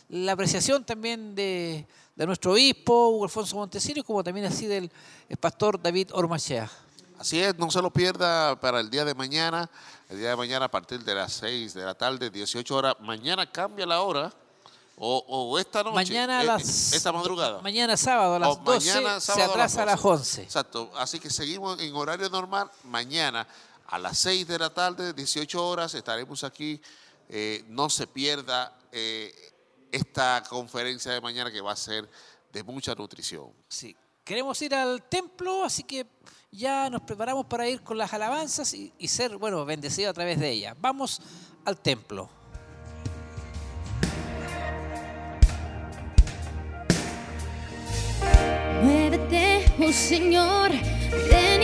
la apreciación también de, de nuestro obispo, Hugo Alfonso Montesinos, como también así del el pastor David Ormachea. Así es, no se lo pierda para el día de mañana. El día de mañana a partir de las 6 de la tarde, 18 horas. Mañana cambia la hora. O, o esta noche. Mañana a eh, las- Esta madrugada. Mañana sábado a las O 12 mañana se sábado atrasa a las 11. Exacto. Así que seguimos en horario normal. Mañana a las 6 de la tarde, 18 horas, estaremos aquí. Eh, no se pierda eh, esta conferencia de mañana que va a ser de mucha nutrición. Sí. Queremos ir al templo, así que ya nos preparamos para ir con las alabanzas y, ser, bueno, bendecidos a través de ellas. Vamos al templo. Muévete, oh Señor, ven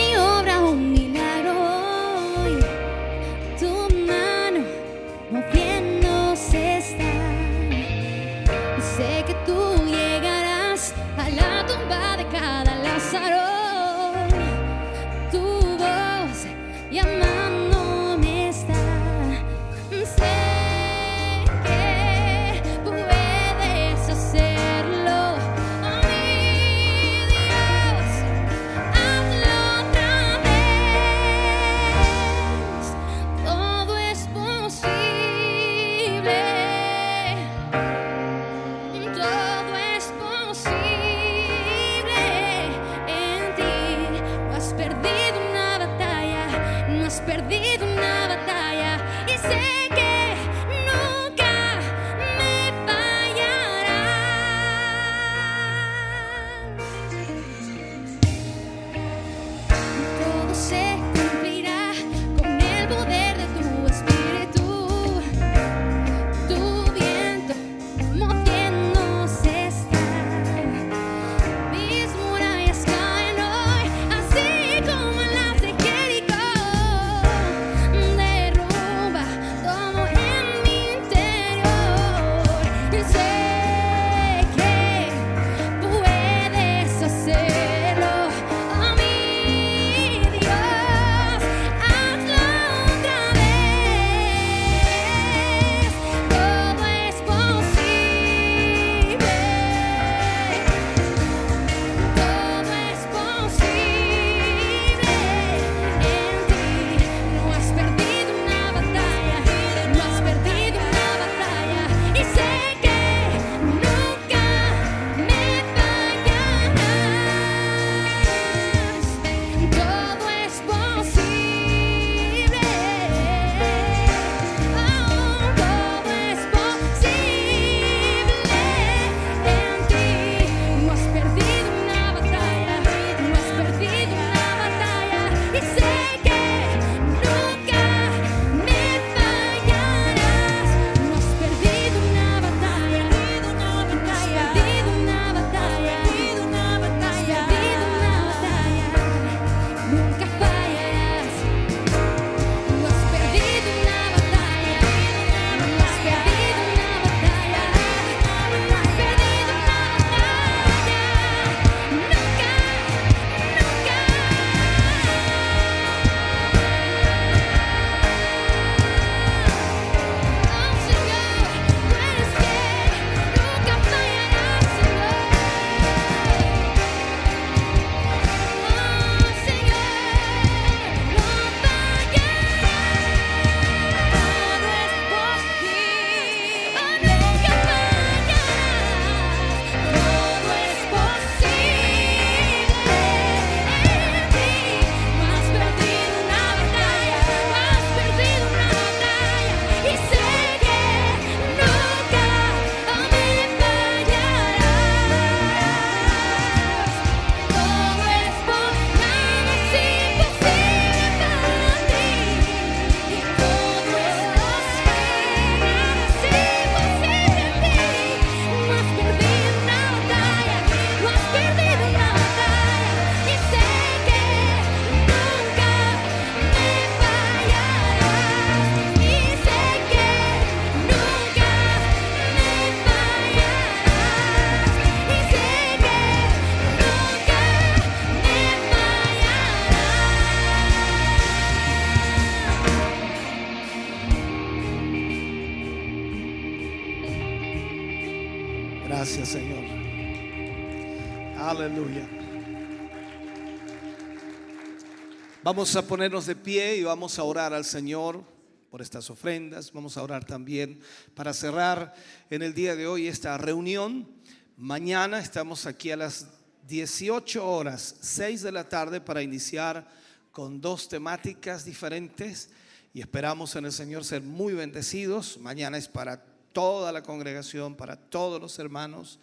Vamos a ponernos de pie y vamos a orar al Señor por estas ofrendas. Vamos a orar también para cerrar en el día de hoy esta reunión. Mañana estamos aquí a las 18 horas, 6 de la tarde, para iniciar con dos temáticas diferentes y esperamos en el Señor ser muy bendecidos. Mañana es para toda la congregación, para todos los hermanos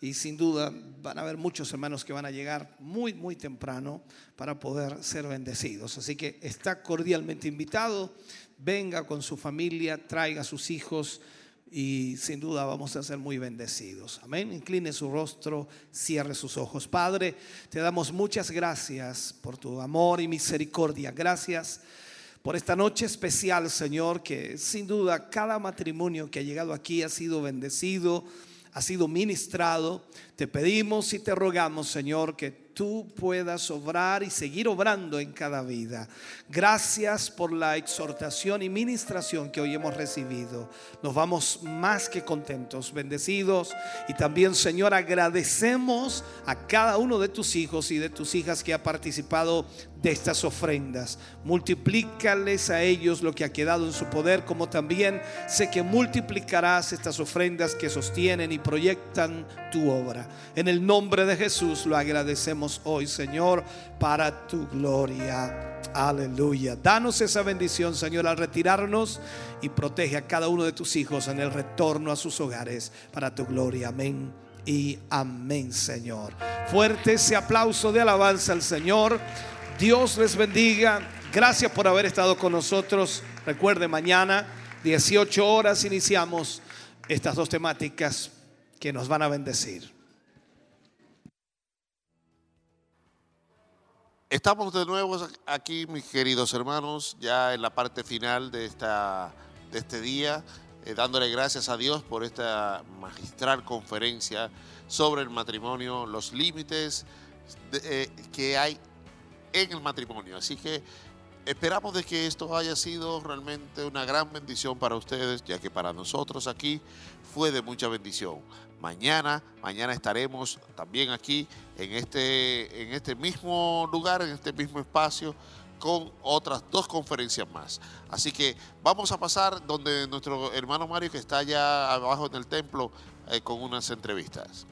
y sin duda van a haber muchos hermanos que van a llegar muy, muy temprano para poder ser bendecidos. Así que está cordialmente invitado, venga con su familia, traiga a sus hijos y sin duda vamos a ser muy bendecidos. Amén. Incline su rostro, cierre sus ojos. Padre, te damos muchas gracias por tu amor y misericordia. Gracias por esta noche especial, Señor, que sin duda cada matrimonio que ha llegado aquí ha sido bendecido, ha sido ministrado. Te pedimos y te rogamos, Señor, que tú puedas obrar y seguir obrando en cada vida. Gracias por la exhortación y ministración que hoy hemos recibido. Nos vamos más que contentos, bendecidos y también, Señor, agradecemos a cada uno de tus hijos y de tus hijas que ha participado de estas ofrendas. Multiplícales a ellos lo que ha quedado en su poder, como también sé que multiplicarás estas ofrendas que sostienen y proyectan tu obra. En el nombre de Jesús lo agradecemos hoy, Señor, para tu gloria. Aleluya. Danos esa bendición, Señor, al retirarnos y protege a cada uno de tus hijos en el retorno a sus hogares para tu gloria. Amén y amén, Señor. Fuerte ese aplauso de alabanza al Señor. Dios les bendiga. Gracias por haber estado con nosotros. Recuerde, mañana, 18 horas, iniciamos estas dos temáticas que nos van a bendecir. Estamos de nuevo aquí, mis queridos hermanos, ya en la parte final de, esta, de este día, eh, dándole gracias a Dios por esta magistral conferencia sobre el matrimonio, los límites eh, que hay en el matrimonio. Así que esperamos de que esto haya sido realmente una gran bendición para ustedes, ya que para nosotros aquí fue de mucha bendición. Mañana, mañana estaremos también aquí en este, en este mismo lugar, en este mismo espacio, con otras dos conferencias más. Así que vamos a pasar donde nuestro hermano Mario, que está allá abajo en el templo, eh, con unas entrevistas.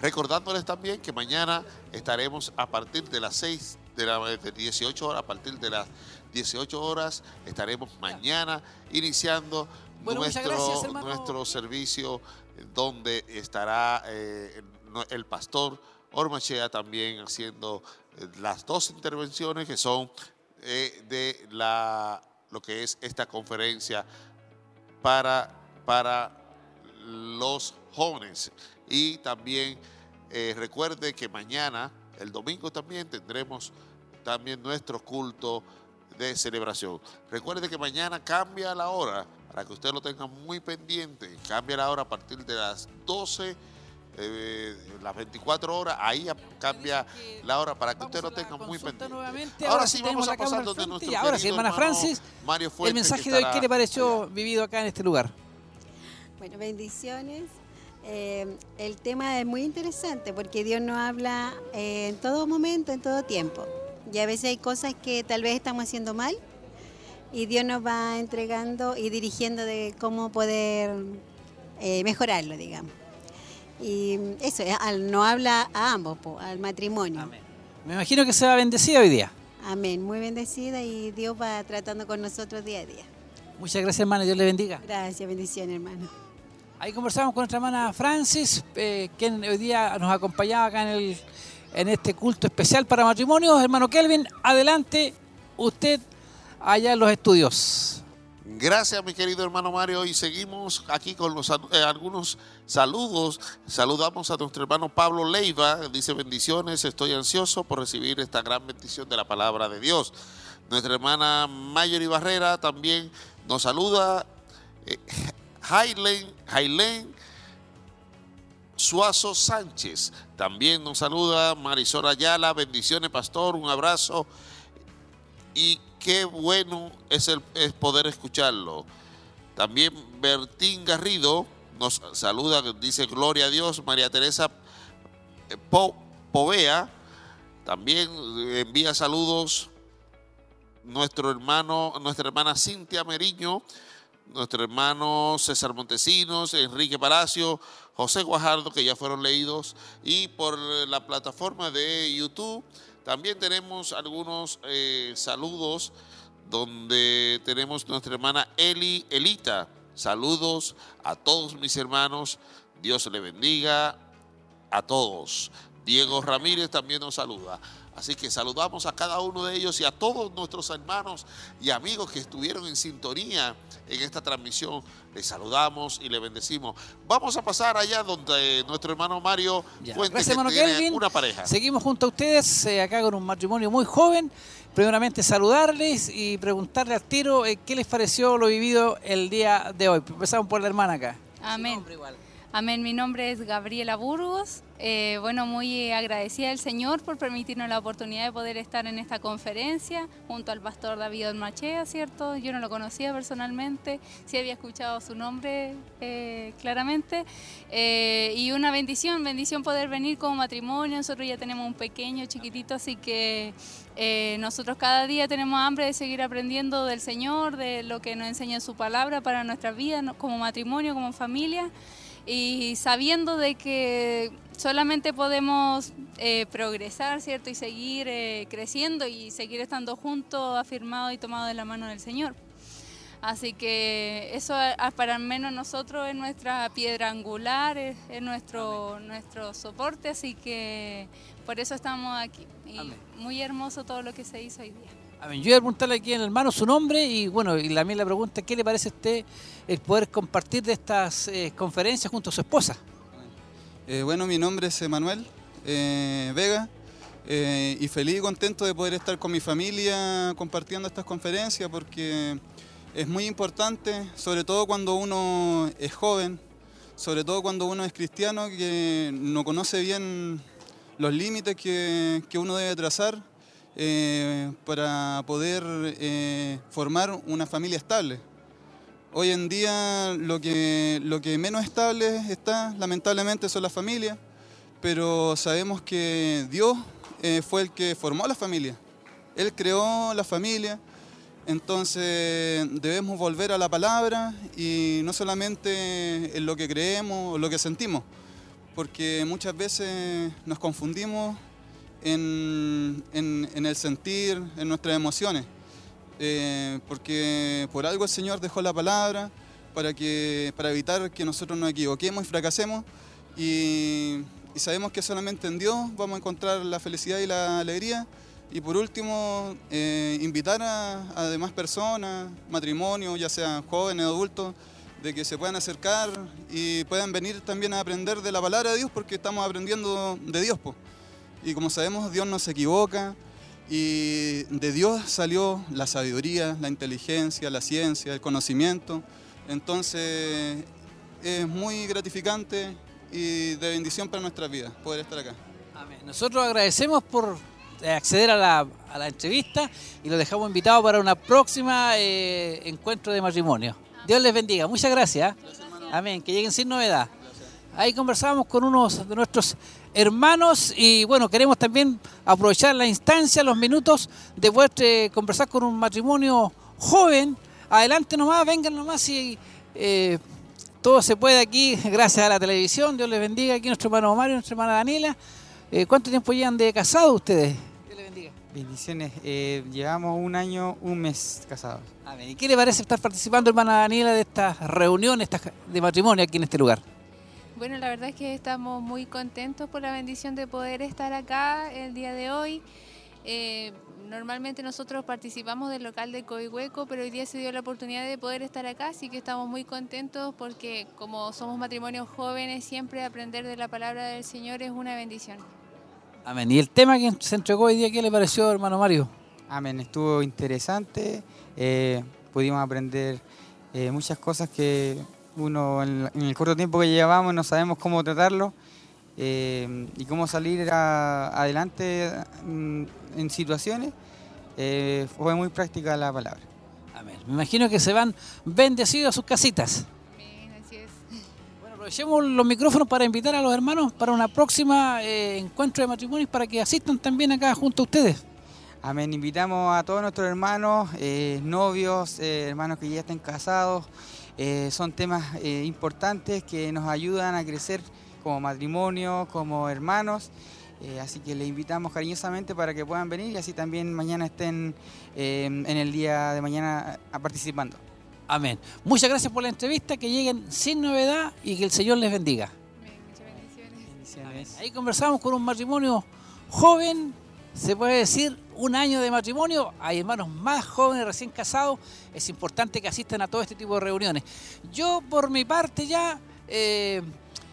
Recordándoles también que mañana estaremos a partir de las 6 de la de 18 horas, a partir de las 18 horas estaremos mañana iniciando Bueno, nuestro, gracias, nuestro servicio eh, donde estará eh, el pastor Ormachea también haciendo eh, las dos intervenciones que son eh, de la, lo que es esta conferencia para, para los jóvenes. Y también eh, recuerde que mañana, el domingo también tendremos también nuestro culto de celebración. Recuerde que mañana cambia la hora, para que usted lo tenga muy pendiente. Cambia la hora a partir de las 12, eh, las 24 horas, ahí cambia la hora para que Vamos usted lo tenga muy pendiente. nuevamente. Ahora Ahora sí vamos a pasar donde nuestro Y ahora sí, hermana Francis, Mario el Fuentes, que mensaje de hoy, ¿qué le pareció vivido acá en este lugar? Bueno, bendiciones. Eh, el tema es muy interesante porque Dios nos habla eh, en todo momento, en todo tiempo. Y a veces hay cosas que tal vez estamos haciendo mal y Dios nos va entregando y dirigiendo de cómo poder eh, mejorarlo, digamos. Y eso, eh, al- nos habla a ambos, po, al matrimonio. Amén. Me imagino que se va a bendecir hoy día. Amén. Muy bendecida y Dios va tratando con nosotros día a día. Muchas gracias, hermana. Dios le bendiga. Gracias, bendiciones, hermano. Ahí conversamos con nuestra hermana Francis, eh, quien hoy día nos acompañaba acá en, el, en este culto especial para matrimonios. Hermano Kelvin, adelante, usted allá en los estudios. Gracias, mi querido hermano Mario. Y seguimos aquí con eh, algunos saludos. Saludamos a nuestro hermano Pablo Leiva. Dice bendiciones. Estoy ansioso por recibir esta gran bendición de la palabra de Dios. Nuestra hermana Mayori Barrera también nos saluda. Eh, Jailen, Jailen Suazo Sánchez también nos saluda. Marisol Ayala, bendiciones, pastor. Un abrazo. Y qué bueno es, el, es poder escucharlo. También Bertín Garrido nos saluda, dice Gloria a Dios, María Teresa eh, Po- Povea también envía saludos nuestro hermano, nuestra hermana Cintia Meriño, nuestro hermano César Montesinos, Enrique Palacio, José Guajardo, que ya fueron leídos, y por la plataforma de YouTube también tenemos algunos eh, saludos donde tenemos nuestra hermana Eli Elita. Saludos a todos mis hermanos, Dios le bendiga a todos. Diego Ramírez también nos saluda. Así que saludamos a cada uno de ellos y a todos nuestros hermanos y amigos que estuvieron en sintonía en esta transmisión. Les saludamos y les bendecimos. Vamos a pasar allá donde nuestro hermano Mario Ya. Fuentes Gracias, que hermano tiene Kelvin. una pareja. Seguimos junto a ustedes eh, acá con un matrimonio muy joven. Primeramente saludarles y preguntarle al tiro eh, qué les pareció lo vivido el día de hoy. Empezamos por la hermana acá. Amén. Amén. Mi nombre es Gabriela Burgos. Eh, bueno, muy agradecida al Señor por permitirnos la oportunidad de poder estar en esta conferencia junto al pastor David Machea, ¿cierto? Yo no lo conocía personalmente, sí había escuchado su nombre eh, claramente. Eh, y una bendición, bendición poder venir como matrimonio. Nosotros ya tenemos un pequeño, chiquitito, así que nosotros cada día tenemos hambre de seguir aprendiendo del Señor, de lo que nos enseña su palabra para nuestra vida como matrimonio, como familia y sabiendo de que solamente podemos eh, progresar, ¿cierto? Y seguir eh, creciendo y seguir estando juntos, afirmados y tomados de la mano del Señor. Así que eso para al menos nosotros es nuestra piedra angular, es, es nuestro, nuestro soporte, así que por eso estamos aquí. Y muy hermoso todo lo que se hizo hoy día. Yo voy a preguntarle aquí al hermano su nombre y bueno, y también la pregunta, ¿qué le parece a usted el poder compartir de estas eh, conferencias junto a su esposa? Eh, bueno, mi nombre es Emanuel eh, Vega y feliz y contento de poder estar con mi familia compartiendo estas conferencias porque es muy importante, sobre todo cuando uno es joven, sobre todo cuando uno es cristiano que no conoce bien los límites que, que uno debe trazar eh, para poder eh, formar una familia estable. Hoy en día lo que, lo que menos estable está, lamentablemente, son las familias, pero sabemos que Dios eh, fue el que formó la familia. Él creó la familia, entonces debemos volver a la palabra y no solamente en lo que creemos o lo que sentimos, porque muchas veces nos confundimos en, en- en el sentir, en nuestras emociones. Eh, porque por algo el Señor dejó la palabra para, que, para evitar que nosotros nos equivoquemos y fracasemos y, y sabemos que solamente en Dios vamos a encontrar la felicidad y la alegría y por último eh, invitar a, a demás personas, matrimonios, ya sean jóvenes o adultos, de que se puedan acercar y puedan venir también a aprender de la palabra de Dios porque estamos aprendiendo de Dios. po. Y como sabemos, Dios no se equivoca y de Dios salió la sabiduría, la inteligencia, la ciencia, el conocimiento. Entonces es muy gratificante y de bendición para nuestras vidas poder estar acá. Nosotros agradecemos por eh, acceder a la, a la entrevista y lo dejamos invitado para una próxima eh, encuentro de matrimonio. Dios les bendiga. Muchas gracias. Amén. Que lleguen sin novedad. Ahí conversábamos con unos de nuestros hermanos y bueno, queremos también aprovechar la instancia, los minutos de poder eh, conversar con un matrimonio joven. Adelante nomás, vengan nomás y eh, todo se puede aquí gracias a la televisión. Dios les bendiga. Aquí nuestro hermano Mario, nuestra hermana Daniela. Eh, ¿Cuánto tiempo llevan de casados ustedes? Bendiciones. Eh, llevamos un año, un mes casados. ¿Y qué le parece estar participando, hermana Daniela, de estas reuniones de matrimonio aquí en este lugar? Bueno, la verdad es que estamos muy contentos por la bendición de poder estar acá el día de hoy. Eh, normalmente nosotros participamos del local de Coihueco, pero hoy día se dio la oportunidad de poder estar acá, así que estamos muy contentos porque como somos matrimonios jóvenes, siempre aprender de la palabra del Señor es una bendición. Amén. ¿Y el tema que se entregó hoy día, qué le pareció, hermano Mario? Amén. Estuvo interesante. eh, pudimos aprender eh, muchas cosas que uno en, en el corto tiempo que llevamos no sabemos cómo tratarlo eh, y cómo salir a- adelante mm, en situaciones. eh, fue muy práctica la palabra. Amén. Me imagino que se van bendecidos a sus casitas. Así es. Bueno, aprovechemos los micrófonos para invitar a los hermanos para una próxima eh, encuentro de matrimonios para que asistan también acá junto a ustedes. Amén. Invitamos a todos nuestros hermanos, eh, novios, eh, hermanos que ya estén casados. Eh, son temas eh, importantes que nos ayudan a crecer como matrimonio, como hermanos. Eh, así que les invitamos cariñosamente para que puedan venir y así también mañana estén eh, en el día de mañana ah, participando. Amén. Muchas gracias por la entrevista, que lleguen sin novedad y que el Señor les bendiga. Ahí conversamos con un matrimonio joven, se puede decir un año de matrimonio. Hay hermanos más jóvenes recién casados. Es importante que asistan a todo este tipo de reuniones. Yo, por mi parte, ya eh,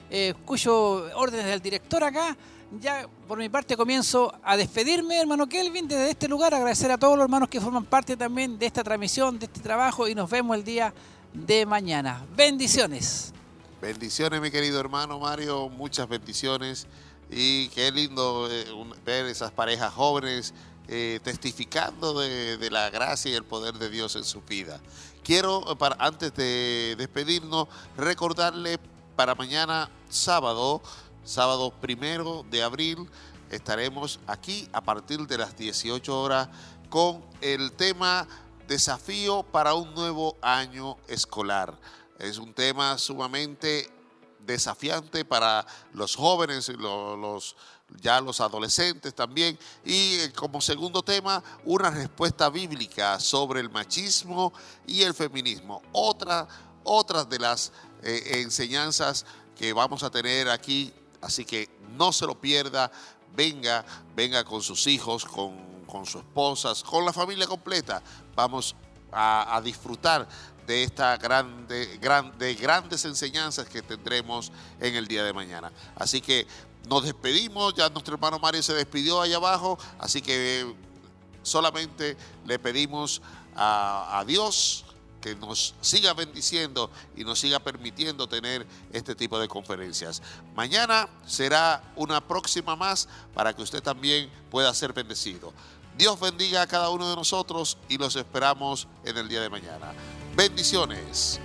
eh, escucho órdenes del director acá. Ya por mi parte comienzo a despedirme, hermano Kelvin, desde este lugar, agradecer a todos los hermanos que forman parte también de esta transmisión, de este trabajo y nos vemos el día de mañana. Bendiciones. Bendiciones, mi querido hermano Mario, muchas bendiciones. Y qué lindo eh, ver esas parejas jóvenes eh, testificando de, de la gracia y el poder de Dios en su vida. Quiero, eh, para, antes de despedirnos, recordarle para mañana sábado, sábado primero de abril, estaremos aquí a partir de las 18 horas con el tema Desafío para un nuevo año escolar. Es un tema sumamente desafiante para los jóvenes, lo- los, ya los adolescentes también. Y eh, como segundo tema, una respuesta bíblica sobre el machismo y el feminismo. Otra, otras de las eh, enseñanzas que vamos a tener aquí, así que no se lo pierda. Venga, venga con sus hijos, con, con sus esposas, con la familia completa. Vamos a disfrutar de esta grande, gran- de grandes enseñanzas que tendremos en el día de mañana. Así que nos despedimos, ya nuestro hermano Mario se despidió allá abajo, así que eh, solamente le pedimos a Dios que nos siga bendiciendo y nos siga permitiendo tener este tipo de conferencias. Mañana será una próxima más para que usted también pueda ser bendecido. Dios bendiga a cada uno de nosotros y los esperamos en el día de mañana. Bendiciones.